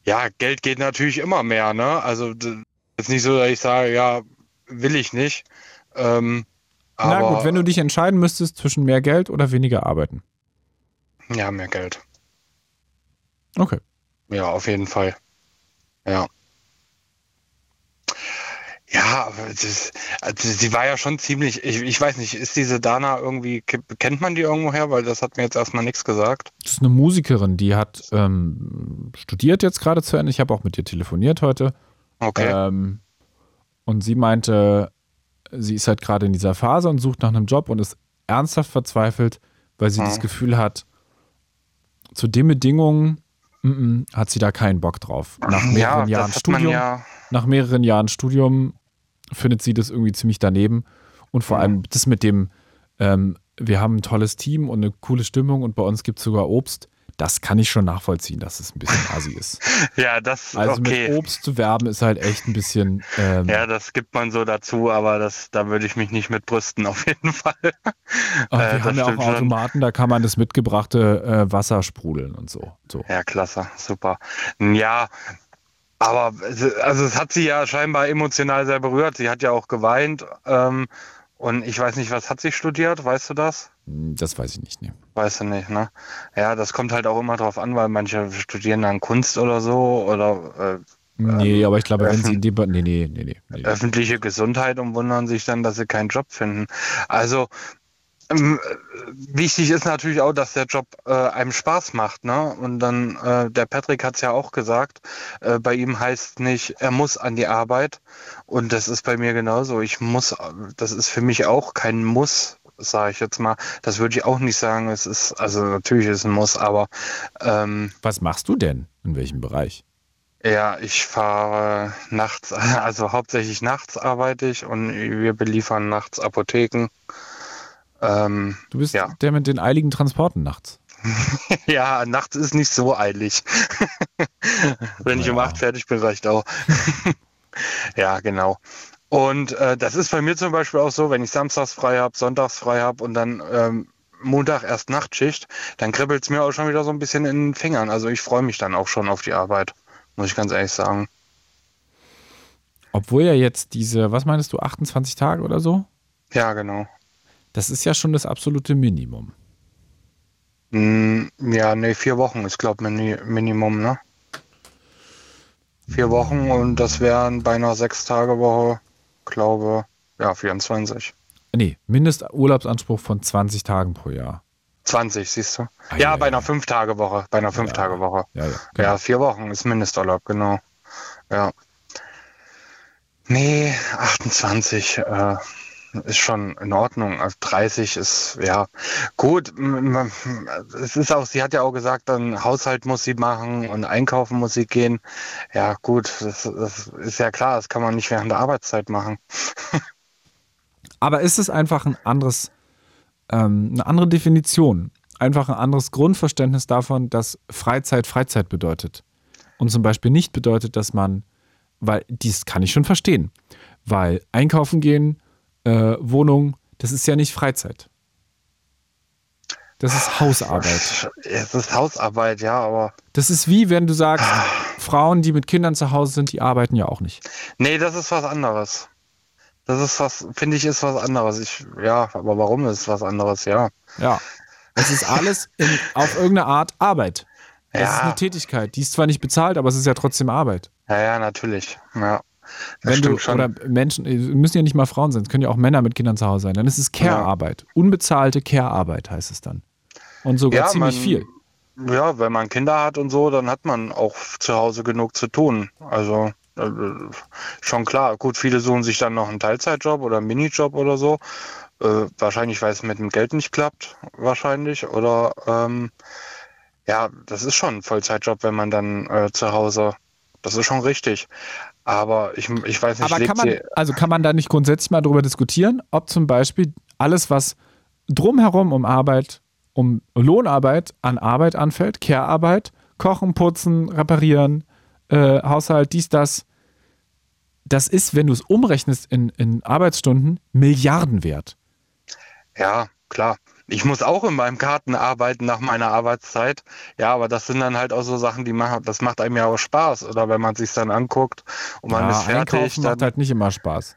ja, Geld geht natürlich immer mehr. Ne? Also ist nicht so, dass ich sage, ja, will ich nicht. Ähm, Na gut, wenn du dich entscheiden müsstest zwischen mehr Geld oder weniger arbeiten. Ja, mehr Geld. Okay. Ja, auf jeden Fall. Ja. Ja, das, also sie war ja schon ziemlich, ich, ich weiß nicht, ist diese Dana irgendwie, kennt man die irgendwo her? Weil das hat mir jetzt erstmal nichts gesagt. Das ist eine Musikerin, die hat ähm, studiert jetzt gerade zu Ende. Ich habe auch mit ihr telefoniert heute. Okay. Ähm, und sie meinte, sie ist halt gerade in dieser Phase und sucht nach einem Job und ist ernsthaft verzweifelt, weil sie hm. das Gefühl hat, zu den Bedingungen m -m, hat sie da keinen Bock drauf. Nach mehreren ja, Jahren Studium. Ja nach mehreren Jahren Studium findet sie das irgendwie ziemlich daneben. Und vor allem das mit dem, ähm, wir haben ein tolles Team und eine coole Stimmung und bei uns gibt es sogar Obst. Das kann ich schon nachvollziehen, dass es ein bisschen assi ist. [LAUGHS] ja, das Also okay. mit Obst zu werben ist halt echt ein bisschen. Ähm, ja, das gibt man so dazu, aber das, da würde ich mich nicht mit brüsten, [LAUGHS] auf jeden Fall. Ach, wir äh, haben ja auch Automaten, schon. da kann man das mitgebrachte äh, Wasser sprudeln und so. so. Ja, klasse, super. Ja, aber also es hat sie ja scheinbar emotional sehr berührt. Sie hat ja auch geweint. Ähm, und ich weiß nicht, was hat sie studiert? Weißt du das? Das weiß ich nicht, ne. Weißt du nicht, ne? Ja, das kommt halt auch immer drauf an, weil manche studieren dann Kunst oder so oder. Äh, nee, ähm, aber ich glaube, wenn sie in die. Nee, nee, nee, nee. Öffentliche Gesundheit und wundern sich dann, dass sie keinen Job finden. Also, ähm, wichtig ist natürlich auch, dass der Job äh, einem Spaß macht, ne? Und dann, äh, der Patrick hat es ja auch gesagt, äh, bei ihm heißt nicht, er muss an die Arbeit. Und das ist bei mir genauso. Ich muss, das ist für mich auch kein Muss, sage ich jetzt mal. Das würde ich auch nicht sagen. Es ist, also natürlich ist es ein Muss, aber ähm, Was machst du denn? In welchem Bereich? Ja, ich fahre nachts, [LAUGHS] also hauptsächlich nachts arbeite ich und wir beliefern nachts Apotheken. Ähm, du bist ja. der mit den eiligen Transporten nachts. [LAUGHS] ja, nachts ist nicht so eilig. [LAUGHS] Wenn ja. ich um acht fertig bin, reicht auch. [LAUGHS] ja, genau. Und äh, das ist bei mir zum Beispiel auch so, wenn ich samstags frei habe, sonntags frei habe und dann ähm, Montag erst Nachtschicht, dann kribbelt es mir auch schon wieder so ein bisschen in den Fingern. Also ich freue mich dann auch schon auf die Arbeit, muss ich ganz ehrlich sagen. Obwohl ja jetzt diese, was meinst du, 28 Tage oder so? Ja, genau. Das ist ja schon das absolute Minimum. Mm, ja, nee, vier Wochen ist, glaube ich, Minimum, ne? vier Wochen und das wären bei einer Sechs-Tage-Woche, glaube ja, 24. Nee, Mindesturlaubsanspruch von 20 Tagen pro Jahr. 20, siehst du? Ah, ja, ja, bei einer Fünf-Tage-Woche. Bei einer Fünf-Tage-Woche. Ja, ja, genau. ja, vier Wochen ist Mindesturlaub, genau. Ja. Nee, 28 äh, ist schon in Ordnung. Also 30 ist, ja, gut. Es ist auch, sie hat ja auch gesagt, dann Haushalt muss sie machen und einkaufen muss sie gehen. Ja, gut, das, das ist ja klar, das kann man nicht während der Arbeitszeit machen. [LAUGHS] Aber ist es einfach ein anderes, ähm, eine andere Definition? Einfach ein anderes Grundverständnis davon, dass Freizeit Freizeit bedeutet. Und zum Beispiel nicht bedeutet, dass man, weil dies kann ich schon verstehen, weil einkaufen gehen, äh, Wohnung, das ist ja nicht Freizeit. Das ist Hausarbeit. Es ist Hausarbeit, ja, aber. Das ist wie wenn du sagst, Frauen, die mit Kindern zu Hause sind, die arbeiten ja auch nicht. Nee, das ist was anderes. Das ist was, finde ich, ist was anderes. Ich, ja, aber warum ist es was anderes? Ja. Ja. Es ist alles in, auf irgendeine Art Arbeit. Es ja. ist eine Tätigkeit. Die ist zwar nicht bezahlt, aber es ist ja trotzdem Arbeit. Ja, ja, natürlich. Ja. Wenn du, schon. oder Menschen, müssen ja nicht mal Frauen sein, es können ja auch Männer mit Kindern zu Hause sein. Dann ist es Care-Arbeit. Ja. Unbezahlte Care-Arbeit heißt es dann. Und sogar ja, ziemlich man, viel. Ja, wenn man Kinder hat und so, dann hat man auch zu Hause genug zu tun. Also äh, schon klar. Gut, viele suchen sich dann noch einen Teilzeitjob oder einen Minijob oder so. Äh, wahrscheinlich, weil es mit dem Geld nicht klappt, wahrscheinlich. Oder ähm, ja, das ist schon ein Vollzeitjob, wenn man dann äh, zu Hause. Das ist schon richtig. Aber ich, ich weiß nicht, Aber kann man, also kann man da nicht grundsätzlich mal darüber diskutieren, ob zum Beispiel alles, was drumherum um Arbeit, um Lohnarbeit an Arbeit anfällt, Care-Arbeit, Kochen, Putzen, Reparieren, äh, Haushalt, dies, das. Das ist, wenn du es umrechnest in, in Arbeitsstunden, Milliarden wert. Ja, klar. Ich muss auch in meinem Garten arbeiten nach meiner Arbeitszeit. Ja, aber das sind dann halt auch so Sachen, die machen, das macht einem ja auch Spaß. Oder wenn man sich dann anguckt und man ja, ist fertig. Einkaufen dann, macht halt nicht immer Spaß.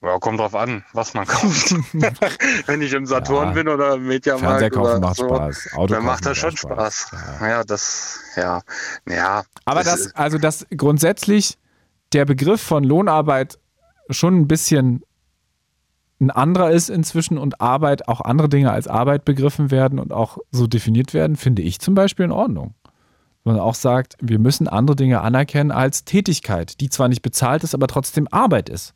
Ja, kommt drauf an, was man kauft. [LAUGHS] Wenn ich im Saturn ja, bin oder im Mediamarkt Fernseher kaufen macht so, Spaß. Auto dann macht das schon Spaß. Spaß. Ja. ja. das, ja, ja. Aber das, das also das grundsätzlich der Begriff von Lohnarbeit schon ein bisschen ein anderer ist inzwischen und Arbeit, auch andere Dinge als Arbeit begriffen werden und auch so definiert werden, finde ich zum Beispiel in Ordnung. Wenn man auch sagt, wir müssen andere Dinge anerkennen als Tätigkeit, die zwar nicht bezahlt ist, aber trotzdem Arbeit ist.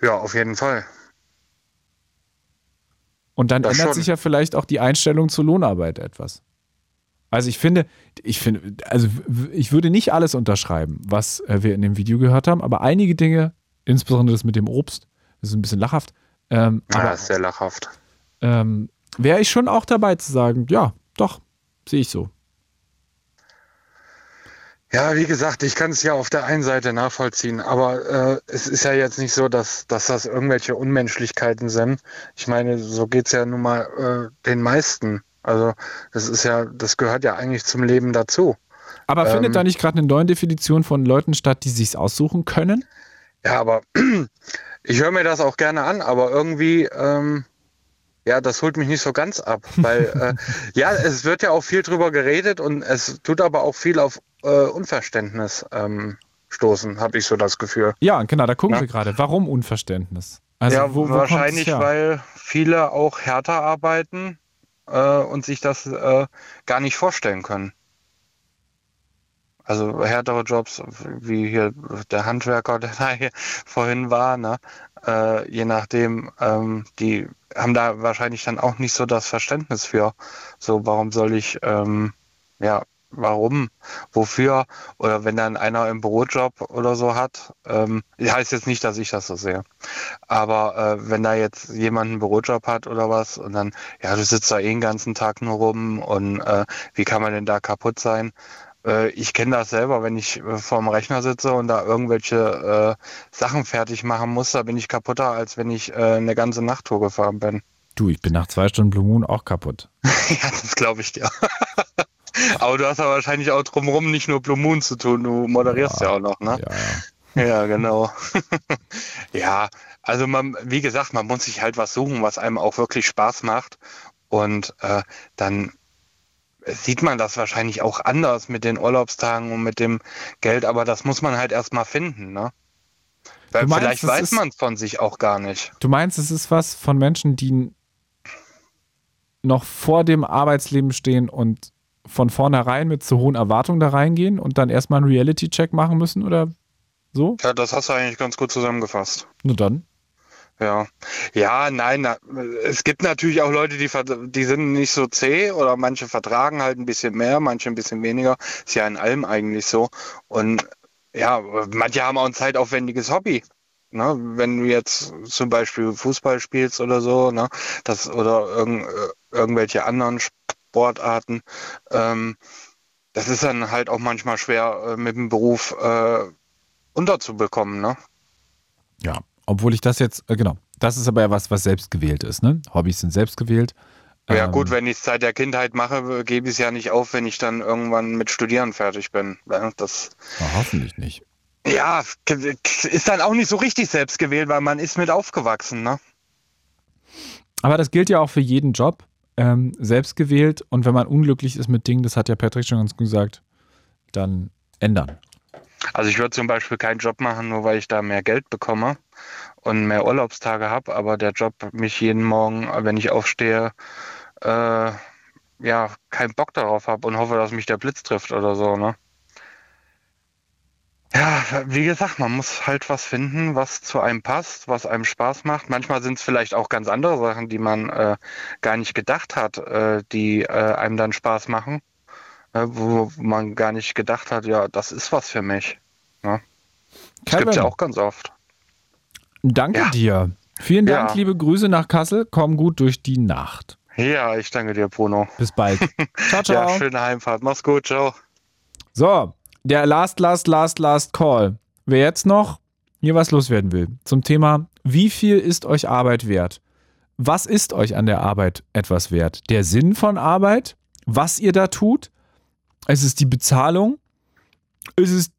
Ja, auf jeden Fall. Und dann das ändert schon. sich ja vielleicht auch die Einstellung zur Lohnarbeit etwas. Also ich finde, ich finde, also ich würde nicht alles unterschreiben, was äh, wir in dem Video gehört haben, aber einige Dinge, insbesondere das mit dem Obst, das ist ein bisschen lachhaft. Ähm, ja, aber, ist sehr lachhaft. Ähm, Wäre ich schon auch dabei zu sagen, ja, doch, sehe ich so. Ja, wie gesagt, ich kann es ja auf der einen Seite nachvollziehen, aber äh, es ist ja jetzt nicht so, dass, dass das irgendwelche Unmenschlichkeiten sind. Ich meine, so geht's ja nun mal äh, den meisten. Also das ist ja, das gehört ja eigentlich zum Leben dazu. Aber ähm, findet da nicht gerade eine neue Definition von Leuten statt, die sich's aussuchen können? Ja, aber [CLEARS THROAT] ich höre mir das auch gerne an, aber irgendwie ähm, ja, das holt mich nicht so ganz ab, weil äh, [LAUGHS] ja, es wird ja auch viel drüber geredet und es tut aber auch viel auf äh, Unverständnis ähm, stoßen, habe ich so das Gefühl. Ja, genau, da gucken ja? wir gerade. Warum Unverständnis? Also, ja, wo, wo wahrscheinlich, weil viele auch härter arbeiten äh, und sich das äh, gar nicht vorstellen können. Also härtere Jobs, wie hier der Handwerker, [LAUGHS] der da hier vorhin war, ne? Äh, je nachdem, ähm, die haben da wahrscheinlich dann auch nicht so das Verständnis für. So, warum soll ich, ähm, ja, warum, wofür? Oder wenn dann einer im Bürojob oder so hat, ähm, heißt jetzt nicht, dass ich das so sehe. Aber äh, wenn da jetzt jemand einen Bürojob hat oder was und dann, ja, du sitzt da eh den ganzen Tag nur rum und äh, wie kann man denn da kaputt sein? Äh, ich kenne das selber, wenn ich äh, vorm Rechner sitze und da irgendwelche äh, Sachen fertig machen muss, da bin ich kaputter, als wenn ich äh, eine ganze Nachttour gefahren bin. Du, ich bin nach zwei Stunden Blue Moon auch kaputt. [LAUGHS] ja, das glaube ich dir. [LAUGHS] aber du hast ja wahrscheinlich auch drumherum nicht nur Blue Moon zu tun, du moderierst ja, ja auch noch, ne? Ja, ja genau. [LAUGHS] ja, also man, wie gesagt, man muss sich halt was suchen, was einem auch wirklich Spaß macht. Und äh, dann sieht man das wahrscheinlich auch anders mit den Urlaubstagen und mit dem Geld, aber das muss man halt erstmal finden, ne? Weil meinst, vielleicht weiß man es von sich auch gar nicht. Du meinst, es ist was von Menschen, die noch vor dem Arbeitsleben stehen und von vornherein mit zu hohen Erwartungen da reingehen und dann erstmal einen Reality-Check machen müssen oder so? Ja, das hast du eigentlich ganz gut zusammengefasst. Nur dann. Ja, ja, nein, na, es gibt natürlich auch Leute, die, die sind nicht so zäh oder manche vertragen halt ein bisschen mehr, manche ein bisschen weniger. Ist ja in allem eigentlich so. Und ja, manche haben auch ein zeitaufwendiges Hobby. Ne? Wenn du jetzt zum Beispiel Fußball spielst oder so, ne? das, oder irgend, irgendwelche anderen Sportarten, ähm, das ist dann halt auch manchmal schwer äh, mit dem Beruf äh, unterzubekommen. Ne? Ja, obwohl ich das jetzt, äh, genau, das ist aber ja was, was selbst gewählt ist. Ne? Hobbys sind selbst gewählt. Ja gut, ähm, wenn ich es seit der Kindheit mache, gebe ich es ja nicht auf, wenn ich dann irgendwann mit Studieren fertig bin. Das ja, hoffentlich nicht. Ja, ist dann auch nicht so richtig selbst gewählt, weil man ist mit aufgewachsen, ne? Aber das gilt ja auch für jeden Job, ähm, selbst gewählt. Und wenn man unglücklich ist mit Dingen, das hat ja Patrick schon ganz gut gesagt, dann ändern. Also ich würde zum Beispiel keinen Job machen, nur weil ich da mehr Geld bekomme und mehr Urlaubstage habe, aber der Job mich jeden Morgen, wenn ich aufstehe, äh, ja, keinen Bock darauf habe und hoffe, dass mich der Blitz trifft oder so, ne? Ja, wie gesagt, man muss halt was finden, was zu einem passt, was einem Spaß macht. Manchmal sind es vielleicht auch ganz andere Sachen, die man äh, gar nicht gedacht hat, äh, die äh, einem dann Spaß machen, wo man gar nicht gedacht hat, ja, das ist was für mich. Ne? Das gibt ja auch ganz oft. Danke ja. dir. Vielen Dank, ja. liebe Grüße nach Kassel. Komm gut durch die Nacht. Ja, ich danke dir, Bruno. Bis bald. ciao, [LAUGHS] ciao. Ja, schöne Heimfahrt. Mach's gut. Ciao. So, der Last, Last, Last, Last Call. Wer jetzt noch hier was loswerden will zum Thema, wie viel ist euch Arbeit wert? Was ist euch an der Arbeit etwas wert? Der Sinn von Arbeit? Was ihr da tut? Ist es die Bezahlung? Ist es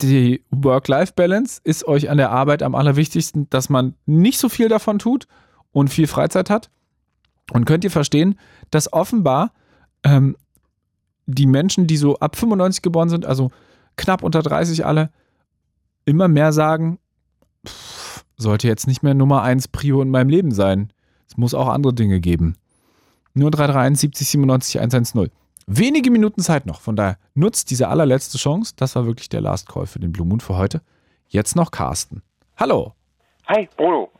die Work-Life-Balance? Ist euch an der Arbeit am allerwichtigsten, dass man nicht so viel davon tut und viel Freizeit hat? Und könnt ihr verstehen, dass offenbar ähm, die Menschen, die so ab 95 geboren sind, also knapp unter 30 alle, immer mehr sagen, pff, sollte jetzt nicht mehr Nummer 1 Prio in meinem Leben sein. Es muss auch andere Dinge geben. Nur 331 70 97 110. Wenige Minuten Zeit noch, von daher nutzt diese allerletzte Chance. Das war wirklich der Last Call für den Blue Moon für heute. Jetzt noch Carsten. Hallo. Hi, Bruno.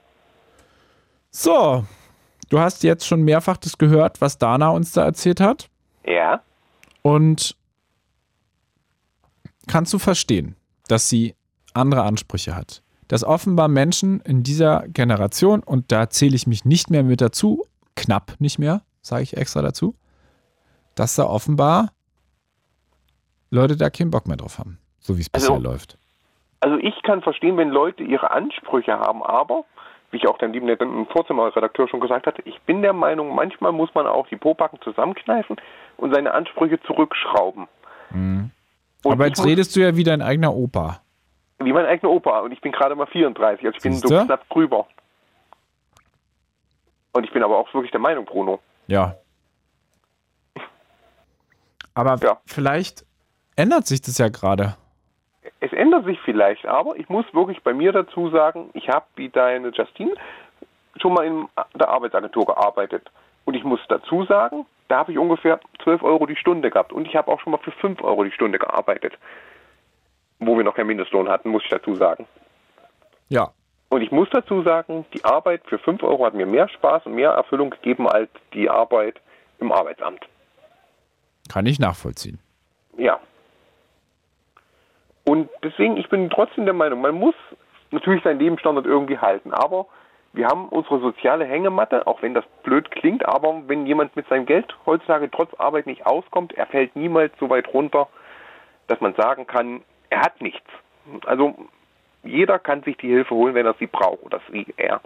So, du hast jetzt schon mehrfach das gehört, was Dana uns da erzählt hat. Ja. Und kannst du verstehen, dass sie andere Ansprüche hat? Dass offenbar Menschen in dieser Generation, und da zähle ich mich nicht mehr mit dazu, knapp nicht mehr, sage ich extra dazu, dass da offenbar Leute da keinen Bock mehr drauf haben, so wie es bisher also, läuft. Also ich kann verstehen, wenn Leute ihre Ansprüche haben, aber wie ich auch dein lieben netten Vorzimmerredakteur schon gesagt hatte, ich bin der Meinung, manchmal muss man auch die Pobacken zusammenkneifen und seine Ansprüche zurückschrauben. Mhm. Aber jetzt redest du ja wie dein eigener Opa. Wie mein eigener Opa. Und ich bin gerade mal 34, also ich bin Siehste? so knapp drüber. Und ich bin aber auch wirklich der Meinung, Bruno. Ja. Aber ja. vielleicht ändert sich das ja gerade es ändert sich vielleicht, aber ich muss wirklich bei mir dazu sagen, ich habe wie deine Justine schon mal in der Arbeitsagentur gearbeitet. Und ich muss dazu sagen, da habe ich ungefähr 12 Euro die Stunde gehabt. Und ich habe auch schon mal für 5 Euro die Stunde gearbeitet. Wo wir noch keinen Mindestlohn hatten, muss ich dazu sagen. Ja. Und ich muss dazu sagen, die Arbeit für 5 Euro hat mir mehr Spaß und mehr Erfüllung gegeben als die Arbeit im Arbeitsamt. Kann ich nachvollziehen. Ja. Und deswegen, ich bin trotzdem der Meinung, man muss natürlich seinen Lebensstandard irgendwie halten, aber wir haben unsere soziale Hängematte, auch wenn das blöd klingt, aber wenn jemand mit seinem Geld heutzutage trotz Arbeit nicht auskommt, er fällt niemals so weit runter, dass man sagen kann, er hat nichts. Also jeder kann sich die Hilfe holen, wenn er sie braucht oder sie er.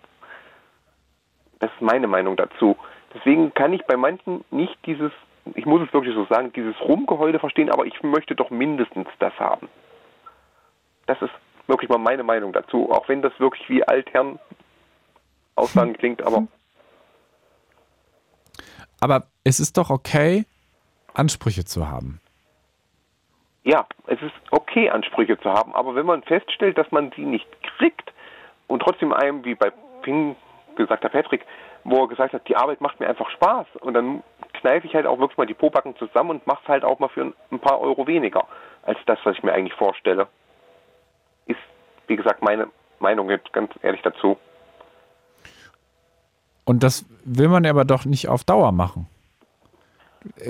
Das ist meine Meinung dazu. Deswegen kann ich bei manchen nicht dieses, ich muss es wirklich so sagen, dieses Rumgeheule verstehen, aber ich möchte doch mindestens das haben. Das ist wirklich mal meine Meinung dazu, auch wenn das wirklich wie Altherren Aussagen [LAUGHS] klingt, aber. Aber es ist doch okay, Ansprüche zu haben. Ja, es ist okay, Ansprüche zu haben, aber wenn man feststellt, dass man die nicht kriegt und trotzdem einem, wie bei Ping gesagt hat, Patrick, wo er gesagt hat, die Arbeit macht mir einfach Spaß und dann kneife ich halt auch wirklich mal die Pobacken zusammen und mache es halt auch mal für ein paar Euro weniger als das, was ich mir eigentlich vorstelle. Ist, wie gesagt, meine Meinung jetzt ganz ehrlich dazu. Und das will man aber doch nicht auf Dauer machen.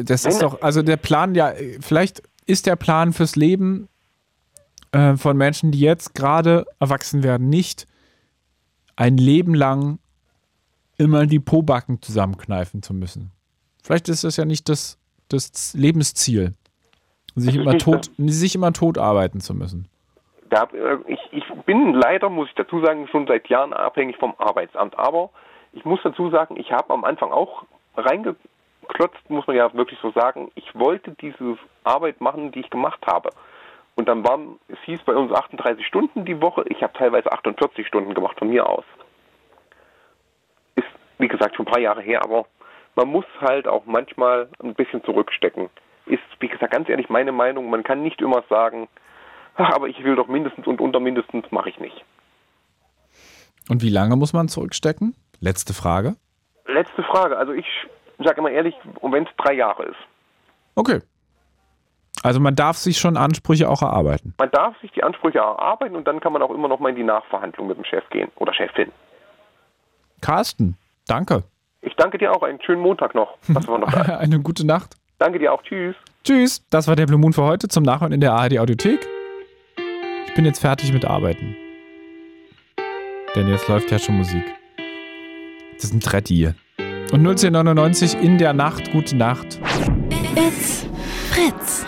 Das ist doch, also der Plan, ja, vielleicht ist der Plan fürs Leben äh, von Menschen, die jetzt gerade erwachsen werden, nicht ein Leben lang immer die Pobacken zusammenkneifen zu müssen. Vielleicht ist das ja nicht das, das Lebensziel, sich immer, tot, sich immer tot arbeiten zu müssen. Da, äh, ich, ich bin leider, muss ich dazu sagen, schon seit Jahren abhängig vom Arbeitsamt. Aber ich muss dazu sagen, ich habe am Anfang auch reingeklotzt, muss man ja wirklich so sagen. Ich wollte diese Arbeit machen, die ich gemacht habe. Und dann waren, es hieß bei uns 38 Stunden die Woche. Ich habe teilweise 48 Stunden gemacht von mir aus. Ist, wie gesagt, schon ein paar Jahre her, aber man muss halt auch manchmal ein bisschen zurückstecken. Ist, wie gesagt, ganz ehrlich meine Meinung. Man kann nicht immer sagen, ach, aber ich will doch mindestens und unter mindestens mache ich nicht. Und wie lange muss man zurückstecken? Letzte Frage. Letzte Frage. Also ich sage immer ehrlich, wenn es drei Jahre ist. Okay. Also man darf sich schon Ansprüche auch erarbeiten. Man darf sich die Ansprüche erarbeiten und dann kann man auch immer noch mal in die Nachverhandlung mit dem Chef gehen oder Chefin. Carsten, danke. Ich danke dir auch. Einen schönen Montag noch. Was war noch [LAUGHS] Eine gute Nacht. Danke dir auch. Tschüss. Tschüss. Das war der Blue Moon für heute zum Nachhören in der ARD Audiothek. Ich bin jetzt fertig mit Arbeiten. Denn jetzt läuft ja schon Musik. Das ist ein Tretti. Und 1999 in der Nacht, gute Nacht. It's Fritz.